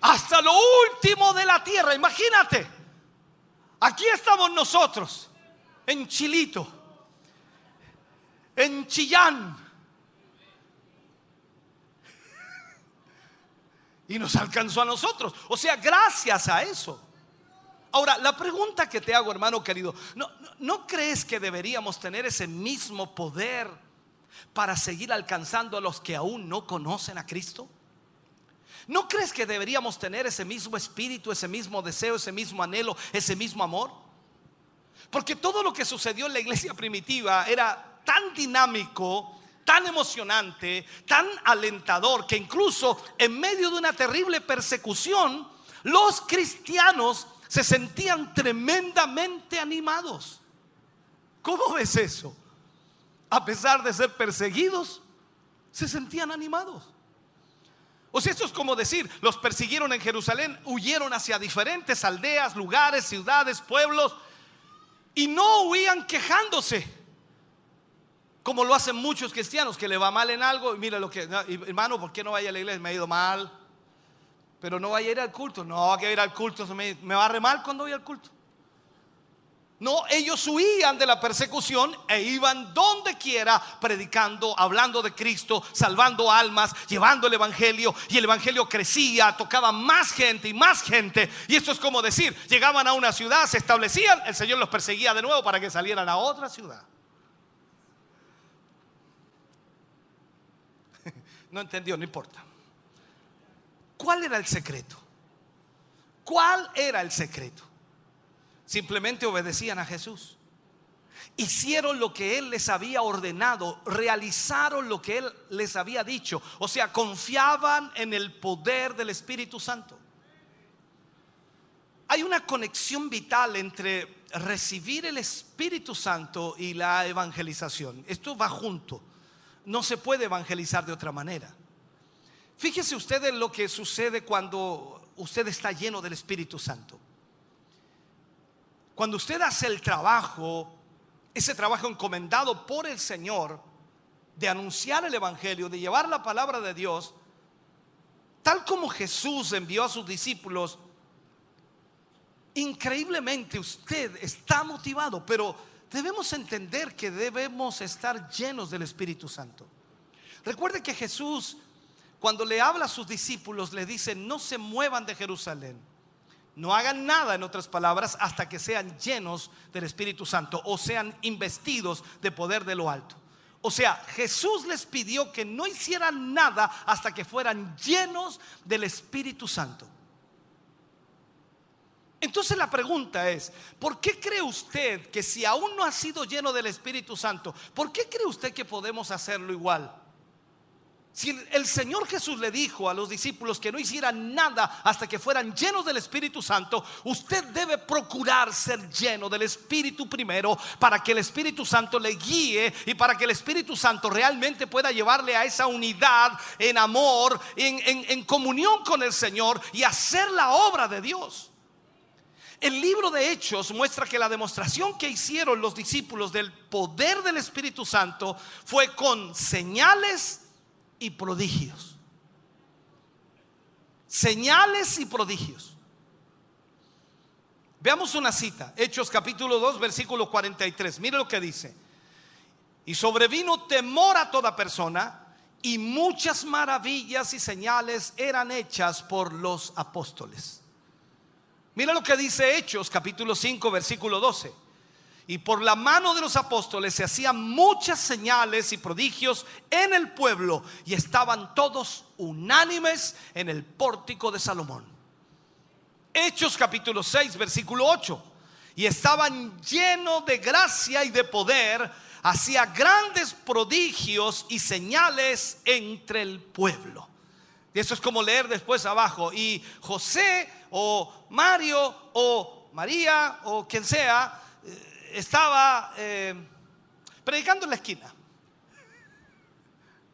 hasta lo último de la tierra. Imagínate, aquí estamos nosotros, en Chilito, en Chillán. Y nos alcanzó a nosotros. O sea, gracias a eso. Ahora, la pregunta que te hago, hermano querido, ¿no, no, ¿no crees que deberíamos tener ese mismo poder para seguir alcanzando a los que aún no conocen a Cristo? ¿No crees que deberíamos tener ese mismo espíritu, ese mismo deseo, ese mismo anhelo, ese mismo amor? Porque todo lo que sucedió en la iglesia primitiva era tan dinámico tan emocionante, tan alentador, que incluso en medio de una terrible persecución, los cristianos se sentían tremendamente animados. ¿Cómo ves eso? A pesar de ser perseguidos, se sentían animados. O sea, esto es como decir, los persiguieron en Jerusalén, huyeron hacia diferentes aldeas, lugares, ciudades, pueblos, y no huían quejándose, como lo hacen muchos cristianos, que le va mal en algo, y mira lo que, no, hermano, ¿por qué no vaya a la iglesia? Me ha ido mal, pero no vaya a ir al culto, no, hay que ir al culto, me, me va a re mal cuando voy al culto. No, ellos huían de la persecución e iban donde quiera predicando, hablando de Cristo, salvando almas, llevando el Evangelio. Y el Evangelio crecía, tocaba más gente y más gente. Y esto es como decir, llegaban a una ciudad, se establecían, el Señor los perseguía de nuevo para que salieran a otra ciudad. No entendió, no importa. ¿Cuál era el secreto? ¿Cuál era el secreto? Simplemente obedecían a Jesús. Hicieron lo que Él les había ordenado, realizaron lo que Él les había dicho. O sea, confiaban en el poder del Espíritu Santo. Hay una conexión vital entre recibir el Espíritu Santo y la evangelización. Esto va junto. No se puede evangelizar de otra manera. Fíjese usted en lo que sucede cuando usted está lleno del Espíritu Santo. Cuando usted hace el trabajo, ese trabajo encomendado por el Señor, de anunciar el Evangelio, de llevar la palabra de Dios, tal como Jesús envió a sus discípulos, increíblemente usted está motivado, pero debemos entender que debemos estar llenos del Espíritu Santo. Recuerde que Jesús, cuando le habla a sus discípulos, le dice, no se muevan de Jerusalén. No hagan nada, en otras palabras, hasta que sean llenos del Espíritu Santo o sean investidos de poder de lo alto. O sea, Jesús les pidió que no hicieran nada hasta que fueran llenos del Espíritu Santo. Entonces la pregunta es, ¿por qué cree usted que si aún no ha sido lleno del Espíritu Santo, ¿por qué cree usted que podemos hacerlo igual? Si el Señor Jesús le dijo a los discípulos que no hicieran nada hasta que fueran llenos del Espíritu Santo, usted debe procurar ser lleno del Espíritu primero para que el Espíritu Santo le guíe y para que el Espíritu Santo realmente pueda llevarle a esa unidad en amor, en, en- en comunión con el Señor y hacer la obra de Dios. El libro de Hechos muestra que la demostración que hicieron los discípulos del poder del Espíritu Santo fue con señales y prodigios. Señales y prodigios. Veamos una cita, Hechos capítulo 2, versículo 43. Mire lo que dice. Y sobrevino temor a toda persona y muchas maravillas y señales eran hechas por los apóstoles. Mira lo que dice Hechos capítulo 5 versículo 12. Y por la mano de los apóstoles se hacían muchas señales y prodigios en el pueblo y estaban todos unánimes en el pórtico de Salomón. Hechos capítulo 6 versículo 8. Y estaban llenos de gracia y de poder, hacía grandes prodigios y señales entre el pueblo. Y eso es como leer después abajo. Y José o Mario o María o quien sea estaba eh, predicando en la esquina.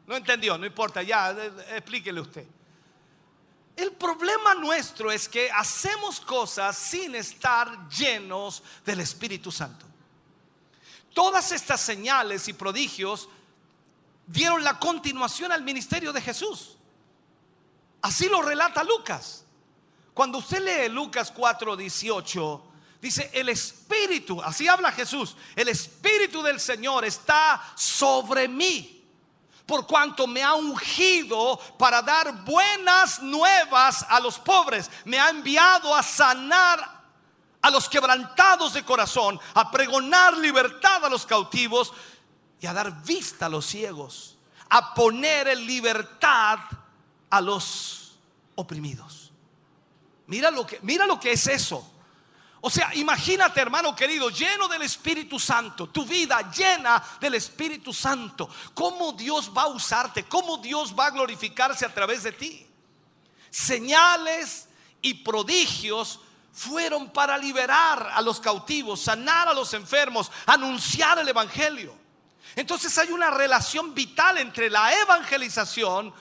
No entendió, no importa, ya, explíquele usted. El problema nuestro es que hacemos cosas sin estar llenos del Espíritu Santo. Todas estas señales y prodigios dieron la continuación al ministerio de Jesús. Así lo relata Lucas. Cuando usted lee Lucas 4, 18, dice, el Espíritu, así habla Jesús, el Espíritu del Señor está sobre mí, por cuanto me ha ungido para dar buenas nuevas a los pobres, me ha enviado a sanar a los quebrantados de corazón, a pregonar libertad a los cautivos y a dar vista a los ciegos, a poner en libertad a los oprimidos. Mira lo que, mira lo que es eso. O sea, imagínate, hermano querido, lleno del Espíritu Santo, tu vida llena del Espíritu Santo. ¿Cómo Dios va a usarte? ¿Cómo Dios va a glorificarse a través de ti? Señales y prodigios fueron para liberar a los cautivos, sanar a los enfermos, anunciar el Evangelio. Entonces hay una relación vital entre la evangelización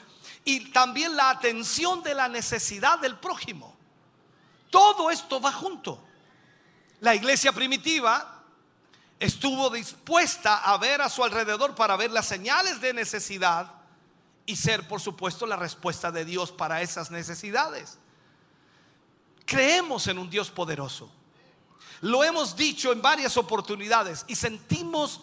y también la atención de la necesidad del prójimo. Todo esto va junto. La iglesia primitiva estuvo dispuesta a ver a su alrededor para ver las señales de necesidad y ser, por supuesto, la respuesta de Dios para esas necesidades. Creemos en un Dios poderoso. Lo hemos dicho en varias oportunidades y sentimos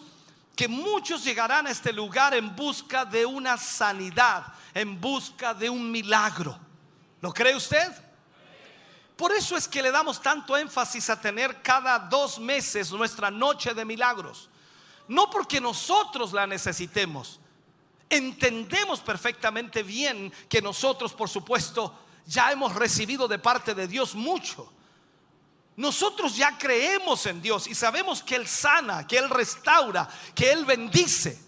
que muchos llegarán a este lugar en busca de una sanidad, en busca de un milagro. ¿Lo cree usted? Por eso es que le damos tanto énfasis a tener cada dos meses nuestra noche de milagros. No porque nosotros la necesitemos. Entendemos perfectamente bien que nosotros, por supuesto, ya hemos recibido de parte de Dios mucho. Nosotros ya creemos en Dios y sabemos que Él sana, que Él restaura, que Él bendice.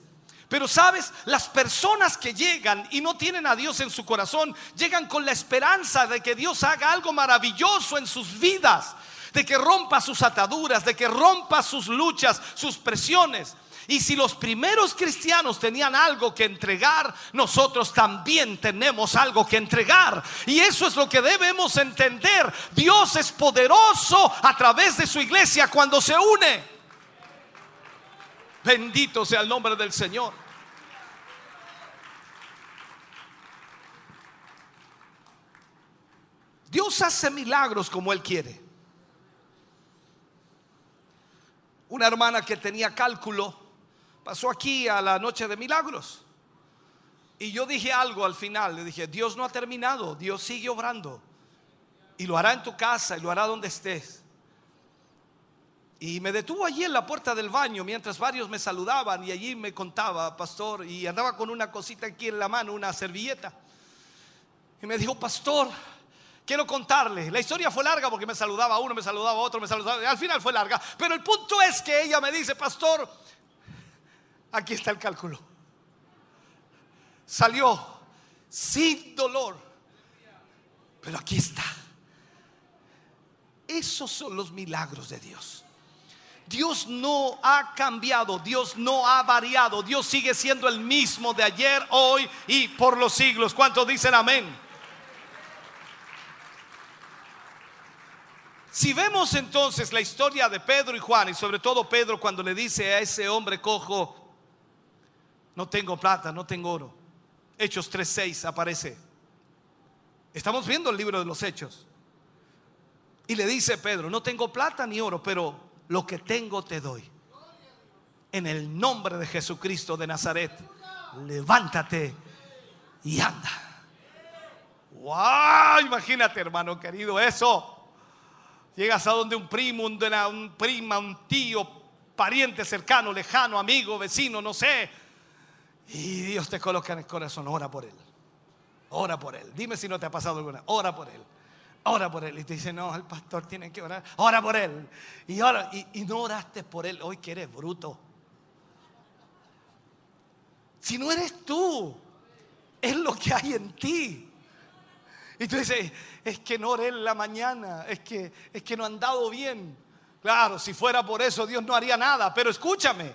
Pero sabes, las personas que llegan y no tienen a Dios en su corazón, llegan con la esperanza de que Dios haga algo maravilloso en sus vidas, de que rompa sus ataduras, de que rompa sus luchas, sus presiones. Y si los primeros cristianos tenían algo que entregar, nosotros también tenemos algo que entregar. Y eso es lo que debemos entender. Dios es poderoso a través de su iglesia cuando se une. Bendito sea el nombre del Señor. Dios hace milagros como Él quiere. Una hermana que tenía cálculo pasó aquí a la noche de milagros. Y yo dije algo al final, le dije, Dios no ha terminado, Dios sigue obrando. Y lo hará en tu casa y lo hará donde estés. Y me detuvo allí en la puerta del baño mientras varios me saludaban y allí me contaba, pastor, y andaba con una cosita aquí en la mano, una servilleta. Y me dijo, pastor, Quiero contarle, la historia fue larga porque me saludaba uno, me saludaba otro, me saludaba, al final fue larga, pero el punto es que ella me dice, pastor, aquí está el cálculo. Salió sin dolor, pero aquí está. Esos son los milagros de Dios. Dios no ha cambiado, Dios no ha variado, Dios sigue siendo el mismo de ayer, hoy y por los siglos. ¿Cuántos dicen amén? Si vemos entonces la historia de Pedro y Juan, y sobre todo Pedro cuando le dice a ese hombre cojo, no tengo plata, no tengo oro. Hechos 3.6 aparece. Estamos viendo el libro de los Hechos. Y le dice Pedro, no tengo plata ni oro, pero lo que tengo te doy. En el nombre de Jesucristo de Nazaret, levántate y anda. ¡Wow! Imagínate, hermano querido, eso. Llegas a donde un primo, un, prima, un tío, pariente cercano, lejano, amigo, vecino, no sé. Y Dios te coloca en el corazón, ora por él. Ora por él. Dime si no te ha pasado alguna. Ora por él. Ora por él. Y te dice, no, el pastor tiene que orar. Ora por él. Y, ora, y, y no oraste por él. Hoy que eres bruto. Si no eres tú, es lo que hay en ti. Y tú dices, es que no oré en la mañana, es que, es que no han dado bien. Claro, si fuera por eso Dios no haría nada, pero escúchame,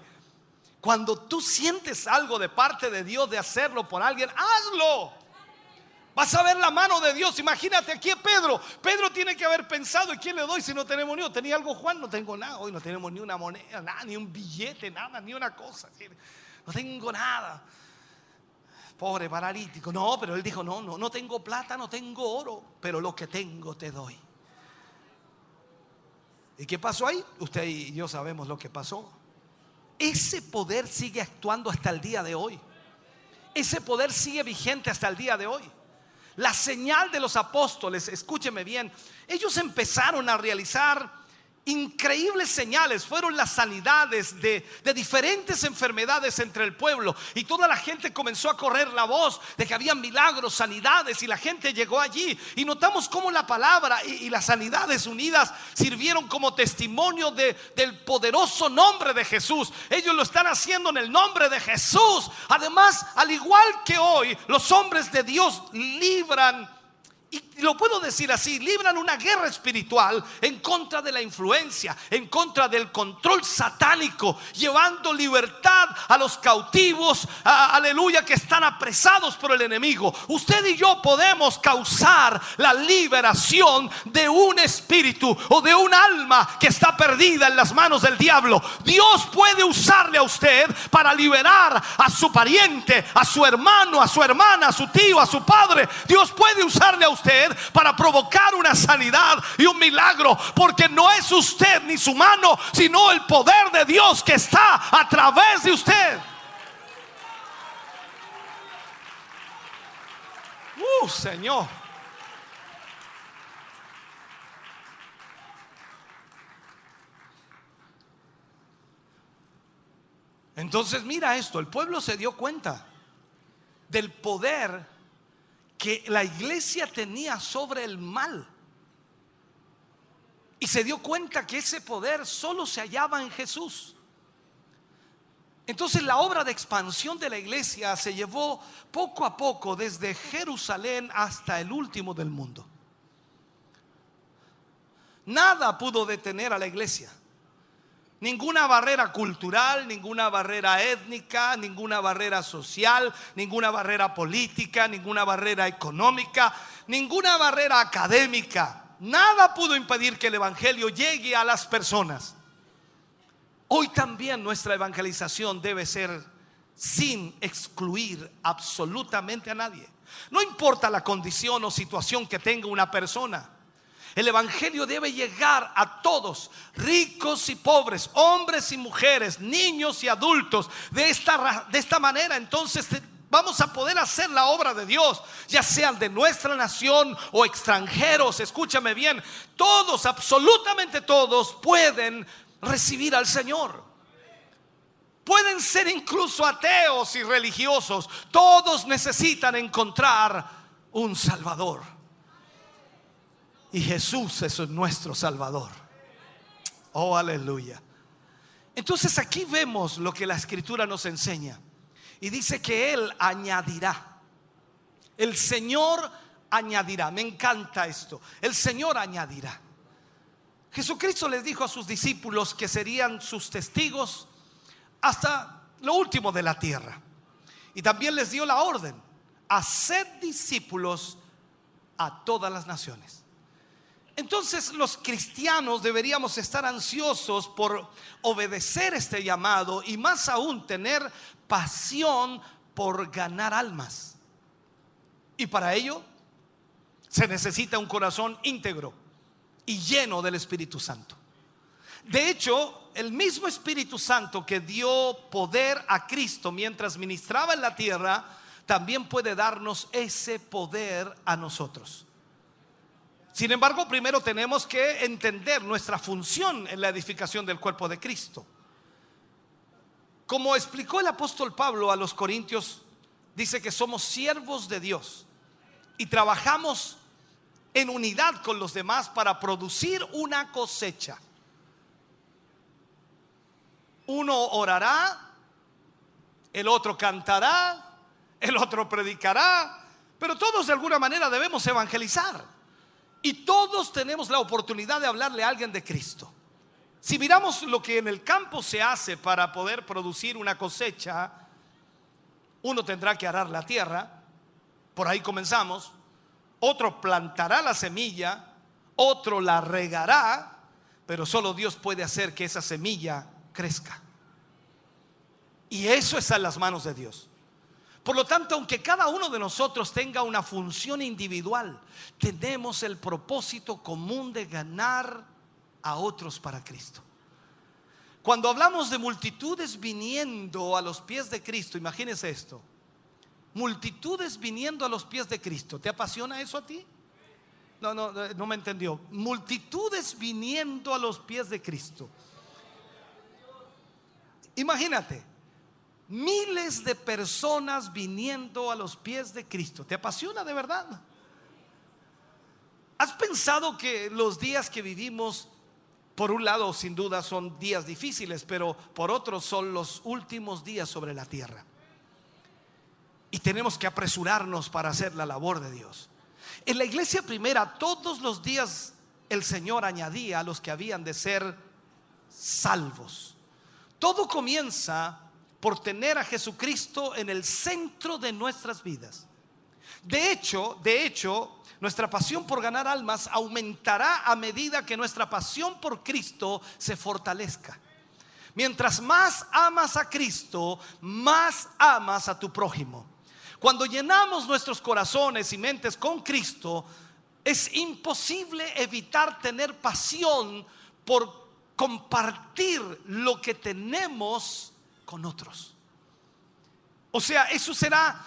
cuando tú sientes algo de parte de Dios de hacerlo por alguien, hazlo. Vas a ver la mano de Dios. Imagínate aquí a Pedro. Pedro tiene que haber pensado, ¿y quién le doy si no tenemos ni? ¿Tenía algo Juan? No tengo nada. Hoy no tenemos ni una moneda, nada, ni un billete, nada, ni una cosa. No tengo nada pobre paralítico. No, pero él dijo, no, no, no tengo plata, no tengo oro, pero lo que tengo te doy. ¿Y qué pasó ahí? Usted y yo sabemos lo que pasó. Ese poder sigue actuando hasta el día de hoy. Ese poder sigue vigente hasta el día de hoy. La señal de los apóstoles, escúcheme bien, ellos empezaron a realizar increíbles señales, fueron las sanidades de, diferentes enfermedades entre el pueblo. Y toda la gente comenzó a correr la voz de que había milagros, sanidades, y la gente llegó allí. Y notamos cómo la palabra y, y las sanidades unidas sirvieron como testimonio de- del poderoso nombre de Jesús. Ellos lo están haciendo en el nombre de Jesús. Además, al igual que hoy, los hombres de Dios libran y lo puedo decir así, libran una guerra espiritual en contra de la influencia, en contra del control satánico, llevando libertad a los cautivos, aleluya, que están apresados por el enemigo. Usted y yo podemos causar la liberación de un espíritu o de un alma que está perdida en las manos del diablo. Dios puede usarle a usted para liberar a su pariente, a su hermano, a su hermana, a su tío, a su padre. Dios puede usarle a usted para provocar una sanidad y un milagro, porque no es usted ni su mano, sino el poder de Dios que está a través de usted. Uh, Señor. Entonces mira esto, el pueblo se dio cuenta del poder que la iglesia tenía sobre el mal. Y se dio cuenta que ese poder solo se hallaba en Jesús. Entonces la obra de expansión de la iglesia se llevó poco a poco desde Jerusalén hasta el último del mundo. Nada pudo detener a la iglesia. Ninguna barrera cultural, ninguna barrera étnica, ninguna barrera social, ninguna barrera política, ninguna barrera económica, ninguna barrera académica. Nada pudo impedir que el Evangelio llegue a las personas. Hoy también nuestra evangelización debe ser sin excluir absolutamente a nadie. No importa la condición o situación que tenga una persona. El Evangelio debe llegar a todos, ricos y pobres, hombres y mujeres, niños y adultos. De esta, de esta manera entonces te- vamos a poder hacer la obra de Dios, ya sean de nuestra nación o extranjeros. Escúchame bien, todos, absolutamente todos pueden recibir al Señor. Pueden ser incluso ateos y religiosos. Todos necesitan encontrar un Salvador. Y Jesús es nuestro Salvador. Oh, aleluya. Entonces aquí vemos lo que la escritura nos enseña. Y dice que Él añadirá. El Señor añadirá. Me encanta esto. El Señor añadirá. Jesucristo les dijo a sus discípulos que serían sus testigos hasta lo último de la tierra. Y también les dio la orden, haced discípulos a todas las naciones. Entonces los cristianos deberíamos estar ansiosos por obedecer este llamado y más aún tener pasión por ganar almas. Y para ello se necesita un corazón íntegro y lleno del Espíritu Santo. De hecho, el mismo Espíritu Santo que dio poder a Cristo mientras ministraba en la tierra, también puede darnos ese poder a nosotros. Sin embargo, primero tenemos que entender nuestra función en la edificación del cuerpo de Cristo. Como explicó el apóstol Pablo a los Corintios, dice que somos siervos de Dios y trabajamos en unidad con los demás para producir una cosecha. Uno orará, el otro cantará, el otro predicará, pero todos de alguna manera debemos evangelizar. Y todos tenemos la oportunidad de hablarle a alguien de Cristo. Si miramos lo que en el campo se hace para poder producir una cosecha, uno tendrá que arar la tierra, por ahí comenzamos, otro plantará la semilla, otro la regará, pero solo Dios puede hacer que esa semilla crezca. Y eso está en las manos de Dios. Por lo tanto, aunque cada uno de nosotros tenga una función individual, tenemos el propósito común de ganar a otros para Cristo. Cuando hablamos de multitudes viniendo a los pies de Cristo, imagínese esto. Multitudes viniendo a los pies de Cristo. ¿Te apasiona eso a ti? No, no, no me entendió. Multitudes viniendo a los pies de Cristo. Imagínate, miles de personas viniendo a los pies de Cristo. ¿Te apasiona de verdad? ¿Has pensado que los días que vivimos, por un lado, sin duda son días difíciles, pero por otro son los últimos días sobre la tierra? Y tenemos que apresurarnos para hacer la labor de Dios. En la iglesia primera, todos los días el Señor añadía a los que habían de ser salvos. Todo comienza por tener a Jesucristo en el centro de nuestras vidas. De hecho, de hecho, nuestra pasión por ganar almas aumentará a medida que nuestra pasión por Cristo se fortalezca. Mientras más amas a Cristo, más amas a tu prójimo. Cuando llenamos nuestros corazones y mentes con Cristo, es imposible evitar tener pasión por compartir lo que tenemos con otros. O sea, eso será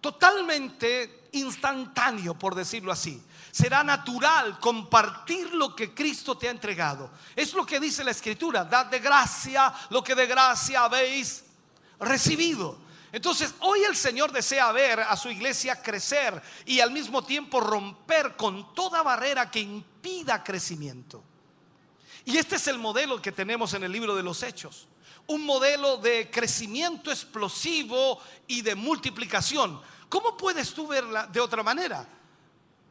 totalmente instantáneo, por decirlo así. Será natural compartir lo que Cristo te ha entregado. Es lo que dice la Escritura, dad de gracia lo que de gracia habéis recibido. Entonces, hoy el Señor desea ver a su iglesia crecer y al mismo tiempo romper con toda barrera que impida crecimiento. Y este es el modelo que tenemos en el libro de los Hechos. Un modelo de crecimiento explosivo y de multiplicación. ¿Cómo puedes tú verla de otra manera?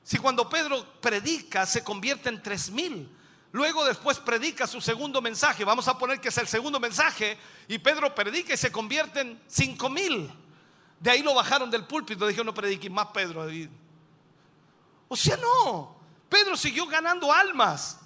Si cuando Pedro predica se convierte en tres mil, luego después predica su segundo mensaje, vamos a poner que es el segundo mensaje, y Pedro predica y se convierte en cinco mil. De ahí lo bajaron del púlpito, dijeron no prediquen más Pedro. O sea, no. Pedro siguió ganando almas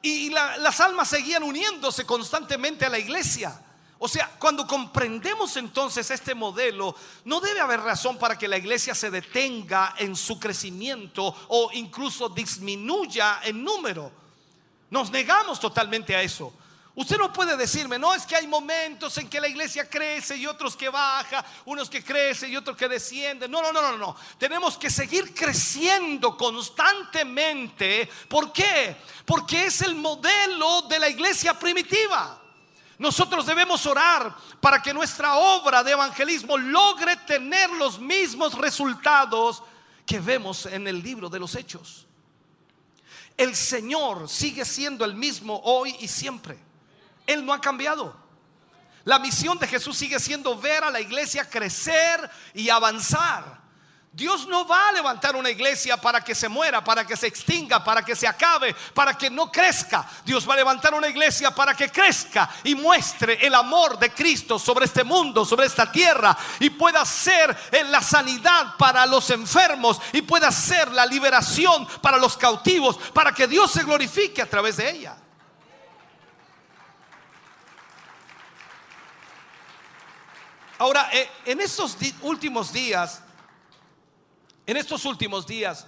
y la- las almas seguían uniéndose constantemente a la iglesia. O sea, cuando comprendemos entonces este modelo, no debe haber razón para que la iglesia se detenga en su crecimiento o incluso disminuya en número. Nos negamos totalmente a eso. Usted no puede decirme, no, es que hay momentos en que la iglesia crece y otros que baja, unos que crecen y otros que descienden. No, no, no, no, no. Tenemos que seguir creciendo constantemente. ¿Por qué? Porque es el modelo de la iglesia primitiva. Nosotros debemos orar para que nuestra obra de evangelismo logre tener los mismos resultados que vemos en el libro de los hechos. El Señor sigue siendo el mismo hoy y siempre. Él no ha cambiado. La misión de Jesús sigue siendo ver a la iglesia crecer y avanzar. Dios no va a levantar una iglesia para que se muera, para que se extinga, para que se acabe, para que no crezca. Dios va a levantar una iglesia para que crezca y muestre el amor de Cristo sobre este mundo, sobre esta tierra y pueda ser la sanidad para los enfermos y pueda ser la liberación para los cautivos, para que Dios se glorifique a través de ella. Ahora, eh, en estos últimos días, en estos últimos días,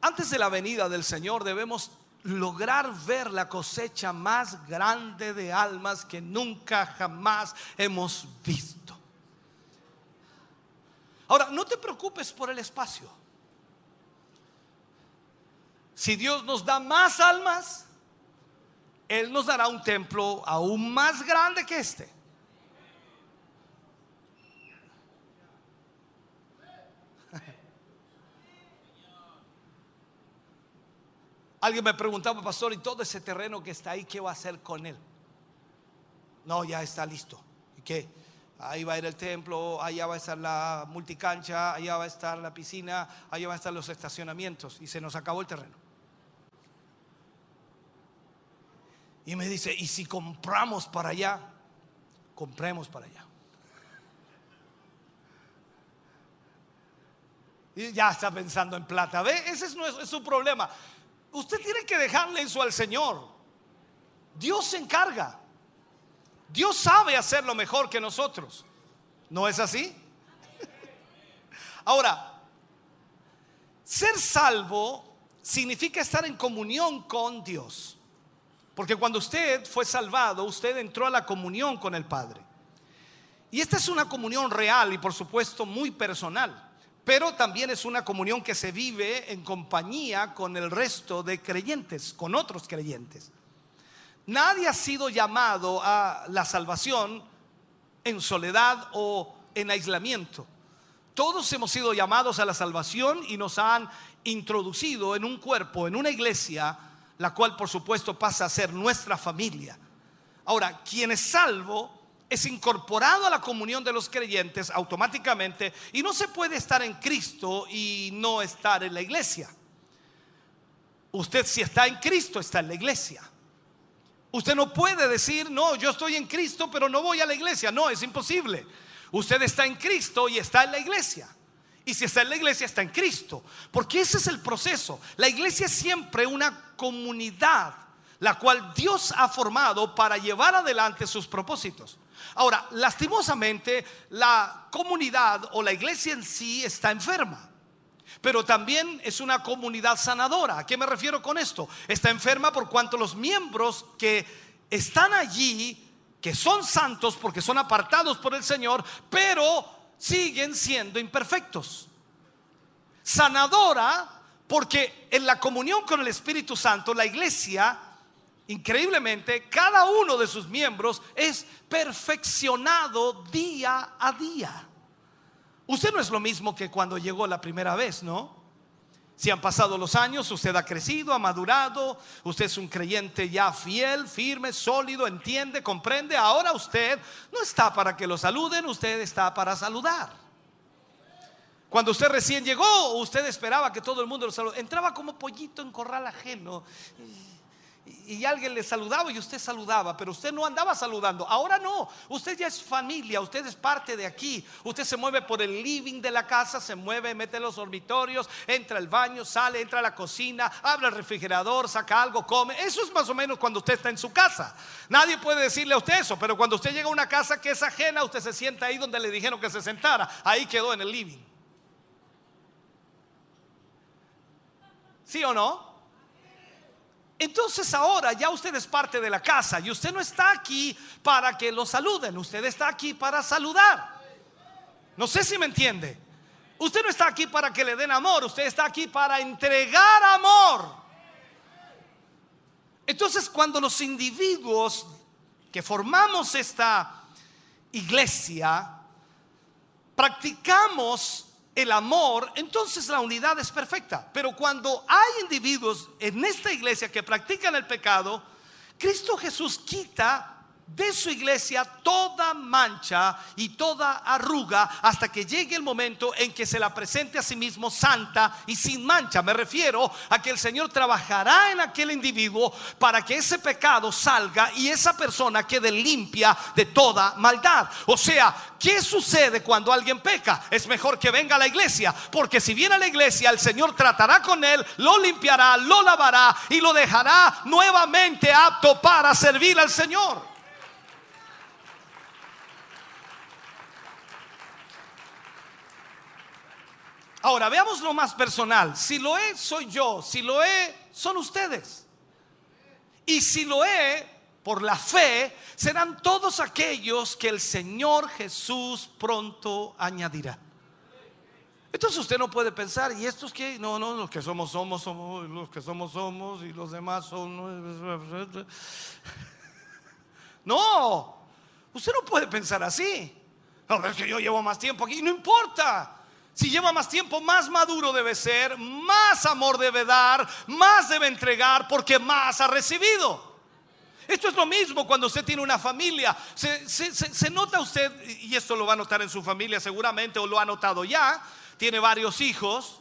antes de la venida del Señor, debemos lograr ver la cosecha más grande de almas que nunca jamás hemos visto. Ahora, no te preocupes por el espacio. Si Dios nos da más almas, Él nos dará un templo aún más grande que este. Alguien me preguntaba, pastor, ¿y todo ese terreno que está ahí, qué va a hacer con él? No, ya está listo. ¿Y qué? Ahí va a ir el templo, allá va a estar la multicancha, allá va a estar la piscina, allá van a estar los estacionamientos. Y se nos acabó el terreno. Y me dice, ¿y si compramos para allá? Compremos para allá. Y ya está pensando en plata. ¿Ve? Ese es, es su problema. Usted tiene que dejarle eso al Señor. Dios se encarga. Dios sabe hacerlo mejor que nosotros. ¿No es así? Ahora, ser salvo significa estar en comunión con Dios. Porque cuando usted fue salvado, usted entró a la comunión con el Padre. Y esta es una comunión real y por supuesto muy personal. Pero también es una comunión que se vive en compañía con el resto de creyentes, con otros creyentes. Nadie ha sido llamado a la salvación en soledad o en aislamiento. Todos hemos sido llamados a la salvación y nos han introducido en un cuerpo, en una iglesia, la cual por supuesto pasa a ser nuestra familia. Ahora, quien es salvo es incorporado a la comunión de los creyentes automáticamente y no se puede estar en Cristo y no estar en la iglesia. Usted si está en Cristo está en la iglesia. Usted no puede decir, no, yo estoy en Cristo, pero no voy a la iglesia. No, es imposible. Usted está en Cristo y está en la iglesia. Y si está en la iglesia, está en Cristo. Porque ese es el proceso. La iglesia es siempre una comunidad, la cual Dios ha formado para llevar adelante sus propósitos. Ahora, lastimosamente, la comunidad o la iglesia en sí está enferma. Pero también es una comunidad sanadora. ¿A qué me refiero con esto? Está enferma por cuanto los miembros que están allí, que son santos porque son apartados por el Señor, pero siguen siendo imperfectos. Sanadora porque en la comunión con el Espíritu Santo, la iglesia, increíblemente, cada uno de sus miembros es perfeccionado día a día. Usted no es lo mismo que cuando llegó la primera vez, ¿no? Si han pasado los años, usted ha crecido, ha madurado, usted es un creyente ya fiel, firme, sólido, entiende, comprende. Ahora usted no está para que lo saluden, usted está para saludar. Cuando usted recién llegó, usted esperaba que todo el mundo lo saludara. Entraba como pollito en corral ajeno alguien le saludaba y usted saludaba, pero usted no andaba saludando. Ahora no, usted ya es familia, usted es parte de aquí. Usted se mueve por el living de la casa, se mueve, mete los dormitorios, entra al baño, sale, entra a la cocina, abre el refrigerador, saca algo, come. Eso es más o menos cuando usted está en su casa. Nadie puede decirle a usted eso, pero cuando usted llega a una casa que es ajena, usted se sienta ahí donde le dijeron que se sentara. Ahí quedó en el living. ¿Sí o no? Entonces ahora ya usted es parte de la casa y usted no está aquí para que lo saluden, usted está aquí para saludar. No sé si me entiende. Usted no está aquí para que le den amor, usted está aquí para entregar amor. Entonces cuando los individuos que formamos esta iglesia practicamos el amor, entonces la unidad es perfecta. Pero cuando hay individuos en esta iglesia que practican el pecado, Cristo Jesús quita de su iglesia toda mancha y toda arruga hasta que llegue el momento en que se la presente a sí mismo santa y sin mancha. Me refiero a que el Señor trabajará en aquel individuo para que ese pecado salga y esa persona quede limpia de toda maldad. O sea, ¿qué sucede cuando alguien peca? Es mejor que venga a la iglesia, porque si viene a la iglesia, el Señor tratará con él, lo limpiará, lo lavará y lo dejará nuevamente apto para servir al Señor. Ahora, veamos lo más personal. Si lo he, soy yo. Si lo he, son ustedes. Y si lo he, por la fe, serán todos aquellos que el Señor Jesús pronto añadirá. Entonces usted no puede pensar, ¿y estos que No, no, los que somos, somos, somos, los que somos, somos, y los demás son. No, usted no puede pensar así. No, es que yo llevo más tiempo aquí, no importa. Si lleva más tiempo, más maduro debe ser, más amor debe dar, más debe entregar porque más ha recibido. Esto es lo mismo cuando usted tiene una familia. Se, nota usted, y esto lo va a notar en su familia seguramente, o lo ha notado ya, tiene varios hijos.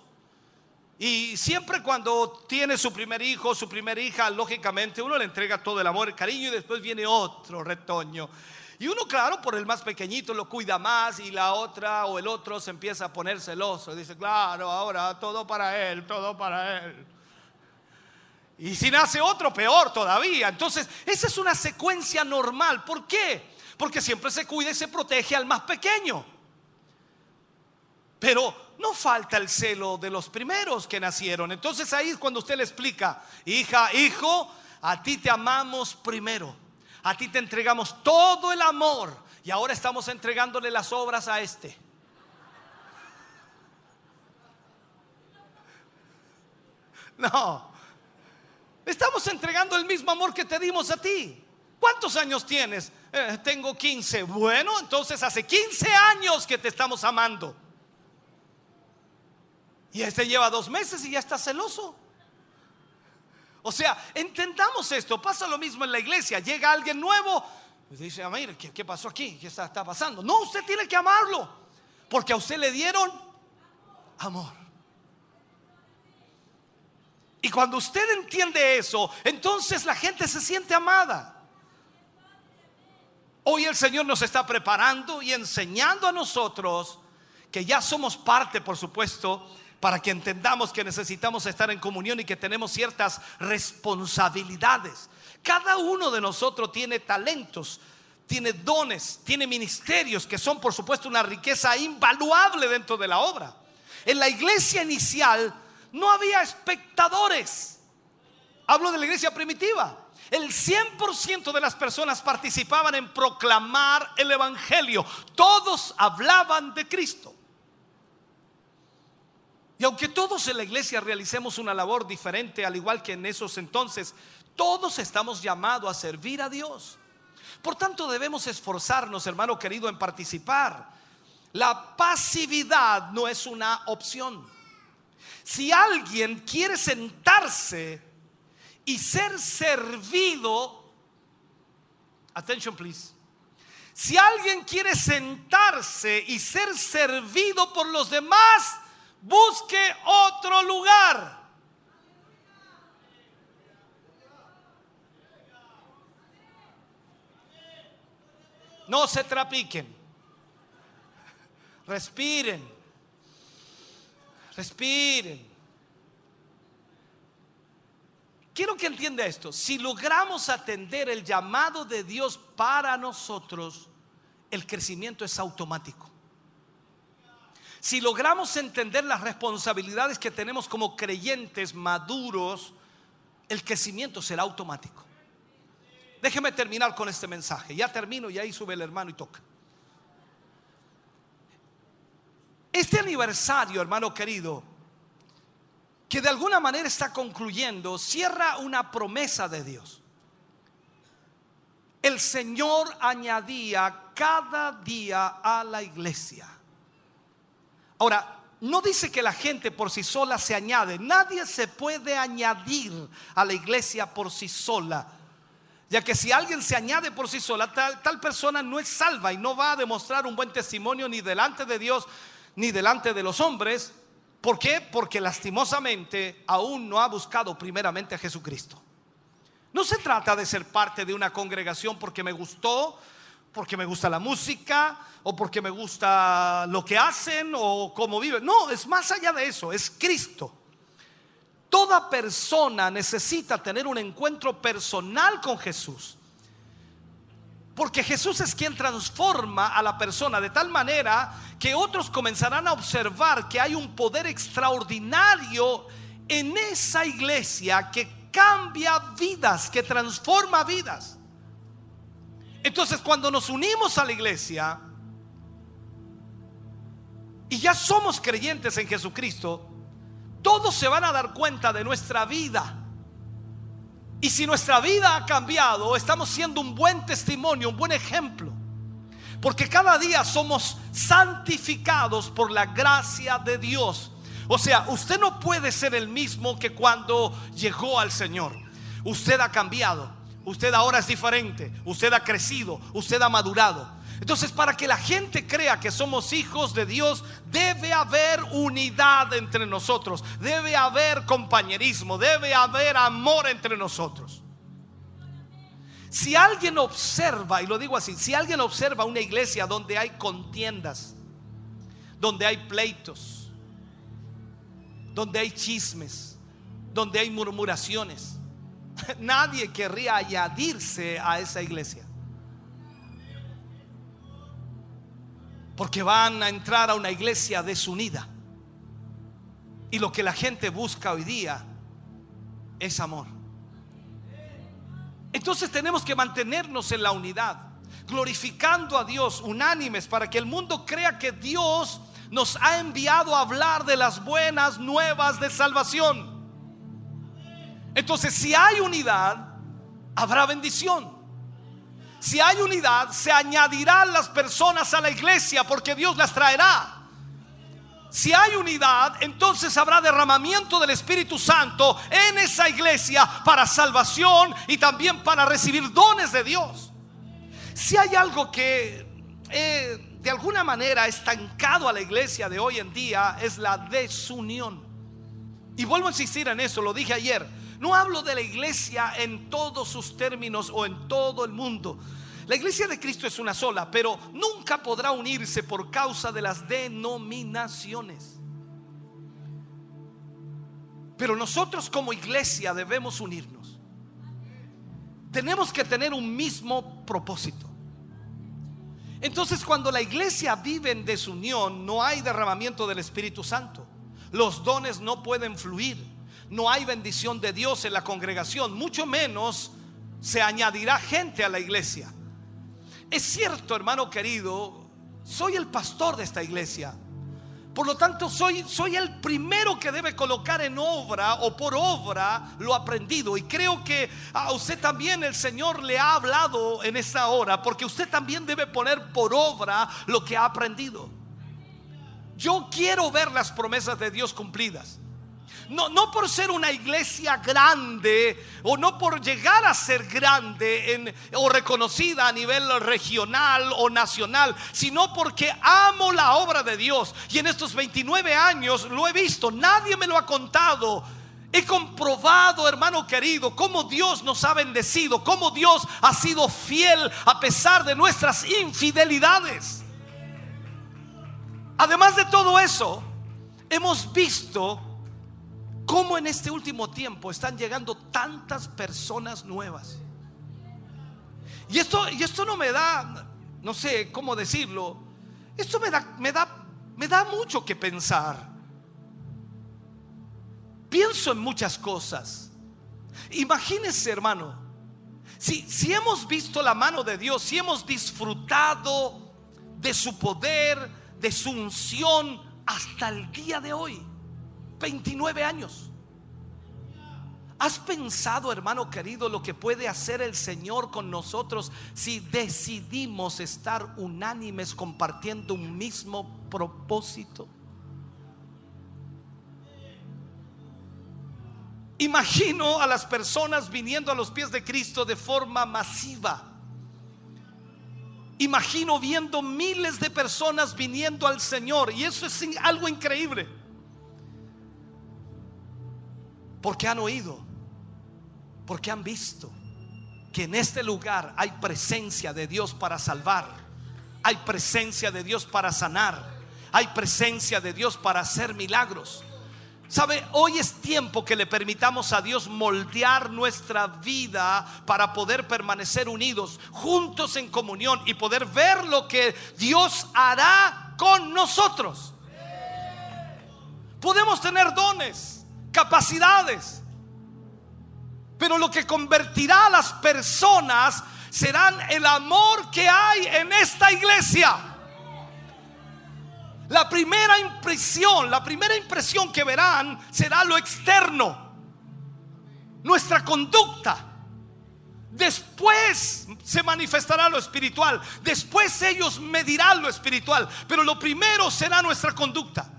Y siempre cuando tiene su primer hijo, su primera hija, lógicamente uno le entrega todo el amor, el cariño y después viene otro retoño. Y uno, claro, por el más pequeñito lo cuida más y la otra o el otro se empieza a poner celoso. Dice, claro, ahora todo para él, todo para él. Y si nace otro, peor todavía. Entonces, esa es una secuencia normal. ¿Por qué? Porque siempre se cuida y se protege al más pequeño. Pero no falta el celo de los primeros que nacieron. Entonces ahí es cuando usted le explica, hija, hijo, a ti te amamos primero a ti te entregamos todo el amor y ahora estamos entregándole las obras a este. No, estamos entregando el mismo amor que te dimos a ti. ¿Cuántos años tienes? Eh, tengo 15. Bueno, entonces hace 15 años que te estamos amando. Y este lleva dos meses y ya está celoso. O sea, entendamos esto. Pasa lo mismo en la iglesia. Llega alguien nuevo. y dice, "Ah, mire, ¿qué, qué pasó aquí? ¿Qué está, está pasando? No, usted tiene que amarlo. Porque a usted le dieron amor. Y cuando usted entiende eso, entonces la gente se siente amada. Hoy el Señor nos está preparando y enseñando a nosotros que ya somos parte, por supuesto, para que entendamos que necesitamos estar en comunión y que tenemos ciertas responsabilidades. Cada uno de nosotros tiene talentos, tiene dones, tiene ministerios que son, por supuesto, una riqueza invaluable dentro de la obra. En la iglesia inicial no había espectadores. Hablo de la iglesia primitiva. El 100% de las personas participaban en proclamar el Evangelio. Todos hablaban de Cristo. Y aunque todos en la iglesia realicemos una labor diferente, al igual que en esos entonces, todos estamos llamados a servir a Dios. Por tanto, debemos esforzarnos, hermano querido, en participar. La pasividad no es una opción. Si alguien quiere sentarse y ser servido, attention please, si alguien quiere sentarse y ser servido por los demás, busque otro lugar. No se trapiquen. Respiren. Respiren. Quiero que entienda esto. Si logramos atender el llamado de Dios para nosotros, el crecimiento es automático. Si logramos entender las responsabilidades que tenemos como creyentes maduros, el crecimiento será automático. Déjeme terminar con este mensaje. Ya termino y ahí sube el hermano y toca. Este aniversario, hermano querido, que de alguna manera está concluyendo, cierra una promesa de Dios. El Señor añadía cada día a la iglesia. Ahora, no dice que la gente por sí sola se añade. Nadie se puede añadir a la iglesia por sí sola. Ya que si alguien se añade por sí sola, tal, tal persona no es salva y no va a demostrar un buen testimonio ni delante de Dios ni delante de los hombres. ¿Por qué? Porque lastimosamente aún no ha buscado primeramente a Jesucristo. No se trata de ser parte de una congregación porque me gustó, porque me gusta la música o porque me gusta lo que hacen o cómo viven. No, es más allá de eso, es Cristo. Toda persona necesita tener un encuentro personal con Jesús. Porque Jesús es quien transforma a la persona de tal manera que otros comenzarán a observar que hay un poder extraordinario en esa iglesia que cambia vidas, que transforma vidas. Entonces cuando nos unimos a la iglesia y ya somos creyentes en Jesucristo, todos se van a dar cuenta de nuestra vida. Y si nuestra vida ha cambiado, estamos siendo un buen testimonio, un buen ejemplo. Porque cada día somos santificados por la gracia de Dios. O sea, usted no puede ser el mismo que cuando llegó al Señor. Usted ha cambiado. Usted ahora es diferente. Usted ha crecido. Usted ha madurado. Entonces, para que la gente crea que somos hijos de Dios, debe haber unidad entre nosotros, debe haber compañerismo, debe haber amor entre nosotros. Si alguien observa, y lo digo así, si alguien observa una iglesia donde hay contiendas, donde hay pleitos, donde hay chismes, donde hay murmuraciones, nadie querría añadirse a esa iglesia. Porque van a entrar a una iglesia desunida. Y lo que la gente busca hoy día es amor. Entonces tenemos que mantenernos en la unidad, glorificando a Dios, unánimes, para que el mundo crea que Dios nos ha enviado a hablar de las buenas nuevas de salvación. Entonces, si hay unidad, habrá bendición. Si hay unidad, se añadirán las personas a la iglesia porque Dios las traerá. Si hay unidad, entonces habrá derramamiento del Espíritu Santo en esa iglesia para salvación y también para recibir dones de Dios. Si hay algo que eh, de alguna manera ha estancado a la iglesia de hoy en día es la desunión. Y vuelvo a insistir en eso, lo dije ayer. No hablo de la iglesia en todos sus términos o en todo el mundo. La iglesia de Cristo es una sola, pero nunca podrá unirse por causa de las denominaciones. Pero nosotros como iglesia debemos unirnos. Tenemos que tener un mismo propósito. Entonces cuando la iglesia vive en desunión, no hay derramamiento del Espíritu Santo. Los dones no pueden fluir. No hay bendición de Dios en la congregación. Mucho menos se añadirá gente a la iglesia. Es cierto, hermano querido, soy el pastor de esta iglesia. Por lo tanto, soy, soy el primero que debe colocar en obra o por obra lo aprendido. Y creo que a usted también el Señor le ha hablado en esta hora, porque usted también debe poner por obra lo que ha aprendido. Yo quiero ver las promesas de Dios cumplidas. No, no por ser una iglesia grande o no por llegar a ser grande en- o reconocida a nivel regional o nacional, sino porque amo la obra de Dios. Y en estos 29 años lo he visto, nadie me lo ha contado. He comprobado, hermano querido, cómo Dios nos ha bendecido, cómo Dios ha sido fiel a pesar de nuestras infidelidades. Además de todo eso, hemos visto cómo en este último tiempo están llegando tantas personas nuevas. Y esto, y esto no me da, no sé cómo decirlo, esto me da, me da, me da mucho que pensar. Pienso en muchas cosas. Imagínense, hermano, si, si hemos visto la mano de Dios, si hemos disfrutado de su poder, de su unción hasta el día de hoy, 29 años. ¿Has pensado, hermano querido, lo que puede hacer el Señor con nosotros si decidimos estar unánimes compartiendo un mismo propósito? Imagino a las personas viniendo a los pies de Cristo de forma masiva. Imagino viendo miles de personas viniendo al Señor y eso es algo increíble. Porque han oído, porque han visto que en este lugar hay presencia de Dios para salvar, hay presencia de Dios para sanar, hay presencia de Dios para hacer milagros. Sabe, hoy es tiempo que le permitamos a Dios moldear nuestra vida para poder permanecer unidos, juntos en comunión y poder ver lo que Dios hará con nosotros. Podemos tener dones, capacidades, pero lo que convertirá a las personas serán el amor que hay en esta iglesia. La primera impresión, la primera impresión que verán será lo externo, nuestra conducta. Después se manifestará lo espiritual, después ellos medirán lo espiritual, pero lo primero será nuestra conducta.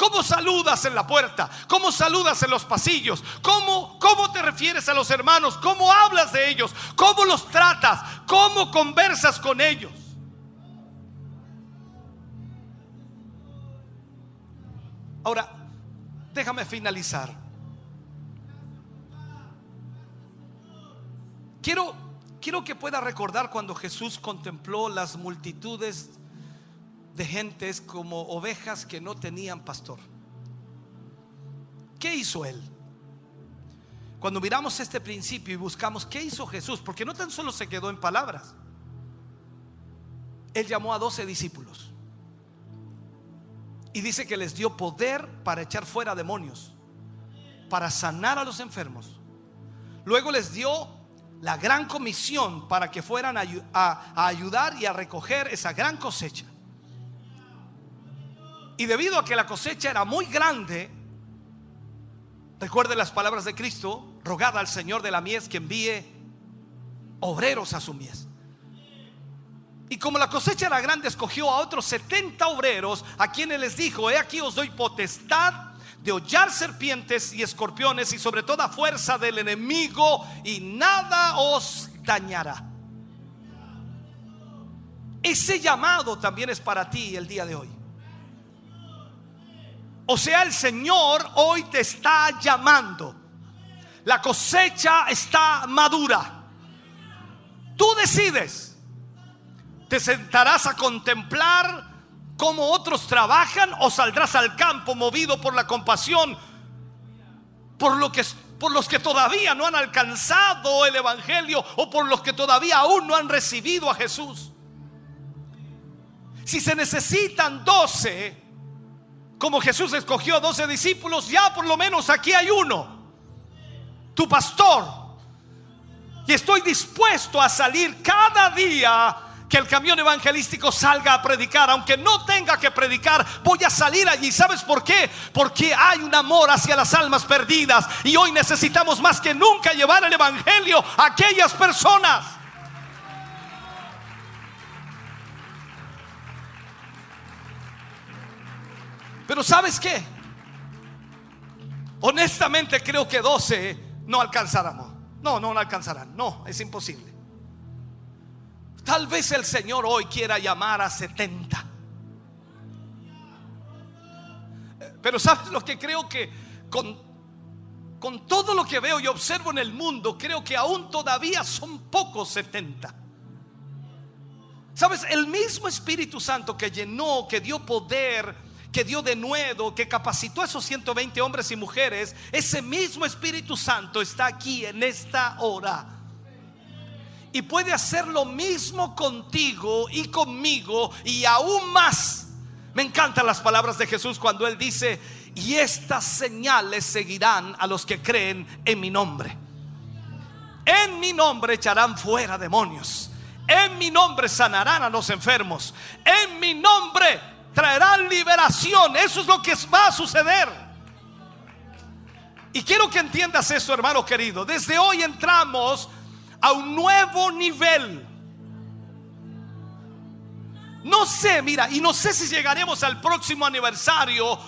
¿Cómo saludas en la puerta? ¿Cómo saludas en los pasillos? ¿Cómo, ¿Cómo te refieres a los hermanos? ¿Cómo hablas de ellos? ¿Cómo los tratas? ¿Cómo conversas con ellos? Ahora, déjame finalizar. Quiero, quiero que pueda recordar cuando Jesús contempló las multitudes de gentes como ovejas que no tenían pastor. ¿Qué hizo él? Cuando miramos este principio y buscamos qué hizo Jesús, porque no tan solo se quedó en palabras, él llamó a doce discípulos y dice que les dio poder para echar fuera demonios, para sanar a los enfermos. Luego les dio la gran comisión para que fueran a- a ayudar y a recoger esa gran cosecha. Y debido a que la cosecha era muy grande, recuerde las palabras de Cristo, rogad al Señor de la mies que envíe obreros a su mies. Y como la cosecha era grande, escogió a otros 70 obreros, a quienes les dijo, he aquí os doy potestad de hollar serpientes y escorpiones y sobre toda fuerza del enemigo, y nada os dañará. Ese llamado también es para ti el día de hoy. O sea, el Señor hoy te está llamando. La cosecha está madura. Tú decides. ¿Te sentarás a contemplar cómo otros trabajan o saldrás al campo movido por la compasión por, lo que, por los que todavía no han alcanzado el Evangelio o por los que todavía aún no han recibido a Jesús? Si se necesitan doce, como Jesús escogió doce discípulos, ya por lo menos aquí hay uno, tu pastor. Y estoy dispuesto a salir cada día que el camión evangelístico salga a predicar, aunque no tenga que predicar, voy a salir allí. ¿Sabes por qué? Porque hay un amor hacia las almas perdidas y hoy necesitamos más que nunca llevar el evangelio a aquellas personas. Pero ¿sabes qué? Honestamente creo que 12 no alcanzaremos. No, no, no alcanzarán. No, es imposible. Tal vez el Señor hoy quiera llamar a 70. Pero ¿sabes lo que creo que con, con todo lo que veo y observo en el mundo, creo que aún todavía son pocos 70? ¿Sabes? El mismo Espíritu Santo que llenó, que dio poder, que dio de nuevo, que capacitó a esos 120 hombres y mujeres, ese mismo Espíritu Santo está aquí en esta hora. Y puede hacer lo mismo contigo y conmigo y aún más. Me encantan las palabras de Jesús cuando Él dice, y estas señales seguirán a los que creen en mi nombre. En mi nombre echarán fuera demonios. En mi nombre sanarán a los enfermos. En mi nombre traerán liberación. Eso es lo que va a suceder. Y quiero que entiendas eso, hermano querido. Desde hoy entramos a un nuevo nivel. No sé, mira, y no sé si llegaremos al próximo aniversario,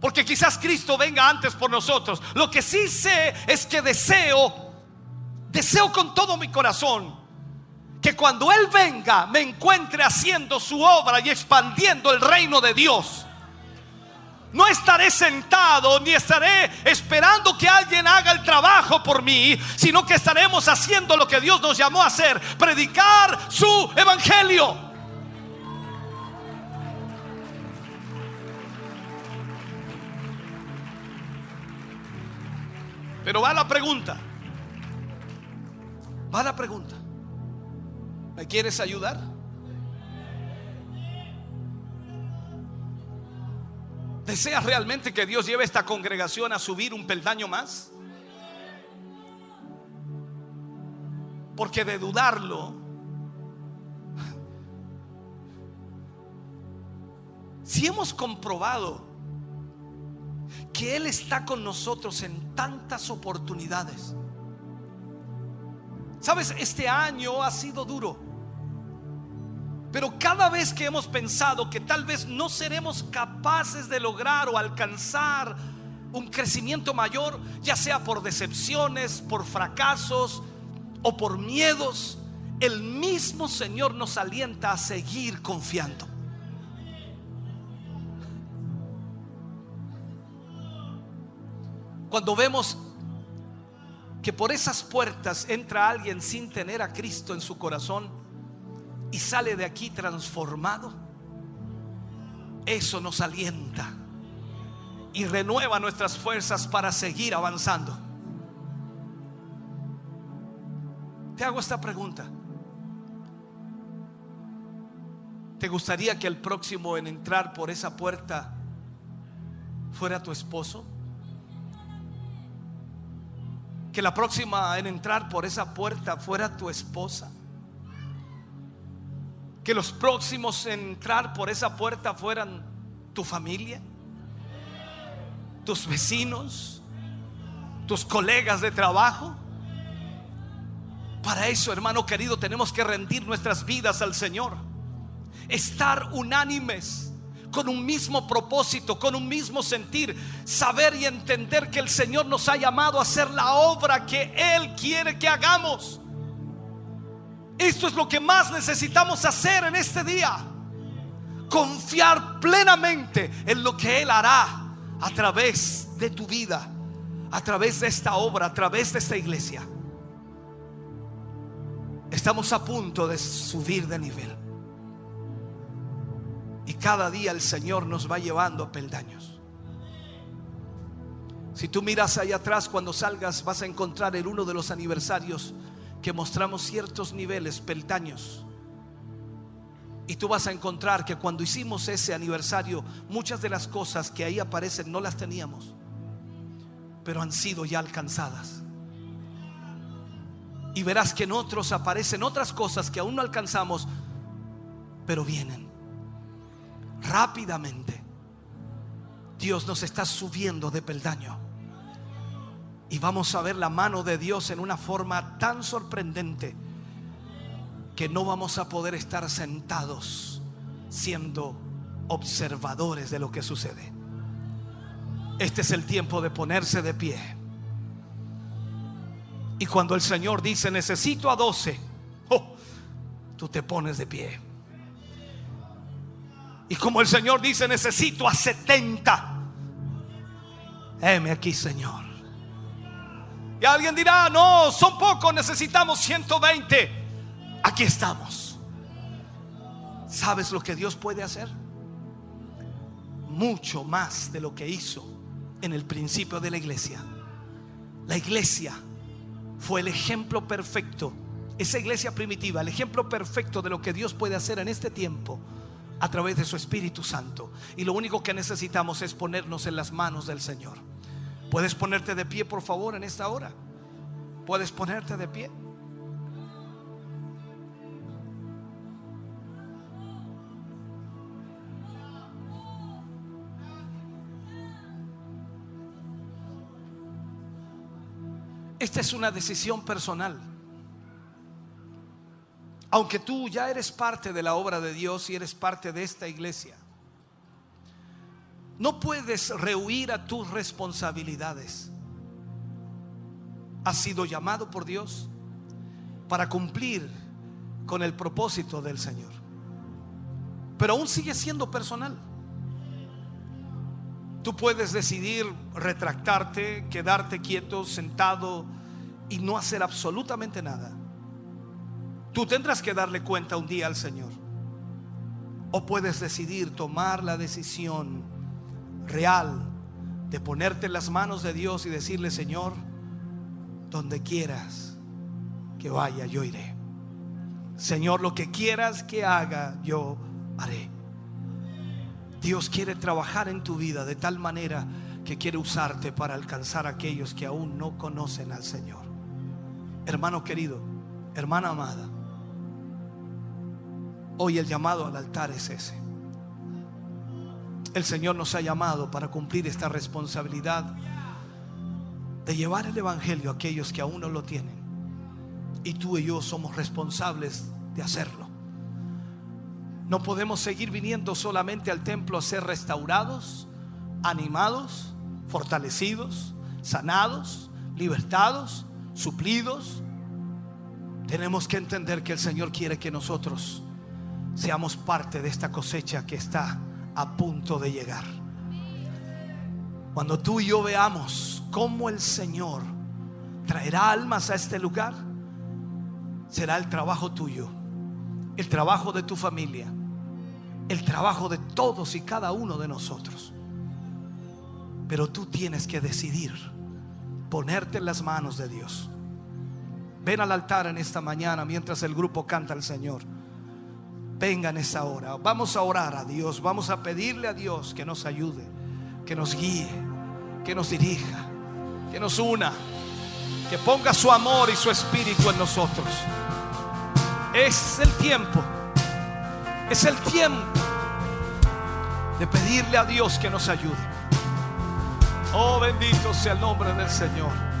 porque quizás Cristo venga antes por nosotros. Lo que sí sé es que deseo, deseo con todo mi corazón, que cuando Él venga me encuentre haciendo su obra y expandiendo el reino de Dios. No estaré sentado ni estaré esperando que alguien haga el trabajo por mí, sino que estaremos haciendo lo que Dios nos llamó a hacer, predicar su evangelio. Pero va la pregunta. Va la pregunta. ¿Me quieres ayudar? ¿Deseas realmente que Dios lleve esta congregación a subir un peldaño más? Porque de dudarlo, si hemos comprobado que Él está con nosotros en tantas oportunidades, sabes, este año ha sido duro. Pero cada vez que hemos pensado que tal vez no seremos capaces de lograr o alcanzar un crecimiento mayor, ya sea por decepciones, por fracasos o por miedos, el mismo Señor nos alienta a seguir confiando. Cuando vemos que por esas puertas entra alguien sin tener a Cristo en su corazón, y sale de aquí transformado, eso nos alienta y renueva nuestras fuerzas para seguir avanzando. Te hago esta pregunta. ¿Te gustaría que el próximo en entrar por esa puerta fuera tu esposo? Que la próxima en entrar por esa puerta fuera tu esposa que los próximos en entrar por esa puerta fueran tu familia, tus vecinos, tus colegas de trabajo. Para eso, hermano querido, tenemos que rendir nuestras vidas al Señor. Estar unánimes, con un mismo propósito, con un mismo sentir. Saber y entender que el Señor nos ha llamado a hacer la obra que Él quiere que hagamos. Esto es lo que más necesitamos hacer en este día. Confiar plenamente en lo que Él hará a través de tu vida, a través de esta obra, a través de esta iglesia. Estamos a punto de subir de nivel. Y cada día el Señor nos va llevando peldaños. Si tú miras ahí atrás cuando salgas vas a encontrar en uno de los aniversarios que mostramos ciertos niveles, peldaños. Y tú vas a encontrar que cuando hicimos ese aniversario, muchas de las cosas que ahí aparecen no las teníamos, pero han sido ya alcanzadas. Y verás que en otros aparecen otras cosas que aún no alcanzamos, pero vienen rápidamente. Dios nos está subiendo de peldaño. Y vamos a ver la mano de Dios en una forma tan sorprendente que no vamos a poder estar sentados siendo observadores de lo que sucede. Este es el tiempo de ponerse de pie. Y cuando el Señor dice, necesito a doce, oh, tú te pones de pie. Y como el Señor dice, necesito a 70. Heme aquí, Señor. Alguien dirá, no, son pocos, necesitamos 120. Aquí estamos. ¿Sabes lo que Dios puede hacer? Mucho más de lo que hizo en el principio de la iglesia. La iglesia fue el ejemplo perfecto, esa iglesia primitiva, el ejemplo perfecto de lo que Dios puede hacer en este tiempo a través de su Espíritu Santo. Y lo único que necesitamos es ponernos en las manos del Señor. ¿Puedes ponerte de pie, por favor, en esta hora? ¿Puedes ponerte de pie? Esta es una decisión personal. Aunque tú ya eres parte de la obra de Dios y eres parte de esta iglesia, no puedes rehuir a tus responsabilidades. Has sido llamado por Dios para cumplir con el propósito del Señor. Pero aún sigue siendo personal. Tú puedes decidir retractarte, quedarte quieto, sentado y no hacer absolutamente nada. Tú tendrás que darle cuenta un día al Señor. O puedes decidir tomar la decisión real de ponerte en las manos de Dios y decirle, Señor, donde quieras que vaya, yo iré. Señor, lo que quieras que haga, yo haré. Dios quiere trabajar en tu vida de tal manera que quiere usarte para alcanzar a aquellos que aún no conocen al Señor. Hermano querido, hermana amada, hoy el llamado al altar es ese. El Señor nos ha llamado para cumplir esta responsabilidad de llevar el Evangelio a aquellos que aún no lo tienen. Y tú y yo somos responsables de hacerlo. No podemos seguir viniendo solamente al templo a ser restaurados, animados, fortalecidos, sanados, libertados, suplidos. Tenemos que entender que el Señor quiere que nosotros seamos parte de esta cosecha que está a punto de llegar. Cuando tú y yo veamos cómo el Señor traerá almas a este lugar, será el trabajo tuyo, el trabajo de tu familia, el trabajo de todos y cada uno de nosotros. Pero tú tienes que decidir ponerte en las manos de Dios. Ven al altar en esta mañana mientras el grupo canta al Señor. Venga en esa hora. Vamos a orar a Dios. Vamos a pedirle a Dios que nos ayude, que nos guíe, que nos dirija, que nos una, que ponga su amor y su espíritu en nosotros. Es el tiempo. Es el tiempo de pedirle a Dios que nos ayude. Oh, bendito sea el nombre del. Señor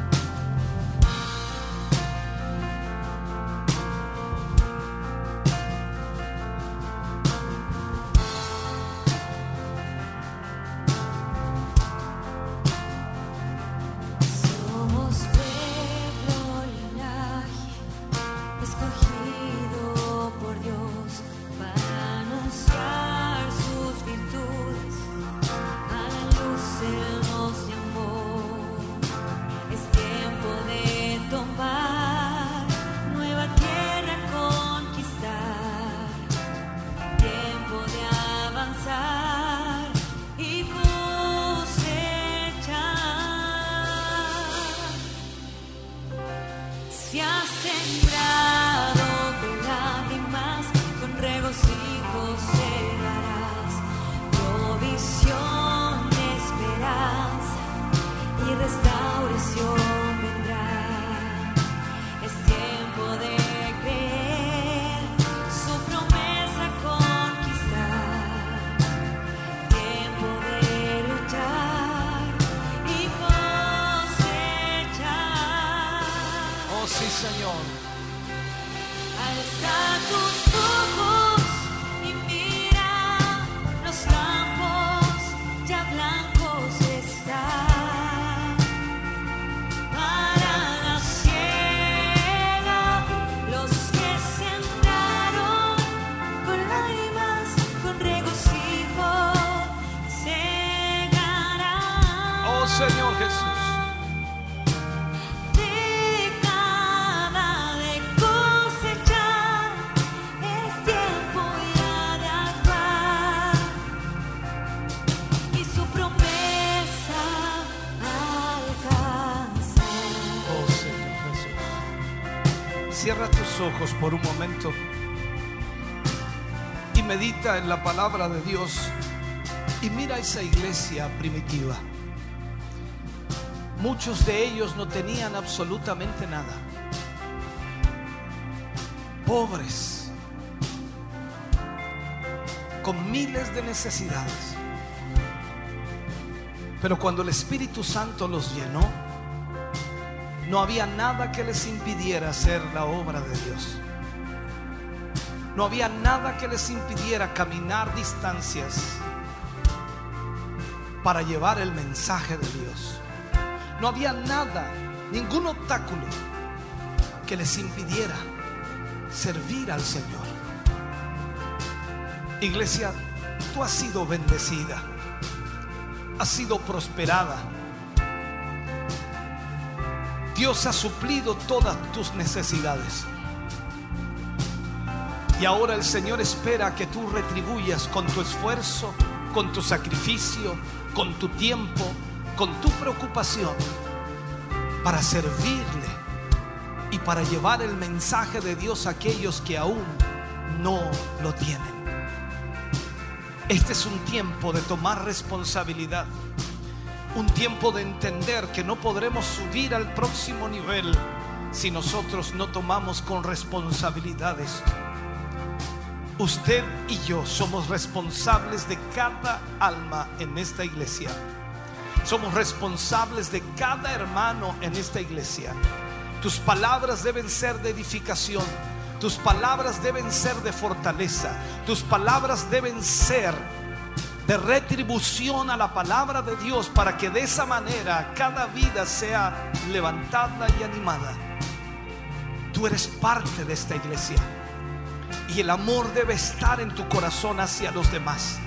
palabra de Dios y mira esa iglesia primitiva. Muchos de ellos no tenían absolutamente nada. Pobres, con miles de necesidades. Pero cuando el Espíritu Santo los llenó, no había nada que les impidiera hacer la obra de Dios. No había nada que les impidiera caminar distancias para llevar el mensaje de Dios. No había nada, ningún obstáculo que les impidiera servir al Señor. Iglesia, tú has sido bendecida, has sido prosperada. Dios ha suplido todas tus necesidades. Y ahora el Señor espera que tú retribuyas con tu esfuerzo, con tu sacrificio, con tu tiempo, con tu preocupación para servirle y para llevar el mensaje de Dios a aquellos que aún no lo tienen. Este es un tiempo de tomar responsabilidad, un tiempo de entender que no podremos subir al próximo nivel si nosotros no tomamos con responsabilidad esto. Usted y yo somos responsables de cada alma en esta iglesia. Somos responsables de cada hermano en esta iglesia. Tus palabras deben ser de edificación. Tus palabras deben ser de fortaleza. Tus palabras deben ser de retribución a la palabra de Dios para que de esa manera cada vida sea levantada y animada. Tú eres parte de esta iglesia y el amor debe estar en tu corazón hacia los demás.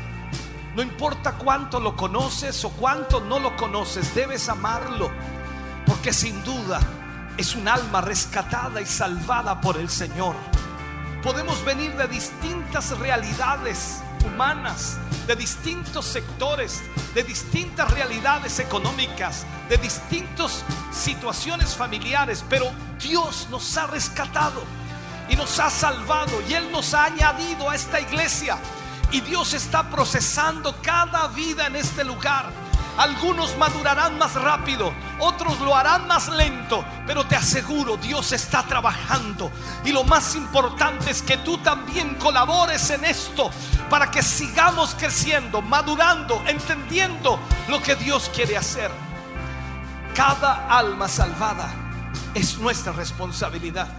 No importa cuánto lo conoces o cuánto no lo conoces, debes amarlo, porque sin duda es un alma rescatada y salvada por el Señor. Podemos venir de distintas realidades humanas, de distintos sectores, de distintas realidades económicas, de distintas situaciones familiares, pero Dios nos ha rescatado y nos ha salvado y Él nos ha añadido a esta iglesia. Y Dios está procesando cada vida en este lugar. Algunos madurarán más rápido, otros lo harán más lento, pero te aseguro, Dios está trabajando. Y lo más importante es que tú también colabores en esto para que sigamos creciendo, madurando, entendiendo lo que Dios quiere hacer. Cada alma salvada es nuestra responsabilidad.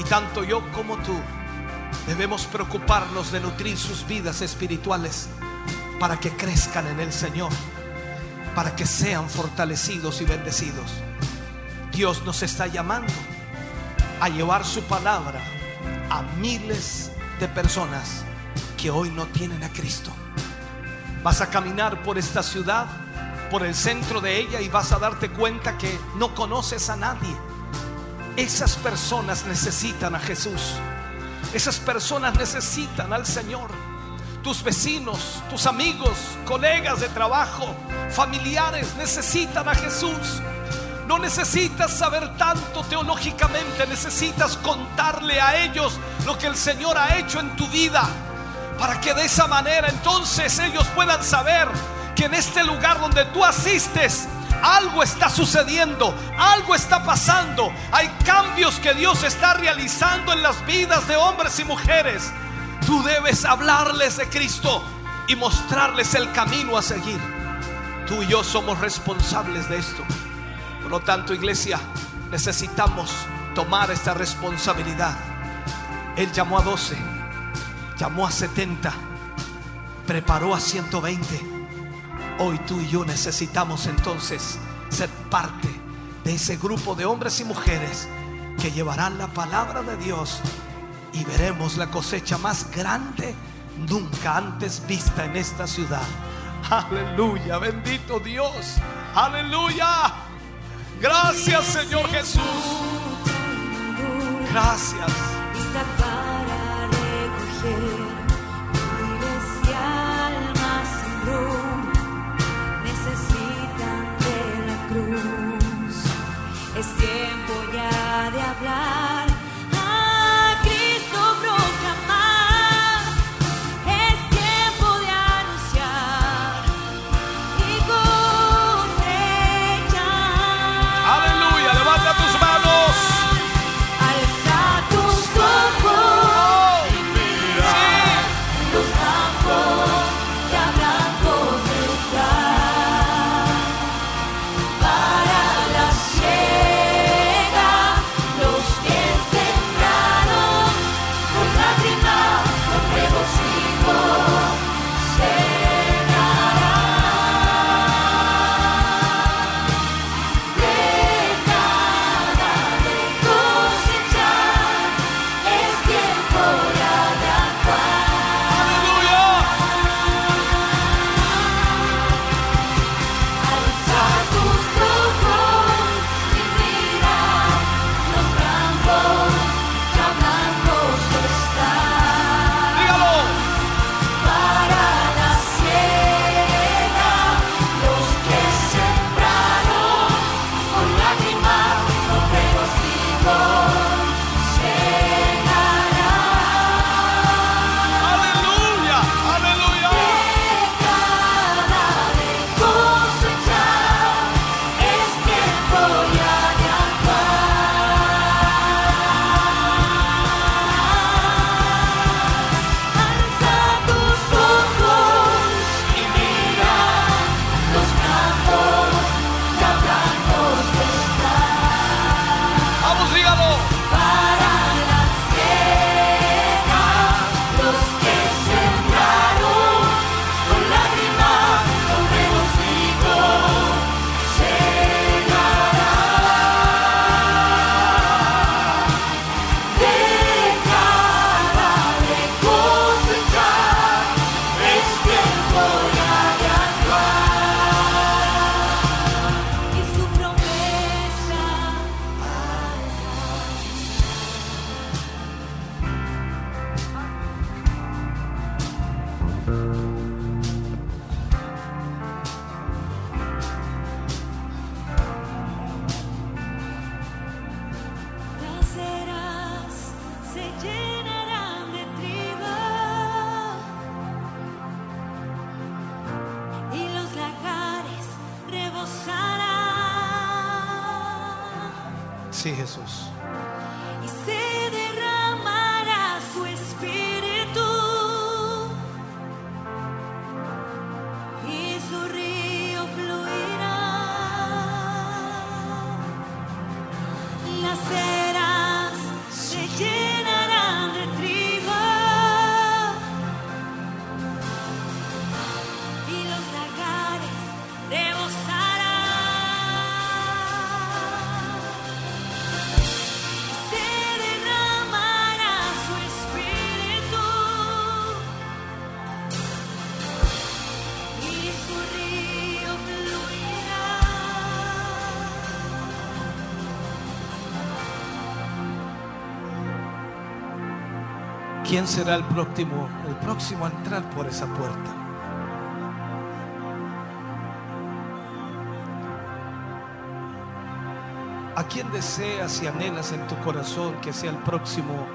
Y tanto yo como tú debemos preocuparnos de nutrir sus vidas espirituales para que crezcan en el Señor, para que sean fortalecidos y bendecidos. Dios nos está llamando a llevar su palabra a miles de personas que hoy no tienen a Cristo. Vas a caminar por esta ciudad, por el centro de ella y vas a darte cuenta que no conoces a nadie. Esas personas necesitan a Jesús. Esas personas necesitan al Señor. Tus vecinos, tus amigos, colegas de trabajo, familiares necesitan a Jesús. No necesitas saber tanto teológicamente, necesitas contarle a ellos lo que el Señor ha hecho en tu vida. Para que de esa manera entonces ellos puedan saber que en este lugar donde tú asistes, algo está sucediendo, algo está pasando. Hay cambios que Dios está realizando en las vidas de hombres y mujeres. Tú debes hablarles de Cristo y mostrarles el camino a seguir. Tú y yo somos responsables de esto. Por lo tanto, iglesia, necesitamos tomar esta responsabilidad. Él llamó a 12, llamó a 70, preparó a 120. Hoy tú y yo necesitamos entonces ser parte de ese grupo de hombres y mujeres que llevarán la palabra de Dios y veremos la cosecha más grande nunca antes vista en esta ciudad. Aleluya, bendito Dios. Aleluya. Gracias Señor Jesús. Gracias. hablar. ¿quién será el próximo, el próximo a entrar por esa puerta? ¿A quién deseas y anhelas en tu corazón que sea el próximo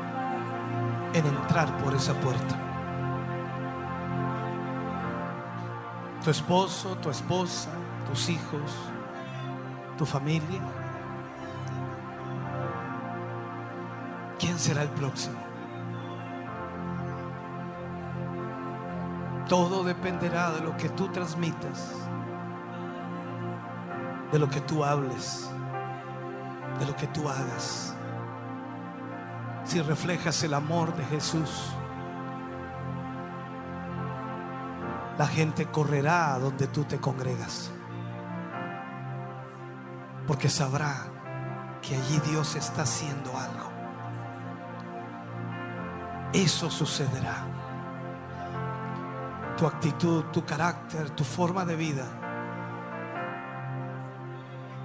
en entrar por esa puerta? ¿Tu esposo, tu esposa, tus hijos, tu familia? ¿Quién será el próximo? Todo dependerá de lo que tú transmitas, de lo que tú hables, de lo que tú hagas. Si reflejas el amor de Jesús, la gente correrá a donde tú te congregas, porque sabrá que allí Dios está haciendo algo. Eso sucederá tu actitud, tu carácter, tu forma de vida,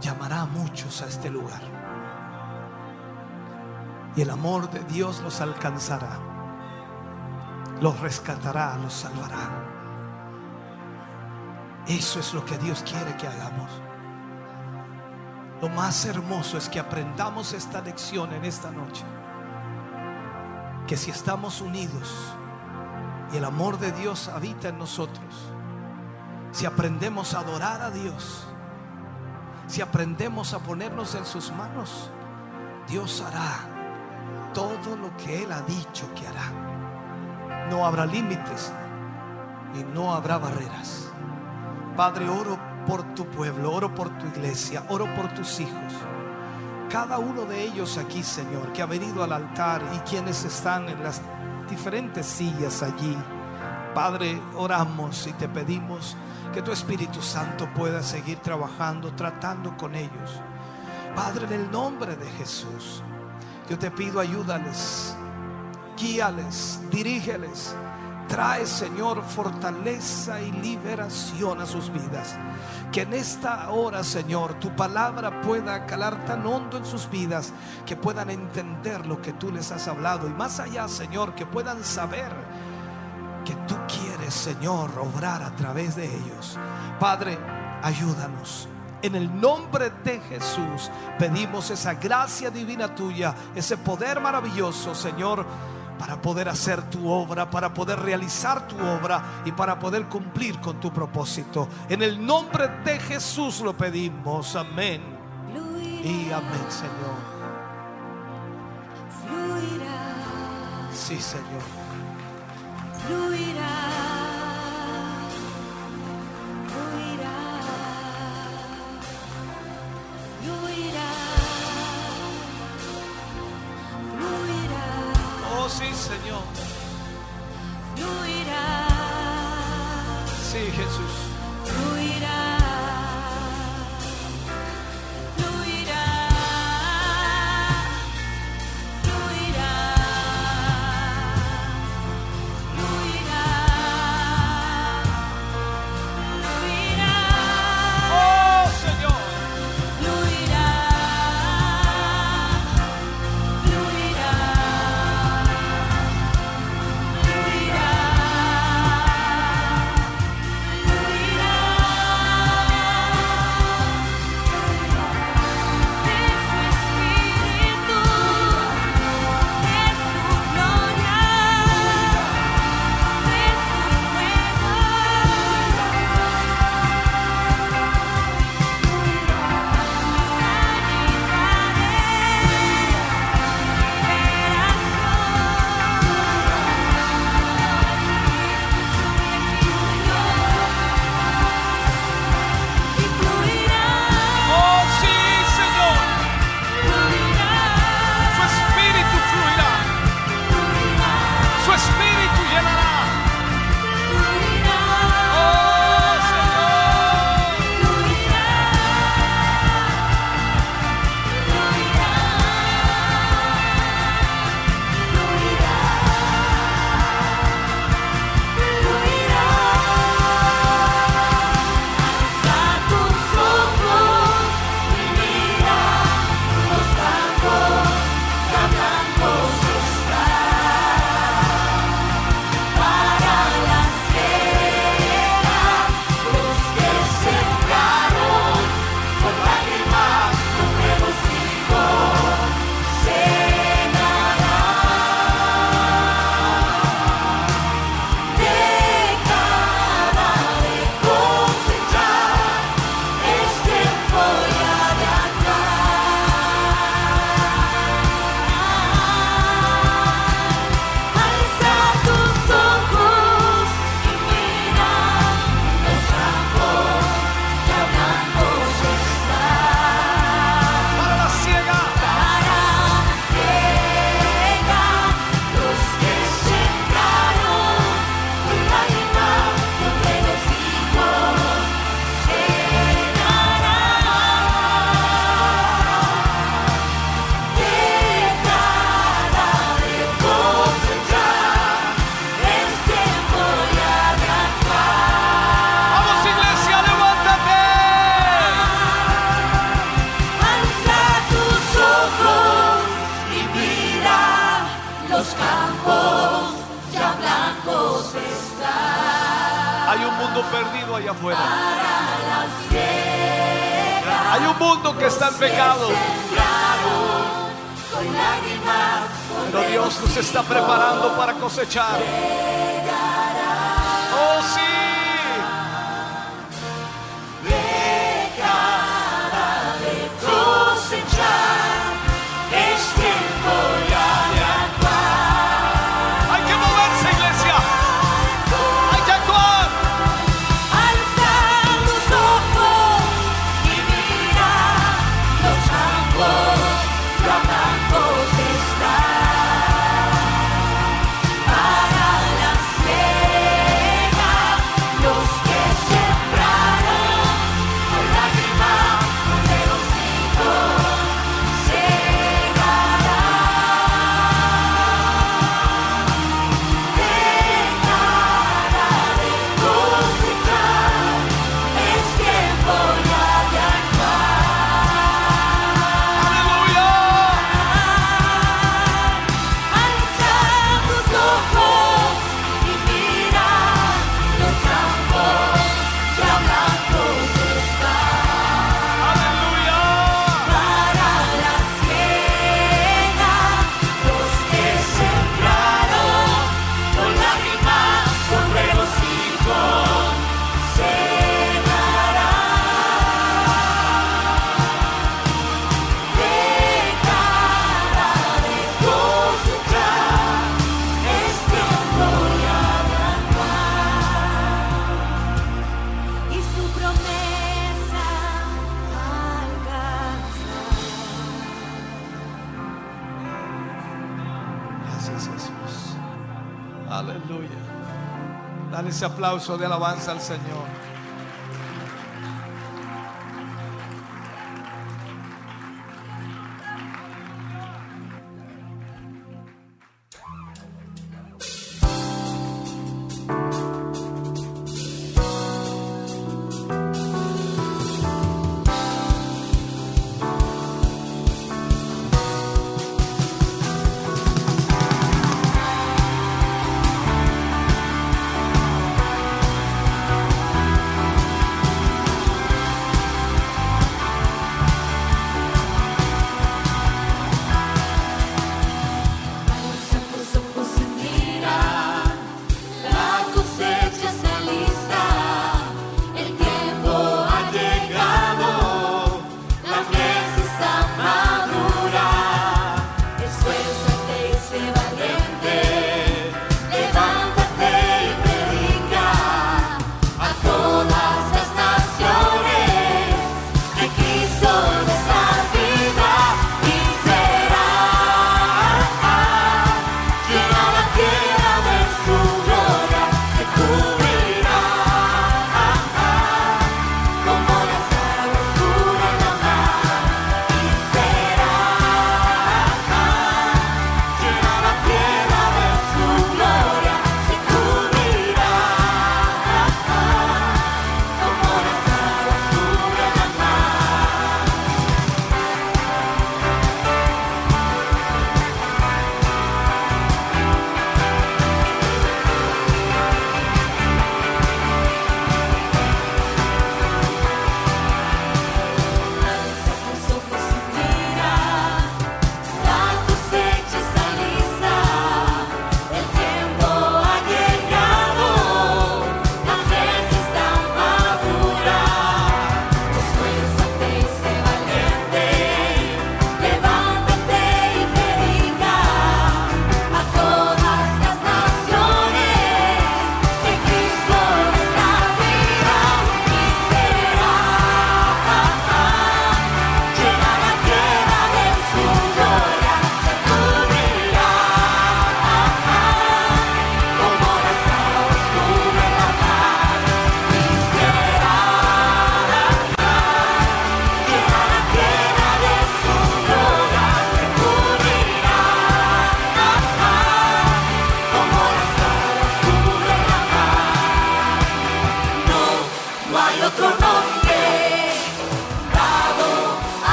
llamará a muchos a este lugar. Y el amor de Dios los alcanzará, los rescatará, los salvará. Eso es lo que Dios quiere que hagamos. Lo más hermoso es que aprendamos esta lección en esta noche. Que si estamos unidos y el amor de Dios habita en nosotros, si aprendemos a adorar a Dios, si aprendemos a ponernos en sus manos, Dios hará todo lo que Él ha dicho que hará. No habrá límites y no habrá barreras. Padre, oro por tu pueblo, oro por tu iglesia, oro por tus hijos. Cada uno de ellos aquí, Señor, que ha venido al altar y quienes están en las diferentes sillas allí. Padre, oramos y te pedimos que tu Espíritu Santo pueda seguir trabajando, tratando con ellos. Padre, en el nombre de Jesús, yo te pido ayúdales, guíales, dirígeles. Trae, Señor, fortaleza y liberación a sus vidas. Que en esta hora, Señor, tu palabra pueda calar tan hondo en sus vidas que puedan entender lo que tú les has hablado. Y más allá, Señor, que puedan saber que tú quieres, Señor, obrar a través de ellos. Padre, ayúdanos. En el nombre de Jesús pedimos esa gracia divina tuya, ese poder maravilloso, Señor, para poder hacer tu obra, para poder realizar tu obra y para poder cumplir con tu propósito. En el nombre de Jesús lo pedimos. Amén. Y amén, Señor. Fluirá, Sí, Señor. fluirá, fluirá, fluirá, fluirá, Oh, sí, Señor. fluirá, Sí, Jesús. fluirá, para de alabanza al Señor.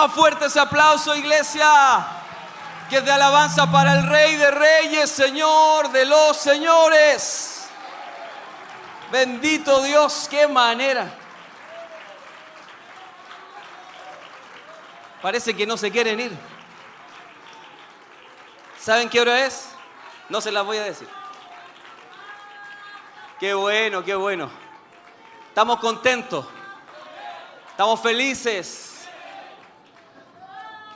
Más fuerte ese aplauso, iglesia. Que es de alabanza para el Rey de Reyes, Señor de los Señores. Bendito Dios, qué manera. Parece que no se quieren ir. ¿Saben qué hora es? No se las voy a decir. Qué bueno, qué bueno. Estamos contentos. Estamos felices.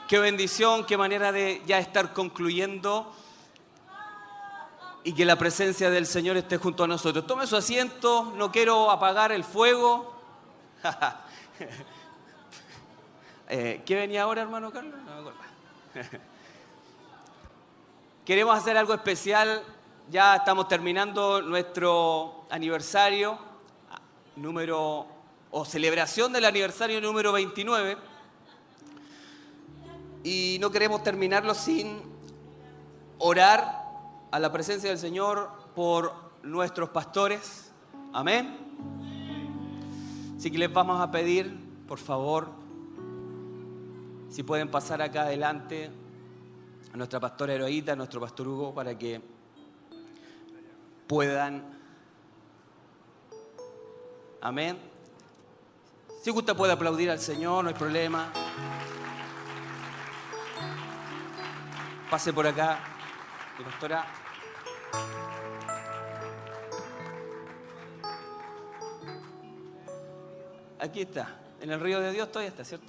Qué bendición, qué manera de ya estar concluyendo y que la presencia del Señor esté junto a nosotros. Tome su asiento, no quiero apagar el fuego. Eh, ¿Qué venía ahora, hermano Carlos? No me acuerdo. Queremos hacer algo especial. Ya estamos terminando nuestro aniversario número o celebración del aniversario número 29. Y no queremos terminarlo sin orar a la presencia del Señor por nuestros pastores. Amén. Así que les vamos a pedir, por favor, si pueden pasar acá adelante a nuestra pastora Heroíta, a nuestro pastor Hugo, para que puedan. Amén. Si usted puede aplaudir al Señor, no hay problema. Pase por acá, mi pastora. Aquí está, en el río de Dios todavía está, ¿cierto?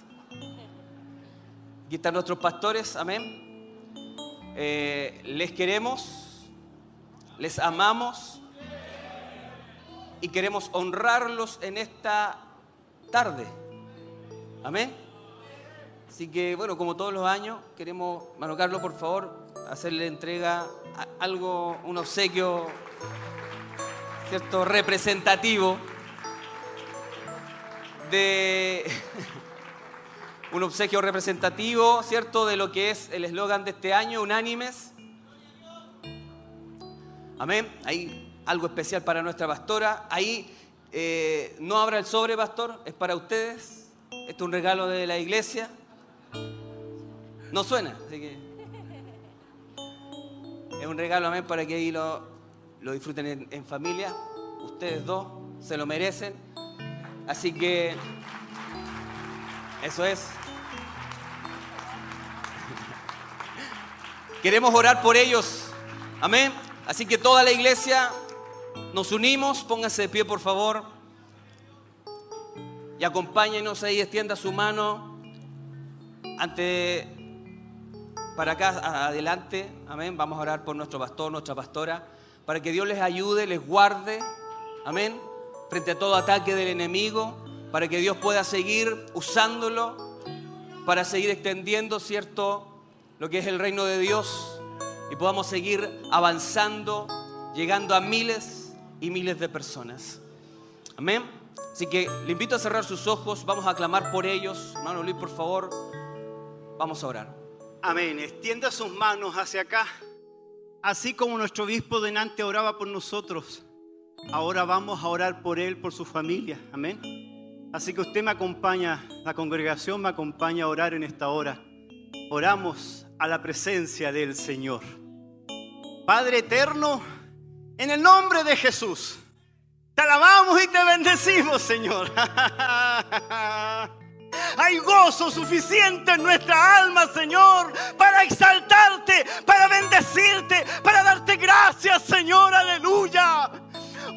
Aquí están nuestros pastores, amén. Eh, les queremos, les amamos y queremos honrarlos en esta tarde. Amén. Así que, bueno, como todos los años, queremos, Mano Carlos, por favor, hacerle entrega algo, un obsequio, ¿cierto?, representativo de un obsequio representativo, ¿cierto?, de lo que es el eslogan de este año, unánimes. Amén. Ahí algo especial para nuestra pastora. Ahí eh, no abra el sobre, pastor, es para ustedes. Esto es un regalo de la iglesia. No suena, así que es un regalo, amén, para que ahí lo, lo disfruten en, en familia. Ustedes dos se lo merecen. Así que eso es. Queremos orar por ellos. Amén. Así que toda la iglesia nos unimos. Pónganse de pie, por favor. Y acompáñenos ahí, extienda su mano ante para acá adelante. Amén. Vamos a orar por nuestro pastor, nuestra pastora, para que Dios les ayude, les guarde. Amén. Frente a todo ataque del enemigo, para que Dios pueda seguir usándolo, para seguir extendiendo, ¿cierto? Lo que es el reino de Dios y podamos seguir avanzando, llegando a miles y miles de personas. Amén. Así que le invito a cerrar sus ojos, vamos a clamar por ellos. Hermano Luis, por favor, vamos a orar. Amén. Extienda sus manos hacia acá. Así como nuestro obispo delante oraba por nosotros, ahora vamos a orar por él, por su familia. Amén. Así que usted me acompaña, la congregación me acompaña a orar en esta hora. Oramos a la presencia del Señor. Padre eterno, en el nombre de Jesús, te alabamos y te bendecimos, Señor. Hay gozo suficiente en nuestra alma, Señor, para exaltarte, para bendecirte, para darte gracias, Señor, aleluya.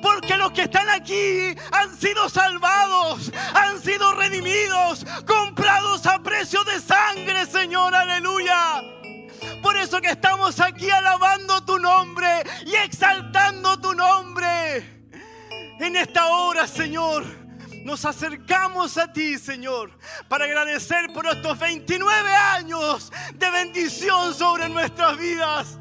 Porque los que están aquí han sido salvados, han sido redimidos, comprados a precio de sangre, Señor, aleluya. Por eso que estamos aquí alabando tu nombre y exaltando tu nombre. En esta hora, Señor, nos acercamos a ti, Señor, para agradecer por estos 29 años de bendición sobre nuestras vidas.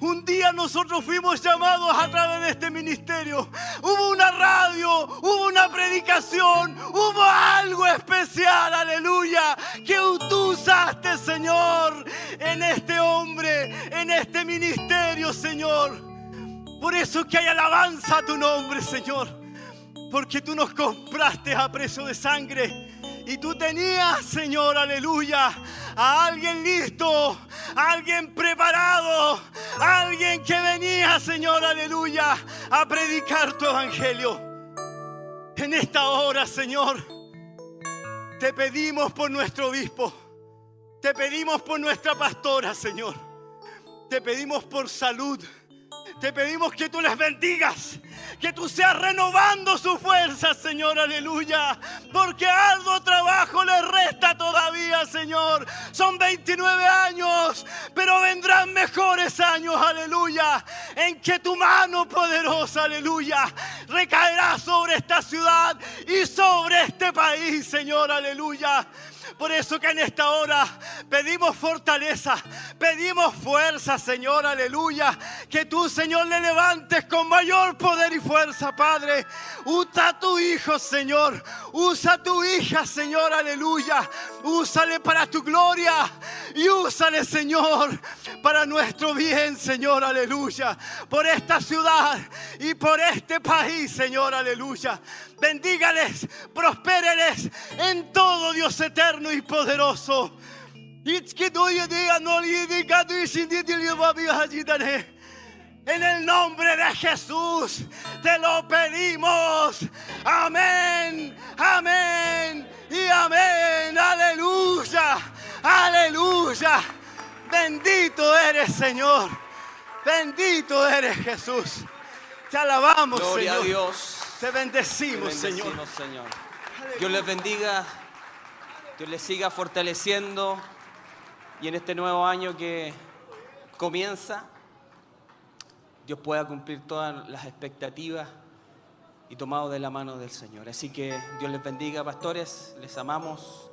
Un día nosotros fuimos llamados a través de este ministerio. Hubo una radio, hubo una predicación, hubo algo especial, aleluya, que tú usaste, Señor, en este hombre, en este ministerio, Señor. Por eso que hay alabanza a tu nombre, Señor. Porque tú nos compraste a precio de sangre. Y tú tenías, Señor, aleluya, a alguien listo, a alguien preparado, alguien que venía, Señor, aleluya, a predicar tu evangelio. En esta hora, Señor, te pedimos por nuestro obispo, te pedimos por nuestra pastora, Señor, te pedimos por salud. Te pedimos que tú les bendigas, que tú seas renovando su fuerza, Señor, aleluya. Porque algo trabajo les resta todavía, Señor. Son 29 años, pero vendrán mejores años, aleluya. En que tu mano poderosa, aleluya, recaerá sobre esta ciudad y sobre este país, Señor, aleluya. Por eso que en esta hora pedimos fortaleza, pedimos fuerza, Señor, aleluya. Que tú, Señor, le levantes con mayor poder y fuerza, Padre. Usa a tu hijo, Señor. Usa a tu hija, Señor, aleluya. Úsale para tu gloria y úsale, Señor, para nuestro bien, Señor, aleluya. Por esta ciudad y por este país, Señor, aleluya. Bendígales, prospéreles en todo, Dios eterno y poderoso. En el nombre de Jesús te lo pedimos. Amén, amén y amén. Aleluya, aleluya. Bendito eres, Señor. Bendito eres, Jesús. Te alabamos, Gloria Señor. a Dios. Te bendecimos, Te Señor. bendecimos, Señor. Dios les bendiga. Dios les siga fortaleciendo. Y en este nuevo año que comienza, Dios pueda cumplir todas las expectativas y tomado de la mano del Señor. Así que Dios les bendiga, pastores. Les amamos,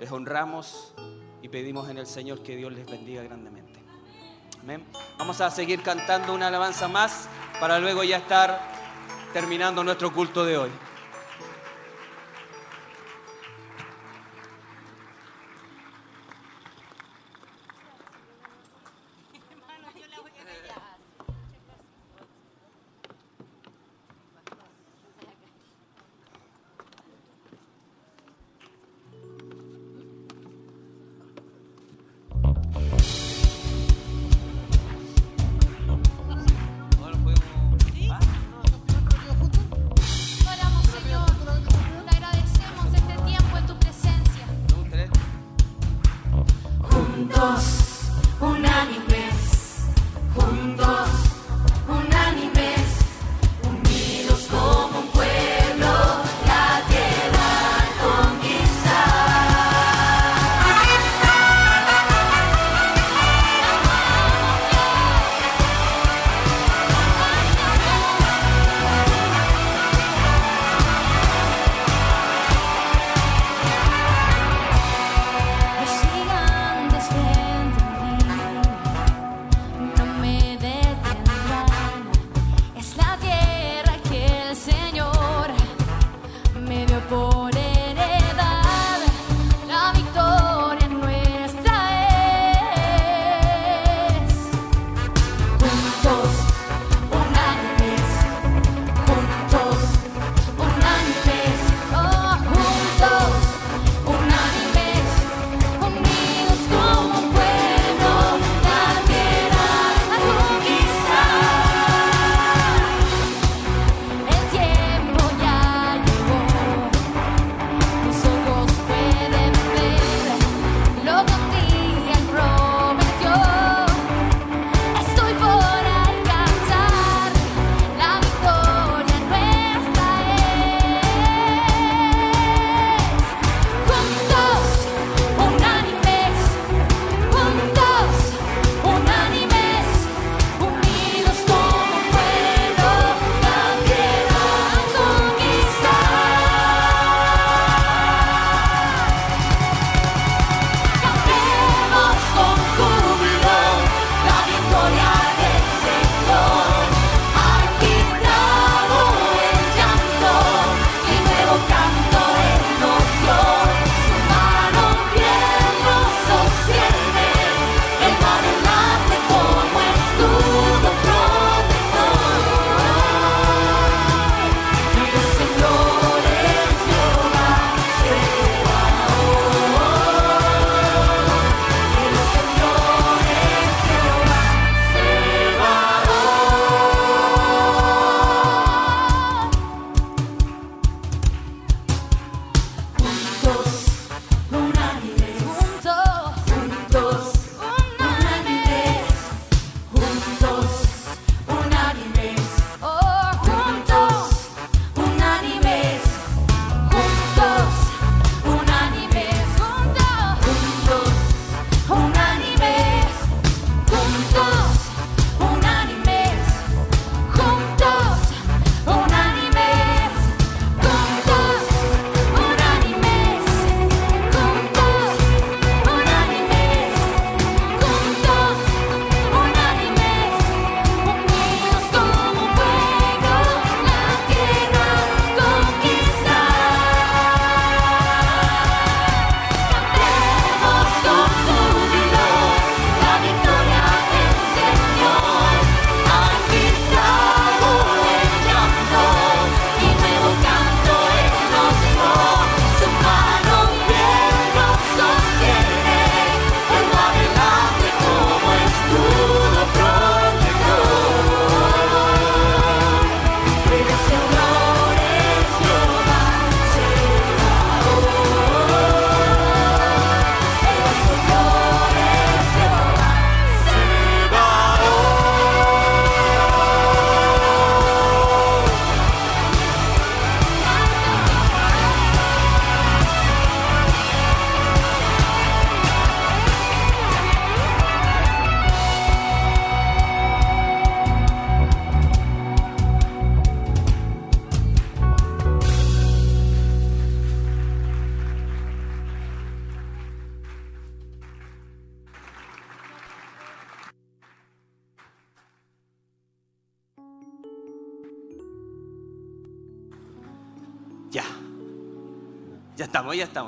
les honramos y pedimos en el Señor que Dios les bendiga grandemente. Amén. Vamos a seguir cantando una alabanza más para luego ya estar terminando nuestro culto de hoy. cross.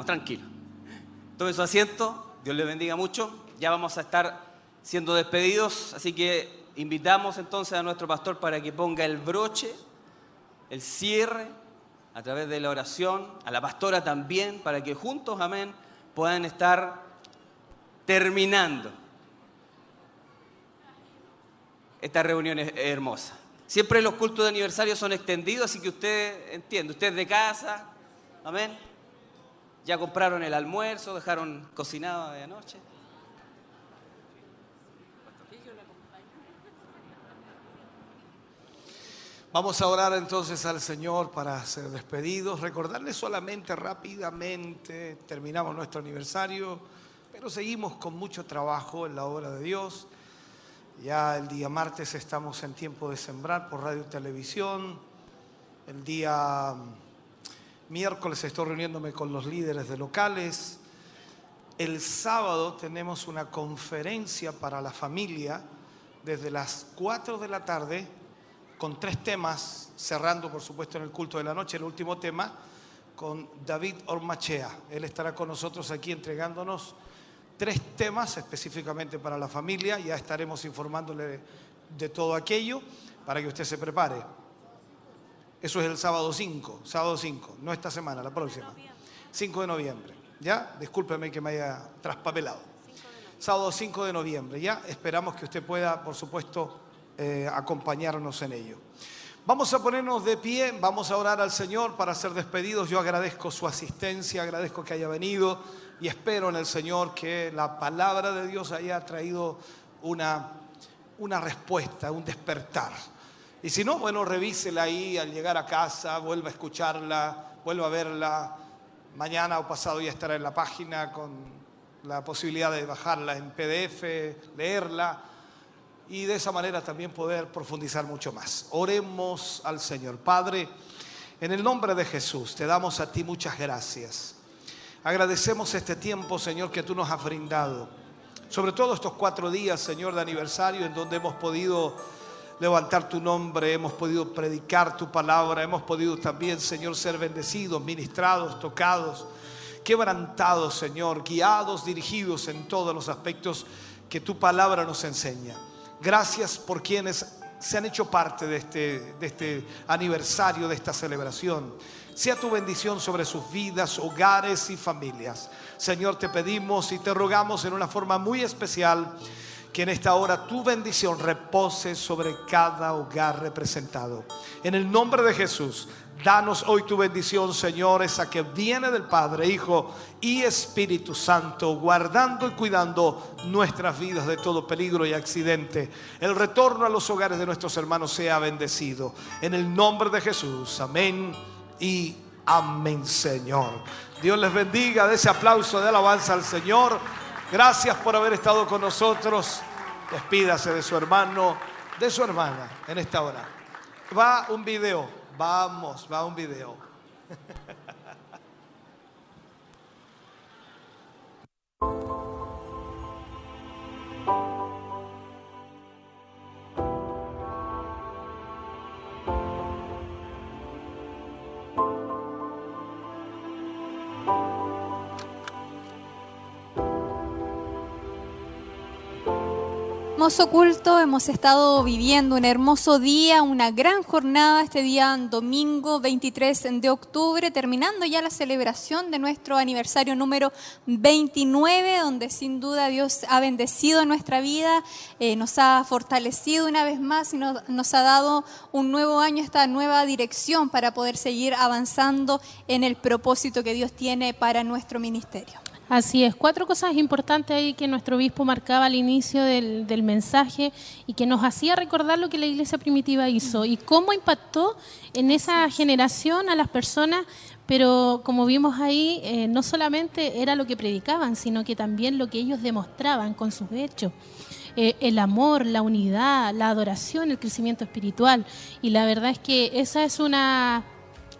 Estamos, ya estamos, tranquilo. Tome su asiento, Dios le bendiga mucho. Ya vamos a estar siendo despedidos, así que invitamos entonces a nuestro pastor para que ponga el broche, el cierre, a través de la oración, a la pastora también, para que juntos, amén, puedan estar terminando esta reunión hermosa. Siempre los cultos de aniversario son extendidos, así que usted entiende, usted es de casa, amén. Ya compraron el almuerzo, dejaron cocinado de anoche. Vamos a orar entonces al Señor para ser despedidos. Recordarles solamente rápidamente, terminamos nuestro aniversario, pero seguimos con mucho trabajo en la obra de Dios. Ya el día martes estamos en tiempo de sembrar por radio y televisión. El día miércoles estoy reuniéndome con los líderes de locales. El sábado tenemos una conferencia para la familia desde las 4 de la tarde con tres temas, cerrando por supuesto en el culto de la noche, el último tema, con David Ormachea. Él estará con nosotros aquí entregándonos tres temas específicamente para la familia. Ya estaremos informándole de, todo aquello para que usted se prepare. Eso es el sábado 5, sábado 5, no esta semana, la próxima. 5 de noviembre. ¿Ya? Discúlpeme que me haya traspapelado. Sábado 5 de noviembre. Ya esperamos que usted pueda, por supuesto, eh, acompañarnos en ello. Vamos a ponernos de pie, vamos a orar al Señor para ser despedidos. Yo agradezco su asistencia, agradezco que haya venido y espero en el Señor que la palabra de Dios haya traído una, una respuesta, un despertar. Y si no, bueno, revísela ahí al llegar a casa, vuelva a escucharla, vuelva a verla. Mañana o pasado ya estará en la página con la posibilidad de bajarla en PDF, leerla y de esa manera también poder profundizar mucho más. Oremos al Señor. Padre, en el nombre de Jesús, te damos a ti muchas gracias. Agradecemos este tiempo, Señor, que tú nos has brindado. Sobre todo estos cuatro días, Señor, de aniversario, en donde hemos podido levantar tu nombre, hemos podido predicar tu palabra, hemos podido también, Señor, ser bendecidos, ministrados, tocados, quebrantados, Señor, guiados, dirigidos en todos los aspectos que tu palabra nos enseña. Gracias por quienes se han hecho parte de este, de este aniversario, de esta celebración. Sea tu bendición sobre sus vidas, hogares y familias. Señor, te pedimos y te rogamos en una forma muy especial que en esta hora tu bendición repose sobre cada hogar representado. En el nombre de Jesús, danos hoy tu bendición, Señor, esa que viene del Padre, Hijo y Espíritu Santo, guardando y cuidando nuestras vidas de todo peligro y accidente. El retorno a los hogares de nuestros hermanos sea bendecido. En el nombre de Jesús, amén y amén, Señor. Dios les bendiga, de ese aplauso de alabanza al Señor. Gracias por haber estado con nosotros. Despídase de su hermano, de su hermana en esta hora. Va un video, vamos, va un video. Hermoso culto, hemos estado viviendo un hermoso día, una gran jornada este día domingo 23 de octubre, terminando ya la celebración de nuestro aniversario número 29, donde sin duda Dios ha bendecido nuestra vida, eh, nos ha fortalecido una vez más y nos, nos ha dado un nuevo año, esta nueva dirección para poder seguir avanzando en el propósito que Dios tiene para nuestro ministerio. Así es, cuatro cosas importantes ahí que nuestro obispo marcaba al inicio del, del, mensaje y que nos hacía recordar lo que la iglesia primitiva hizo y cómo impactó en esa generación a las personas, pero como vimos ahí, eh, no solamente era lo que predicaban, sino que también lo que ellos demostraban con sus hechos. Eh, el amor, la unidad, la adoración, el crecimiento espiritual. Y la verdad es que esa es una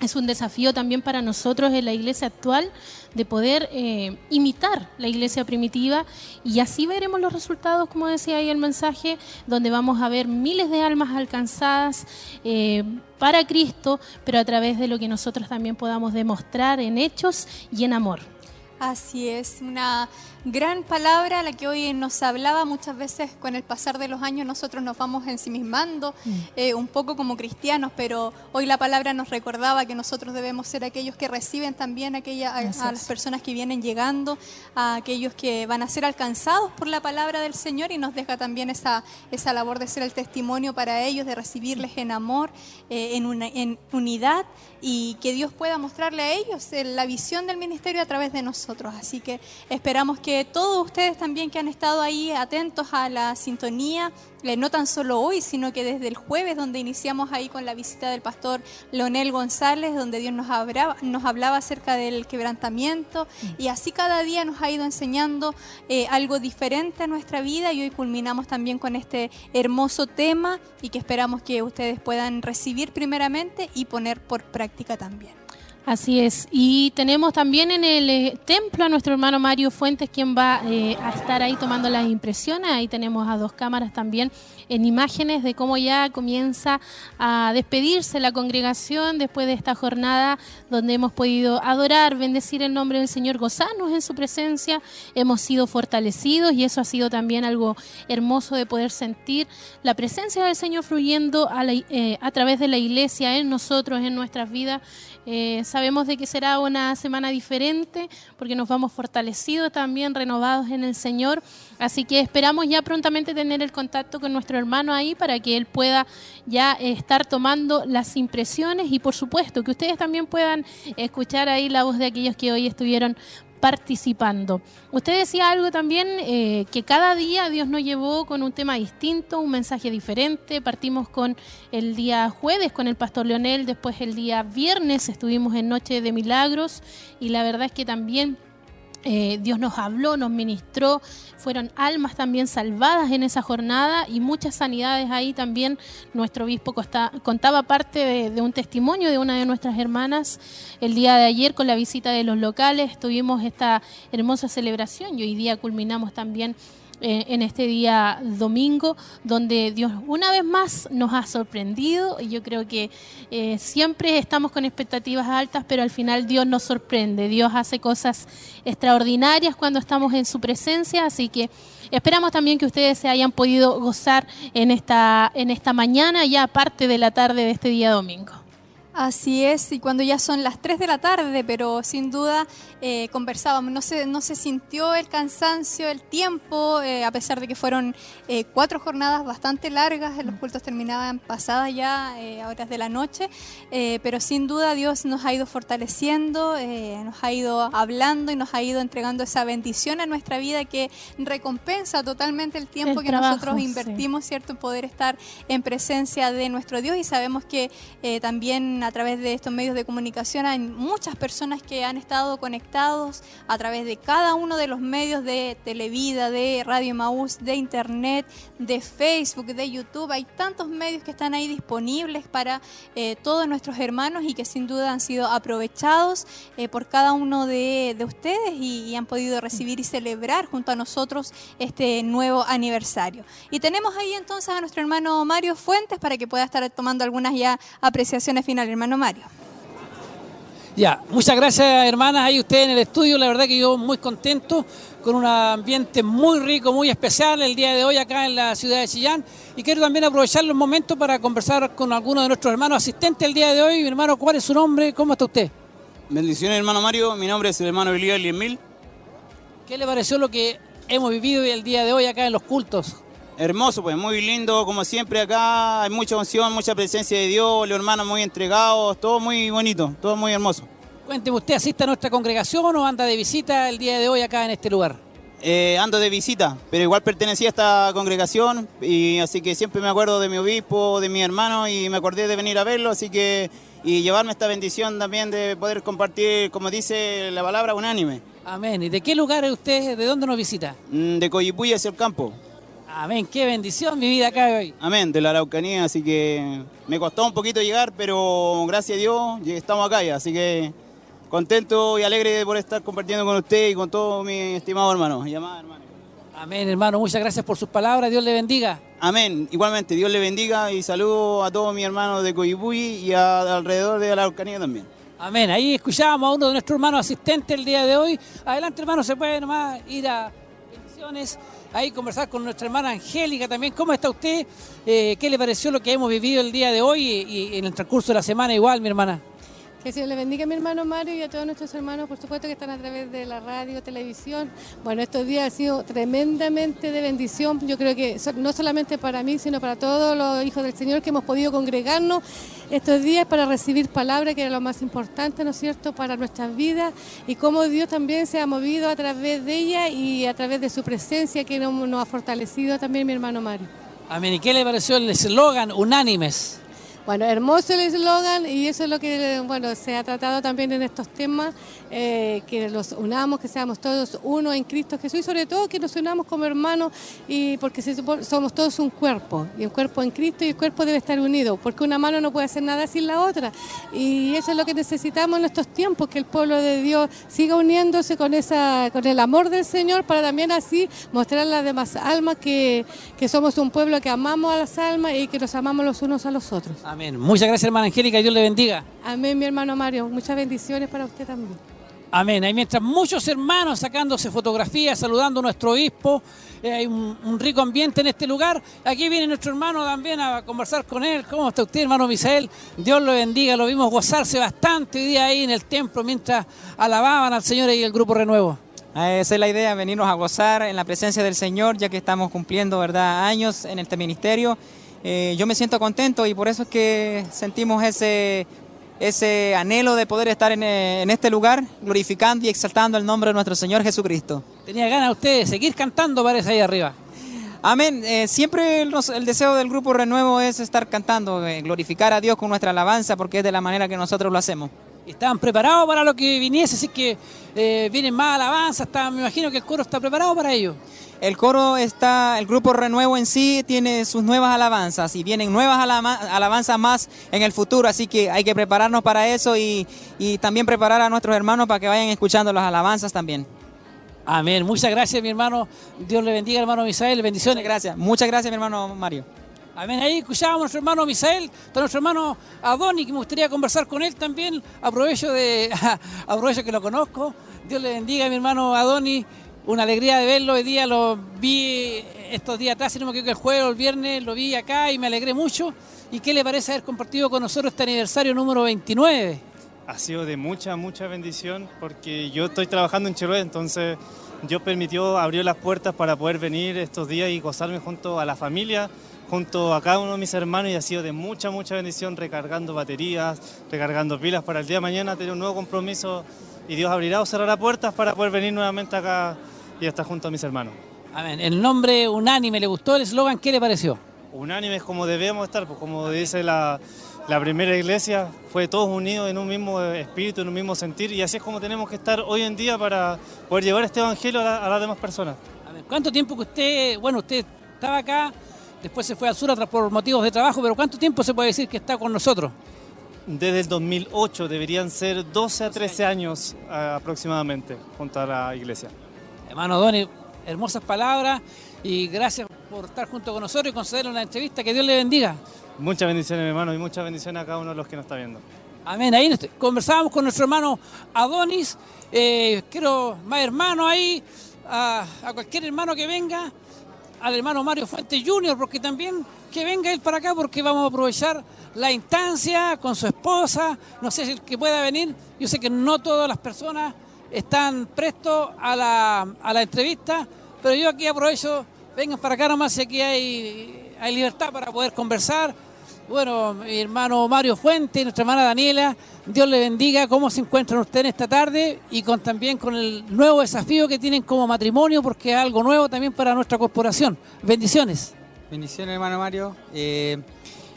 es un desafío también para nosotros en la iglesia actual de poder eh, imitar la iglesia primitiva y así veremos los resultados, como decía ahí el mensaje, donde vamos a ver miles de almas alcanzadas eh, para Cristo, pero a través de lo que nosotros también podamos demostrar en hechos y en amor. Así es, una gran palabra la que hoy nos hablaba muchas veces con el pasar de los años nosotros nos vamos ensimismando eh, un poco como cristianos, pero hoy la palabra nos recordaba que nosotros debemos ser aquellos que reciben también aquella, a, las personas que vienen llegando, a aquellos que van a ser alcanzados por la palabra del Señor y nos deja también esa, esa labor de ser el testimonio para ellos, de recibirles en amor, eh, en, una- en unidad y que Dios pueda mostrarle a ellos eh, la visión del ministerio a través de nosotros. Así que esperamos que todos ustedes también que han estado ahí atentos a la sintonía, eh, no tan solo hoy, sino que desde el jueves donde iniciamos ahí con la visita del pastor Leonel González, donde Dios nos hablaba, nos hablaba acerca del quebrantamiento y así cada día nos ha ido enseñando eh, algo diferente a nuestra vida y hoy culminamos también con este hermoso tema y que esperamos que ustedes puedan recibir primeramente y poner por práctica también. Así es. Y tenemos también en el eh, templo a nuestro hermano Mario Fuentes, quien va eh, a estar ahí tomando las impresiones. Ahí tenemos a dos cámaras también en imágenes de cómo ya comienza a despedirse la congregación después de esta jornada donde hemos podido adorar, bendecir el nombre del Señor, gozarnos en su presencia. Hemos sido fortalecidos y eso ha sido también algo hermoso de poder sentir la presencia del Señor fluyendo a, la- eh, a través de la iglesia, en nosotros, en nuestras vidas. Eh, sabemos de que será una semana diferente porque nos vamos fortalecidos también, renovados en el Señor. Así que esperamos ya prontamente tener el contacto con nuestro hermano ahí para que él pueda ya eh, estar tomando las impresiones y por supuesto que ustedes también puedan escuchar ahí la voz de aquellos que hoy estuvieron participando. Usted decía algo también, eh, que cada día Dios nos llevó con un tema distinto, un mensaje diferente. Partimos con el día jueves con el pastor Leonel, después el día viernes estuvimos en Noche de Milagros y la verdad es que también eh, Dios nos habló, nos ministró, fueron almas también salvadas en esa jornada y muchas sanidades ahí también. Nuestro obispo costa- contaba parte de, de un testimonio de una de nuestras hermanas el día de ayer con la visita de los locales. Tuvimos esta hermosa celebración y hoy día culminamos también eh, en este día domingo, donde Dios una vez más nos ha sorprendido y yo creo que eh, siempre estamos con expectativas altas, pero al final Dios nos sorprende, Dios hace cosas extraordinarias cuando estamos en su presencia, así que esperamos también que ustedes se hayan podido gozar en esta, en esta mañana, ya parte de la tarde de este día domingo. Así es, y cuando ya son las 3 de la tarde, pero sin duda eh, conversábamos, no se, no se sintió el cansancio, el tiempo, eh, a pesar de que fueron eh, cuatro jornadas bastante largas, los cultos terminaban pasadas ya eh, a horas de la noche, pero sin duda Dios nos ha ido fortaleciendo, eh, nos ha ido hablando y nos ha ido entregando esa bendición a nuestra vida que recompensa totalmente el tiempo El que trabajo, nosotros sí. invertimos, ¿cierto?, en poder estar en presencia de nuestro Dios y sabemos que también a través de estos medios de comunicación hay muchas personas que han estado conectados a través de cada uno de los medios de Televida, de Radio Maús, de Internet, de Facebook, de YouTube. Hay tantos medios que están ahí disponibles para eh, todos nuestros hermanos y que sin duda han sido aprovechados eh, por cada uno de, de ustedes y, y han podido recibir y celebrar junto a nosotros este nuevo aniversario. Y tenemos ahí entonces a nuestro hermano Mario Fuentes para que pueda estar tomando algunas ya apreciaciones finales. Hermano Mario. Ya, muchas gracias hermanas, ahí ustedes en el estudio, la verdad que yo muy contento, con un ambiente muy rico, muy especial el día de hoy acá en la ciudad de Chillán y quiero también aprovechar los momentos para conversar con algunos de nuestros hermanos asistentes el día de hoy. Mi hermano, ¿cuál es su nombre? ¿Cómo está usted? Bendiciones, hermano Mario. Mi nombre es el hermano Elías Liemil. ¿Qué le pareció lo que hemos vivido el día de hoy acá en los cultos? Hermoso, pues muy lindo, como siempre acá. Hay mucha unción, mucha presencia de Dios, los hermanos muy entregados, todo muy bonito, todo muy hermoso. Cuénteme, ¿usted asiste a nuestra congregación o anda de visita el día de hoy acá en este lugar? Eh, ando de visita, pero igual pertenecía a esta congregación y así que siempre me acuerdo de mi obispo, de mi hermano y me acordé de venir a verlo, así que y llevarme esta bendición también de poder compartir, como dice la palabra, unánime. Amén. ¿Y de qué lugar es usted? ¿De dónde nos visita? Mm, De Coyipuy hacia el campo. Amén, qué bendición mi vida acá hoy. Amén, de la Araucanía, así que me costó un poquito llegar, pero gracias a Dios estamos acá ya, así que contento y alegre por estar compartiendo con usted y con todos mis estimados hermanos y amadas hermanas. Amén, hermano, muchas gracias por sus palabras, Dios le bendiga. Amén, igualmente, Dios le bendiga y saludo a todos mis hermanos de Coyipulli y a- alrededor de la Araucanía también. Amén. Ahí escuchábamos a uno de nuestros hermanos asistentes el día de hoy. Adelante, hermano, se puede nomás ir a bendiciones. Ahí conversar con nuestra hermana Angélica también. ¿Cómo está usted? Eh, ¿Qué le pareció lo que hemos vivido el día de hoy y, y en el transcurso de la semana igual, mi hermana? Que Señor le bendiga a mi hermano Mario y a todos nuestros hermanos, por supuesto, que están a través de la radio, televisión. Bueno, estos días han sido tremendamente de bendición. Yo creo que no solamente para mí, sino para todos los hijos del Señor que hemos podido congregarnos estos días para recibir palabra, que era lo más importante, ¿no es cierto?, para nuestras vidas y cómo Dios también se ha movido a través de ella y a través de su presencia que nos ha fortalecido también mi hermano Mario. Amén. ¿Y qué le pareció el eslogan unánimes? Bueno, hermoso el eslogan y eso es lo que bueno se ha tratado también en estos temas, eh, que los unamos, que seamos todos uno en Cristo Jesús y sobre todo que nos unamos como hermanos y porque somos todos un cuerpo y un cuerpo en Cristo y el cuerpo debe estar unido porque una mano no puede hacer nada sin la otra y eso es lo que necesitamos en estos tiempos, que el pueblo de Dios siga uniéndose con esa con el amor del Señor para también así mostrar a las demás almas que, que somos un pueblo que amamos a las almas y que nos amamos los unos a los otros. Amén. Muchas gracias, hermana Angélica. Dios le bendiga. Amén, mi hermano Mario. Muchas bendiciones para usted también. Amén. Ahí mientras muchos hermanos sacándose fotografías, saludando a nuestro obispo, eh, hay un, un rico ambiente en este lugar. Aquí viene nuestro hermano también a conversar con él. ¿Cómo está usted, hermano Misael? Dios lo bendiga. Lo vimos gozarse bastante hoy día ahí en el templo mientras alababan al Señor y el grupo Renuevo. Ah, Esa es la idea, venirnos a gozar en la presencia del Señor, ya que estamos cumpliendo ¿verdad? años en este ministerio. Eh, yo me siento contento y por eso es que sentimos ese, ese anhelo de poder estar en, eh, en este lugar, glorificando y exaltando el nombre de nuestro Señor Jesucristo. Tenía ganas usted de seguir cantando, parece ahí arriba. Amén. Eh, siempre el, deseo del grupo Renuevo es estar cantando, eh, glorificar a Dios con nuestra alabanza, porque es de la manera que nosotros lo hacemos. Estaban preparados para lo que viniese, así que eh, vienen más alabanzas. me imagino que el coro está preparado para ello. El coro está, el grupo Renuevo en sí tiene sus nuevas alabanzas y vienen nuevas alabanzas más en el futuro, así que hay que prepararnos para eso y, y también preparar a nuestros hermanos para que vayan escuchando las alabanzas también. Amén. Muchas gracias, mi hermano. Dios le bendiga, hermano Misael. Bendiciones. Gracias. Muchas gracias, mi hermano Mario. Amén. Ahí escuchábamos a nuestro hermano Misael, está nuestro hermano Adoni, que me gustaría conversar con él también. Aprovecho de aprovecho que lo conozco. Dios le bendiga, mi hermano Adoni. Una alegría de verlo. Hoy día lo vi estos días atrás, si no me equivoco, el jueves o el viernes lo vi acá y me alegré mucho. ¿Y qué le parece haber compartido con nosotros este aniversario número 29? ha sido de mucha, mucha bendición porque yo estoy trabajando en Chiloé, entonces Dios permitió, abrió las puertas para poder venir estos días y gozarme junto a la familia, junto a cada uno de mis hermanos y ha sido de mucha, mucha bendición recargando baterías, recargando pilas para el día de mañana tener un nuevo compromiso y Dios abrirá o cerrará puertas para poder venir nuevamente acá y estar junto a mis hermanos. Amén. El nombre unánime, ¿le gustó el eslogan? ¿Qué le pareció? unánimes como debemos estar, pues como dice la, la primera iglesia, fue todos unidos en un mismo espíritu, en un mismo sentir, y así es como tenemos que estar hoy en día para poder llevar este evangelio a, la- a las demás personas. ¿Cuánto tiempo que usted, bueno, usted estaba acá, después se fue al sur por motivos de trabajo, pero cuánto tiempo se puede decir que está con nosotros? Desde el 2008 deberían ser 12 a 13 años aproximadamente junto a la iglesia. Hermano Doni, hermosas palabras y gracias por estar junto con nosotros y concedernos la entrevista. Que Dios le bendiga. Muchas bendiciones, mi hermano, y muchas bendiciones a cada uno de los que nos está viendo. Amén. Ahí conversábamos con nuestro hermano Adonis. Eh, quiero más hermanos ahí, a, a cualquier hermano que venga, al hermano Mario Fuentes Jr., porque también que venga él para acá, porque vamos a aprovechar la instancia con su esposa. No sé si el que pueda venir. Yo sé que no todas las personas están prestos a la, a la entrevista, pero yo aquí aprovecho, vengan para acá nomás, si aquí hay, hay libertad para poder conversar. Bueno, mi hermano Mario Fuente nuestra hermana Daniela, Dios le bendiga. ¿Cómo se encuentran ustedes esta tarde? Y con también con el nuevo desafío que tienen como matrimonio, porque es algo nuevo también para nuestra corporación. Bendiciones. Bendiciones, hermano Mario. Eh,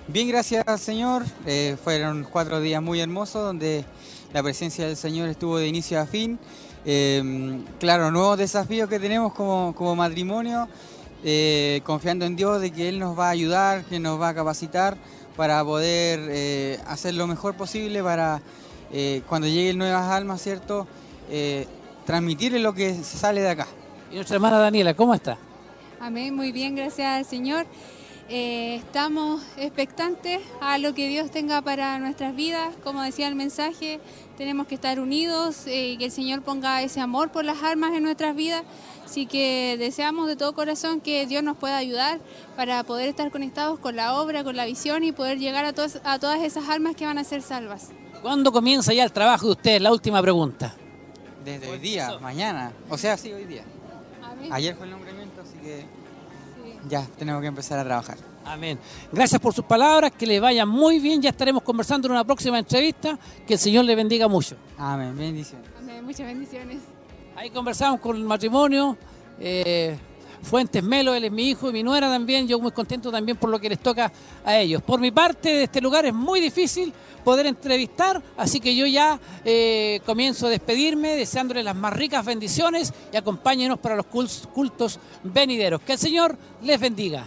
bien, gracias Señor. Eh, fueron cuatro días muy hermosos donde la presencia del Señor estuvo de inicio a fin. Eh, claro, nuevos desafíos que tenemos como, como matrimonio, confiando en Dios de que Él nos va a ayudar, que nos va a capacitar para poder eh, hacer lo mejor posible para eh, cuando lleguen nuevas almas, ¿cierto? Eh, transmitirle lo que sale de acá. Y nuestra hermana Daniela, ¿cómo está? Amén, muy bien, gracias al Señor. Eh, estamos expectantes a lo que Dios tenga para nuestras vidas. Como decía el mensaje, tenemos que estar unidos eh, y que el Señor ponga ese amor por las almas en nuestras vidas. Así que deseamos de todo corazón que Dios nos pueda ayudar para poder estar conectados con la obra, con la visión y poder llegar a, todas a todas esas almas que van a ser salvas. ¿Cuándo comienza ya el trabajo de ustedes? La última pregunta. Desde hoy día, mañana. O sea, sí, hoy día. Ayer fue el nombramiento, así que ya tenemos que empezar a trabajar. Amén. Gracias por sus palabras, que les vaya muy bien. Ya estaremos conversando en una próxima entrevista. Que el Señor les bendiga mucho. Amén, bendiciones. Amén, muchas bendiciones. Ahí conversamos con el matrimonio. eh, Fuentes Melo, él es mi hijo y mi nuera también. Yo muy contento también por lo que les toca a ellos. Por mi parte, de este lugar es muy difícil poder entrevistar, así que yo ya eh, comienzo a despedirme, deseándoles las más ricas bendiciones y acompáñenos para los cultos venideros. Que el Señor les bendiga.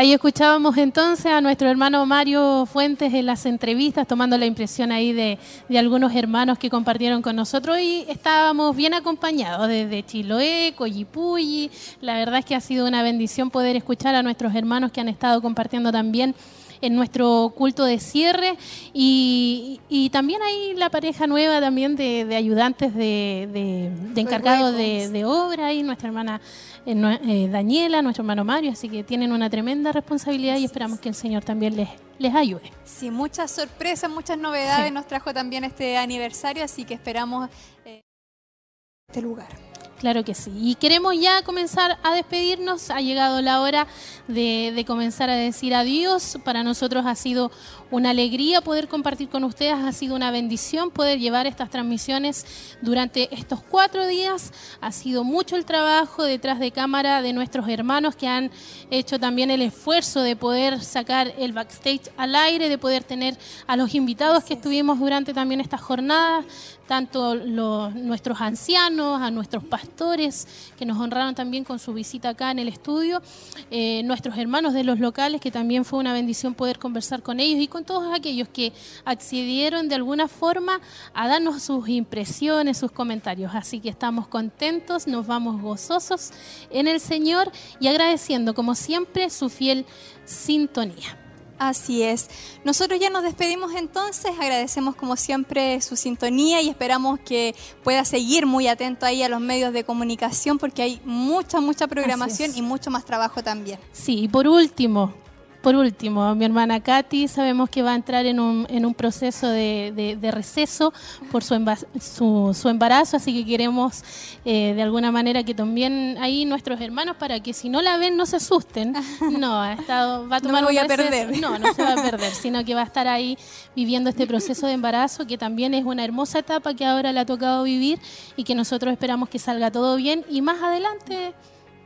Ahí escuchábamos entonces a nuestro hermano Mario Fuentes en las entrevistas, tomando la impresión ahí de, de algunos hermanos que compartieron con nosotros. Y estábamos bien acompañados desde Chiloé, Coyipulli. La verdad es que ha sido una bendición poder escuchar a nuestros hermanos que han estado compartiendo también en nuestro culto de cierre. Y, y también hay la pareja nueva también de, de ayudantes de, de, de encargados de, de obra ahí nuestra hermana eh, eh, Daniela, nuestro hermano Mario, así que tienen una tremenda responsabilidad y esperamos que el Señor también les, les ayude. Sí, muchas sorpresas, muchas novedades Sí. nos trajo también este aniversario, así que esperamos eh, este lugar. Claro que sí. Y queremos ya comenzar a despedirnos. Ha llegado la hora de, de comenzar a decir adiós. Para nosotros ha sido una alegría poder compartir con ustedes. Ha sido una bendición poder llevar estas transmisiones durante estos cuatro días. Ha sido mucho el trabajo detrás de cámara de nuestros hermanos que han hecho también el esfuerzo de poder sacar el backstage al aire, de poder tener a los invitados que estuvimos durante también estas jornadas tanto los, nuestros ancianos, a nuestros pastores que nos honraron también con su visita acá en el estudio, eh, nuestros hermanos de los locales, que también fue una bendición poder conversar con ellos y con todos aquellos que accedieron de alguna forma a darnos sus impresiones, sus comentarios. Así que estamos contentos, nos vamos gozosos en el Señor y agradeciendo como siempre su fiel sintonía. Así es. Nosotros ya nos despedimos entonces, agradecemos como siempre su sintonía y esperamos que pueda seguir muy atento ahí a los medios de comunicación porque hay mucha, mucha programación y mucho más trabajo también. Sí, y por último, por último, mi hermana Katy sabemos que va a entrar en un, en un proceso de, de- de receso por su, emba- su, su embarazo, así que queremos eh, de alguna manera que también ahí nuestros hermanos, para que si no la ven no se asusten, no, ha estado, va a No tomar me voy un a perder. No, no se va a perder, sino que va a estar ahí viviendo este proceso de embarazo, que también es una hermosa etapa que ahora le ha tocado vivir y que nosotros esperamos que salga todo bien. Y más adelante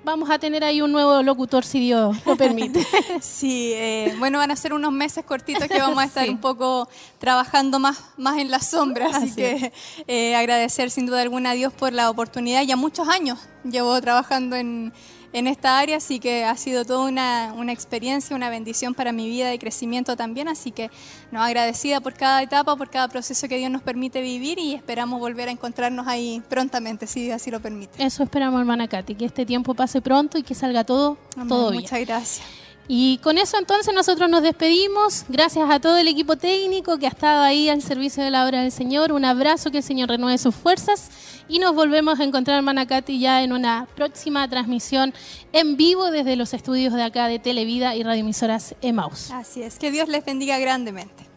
vamos a tener ahí un nuevo locutor si Dios lo permite. Sí, eh, bueno, van a ser unos meses cortitos que vamos a estar Sí. un poco trabajando más, más en la sombra, así, Así que eh, agradecer sin duda alguna a Dios por la oportunidad. Ya muchos años llevo trabajando en, en esta área, así que ha sido toda una, una experiencia, una bendición para mi vida y crecimiento también, así que no, agradecida por cada etapa, por cada proceso que Dios nos permite vivir y esperamos volver a encontrarnos ahí prontamente, si así lo permite. Eso esperamos, hermana Katy, que este tiempo pase pronto y que salga todo, Amén. todo bien. Muchas gracias. Y con eso entonces nosotros nos despedimos. Gracias a todo el equipo técnico que ha estado ahí al servicio de la obra del Señor. Un abrazo, que el Señor renueve sus fuerzas. Y nos volvemos a encontrar, hermana Katy, ya en una próxima transmisión en vivo desde los estudios de acá de Televida y Radioemisoras Emaus. Así es, que Dios les bendiga grandemente.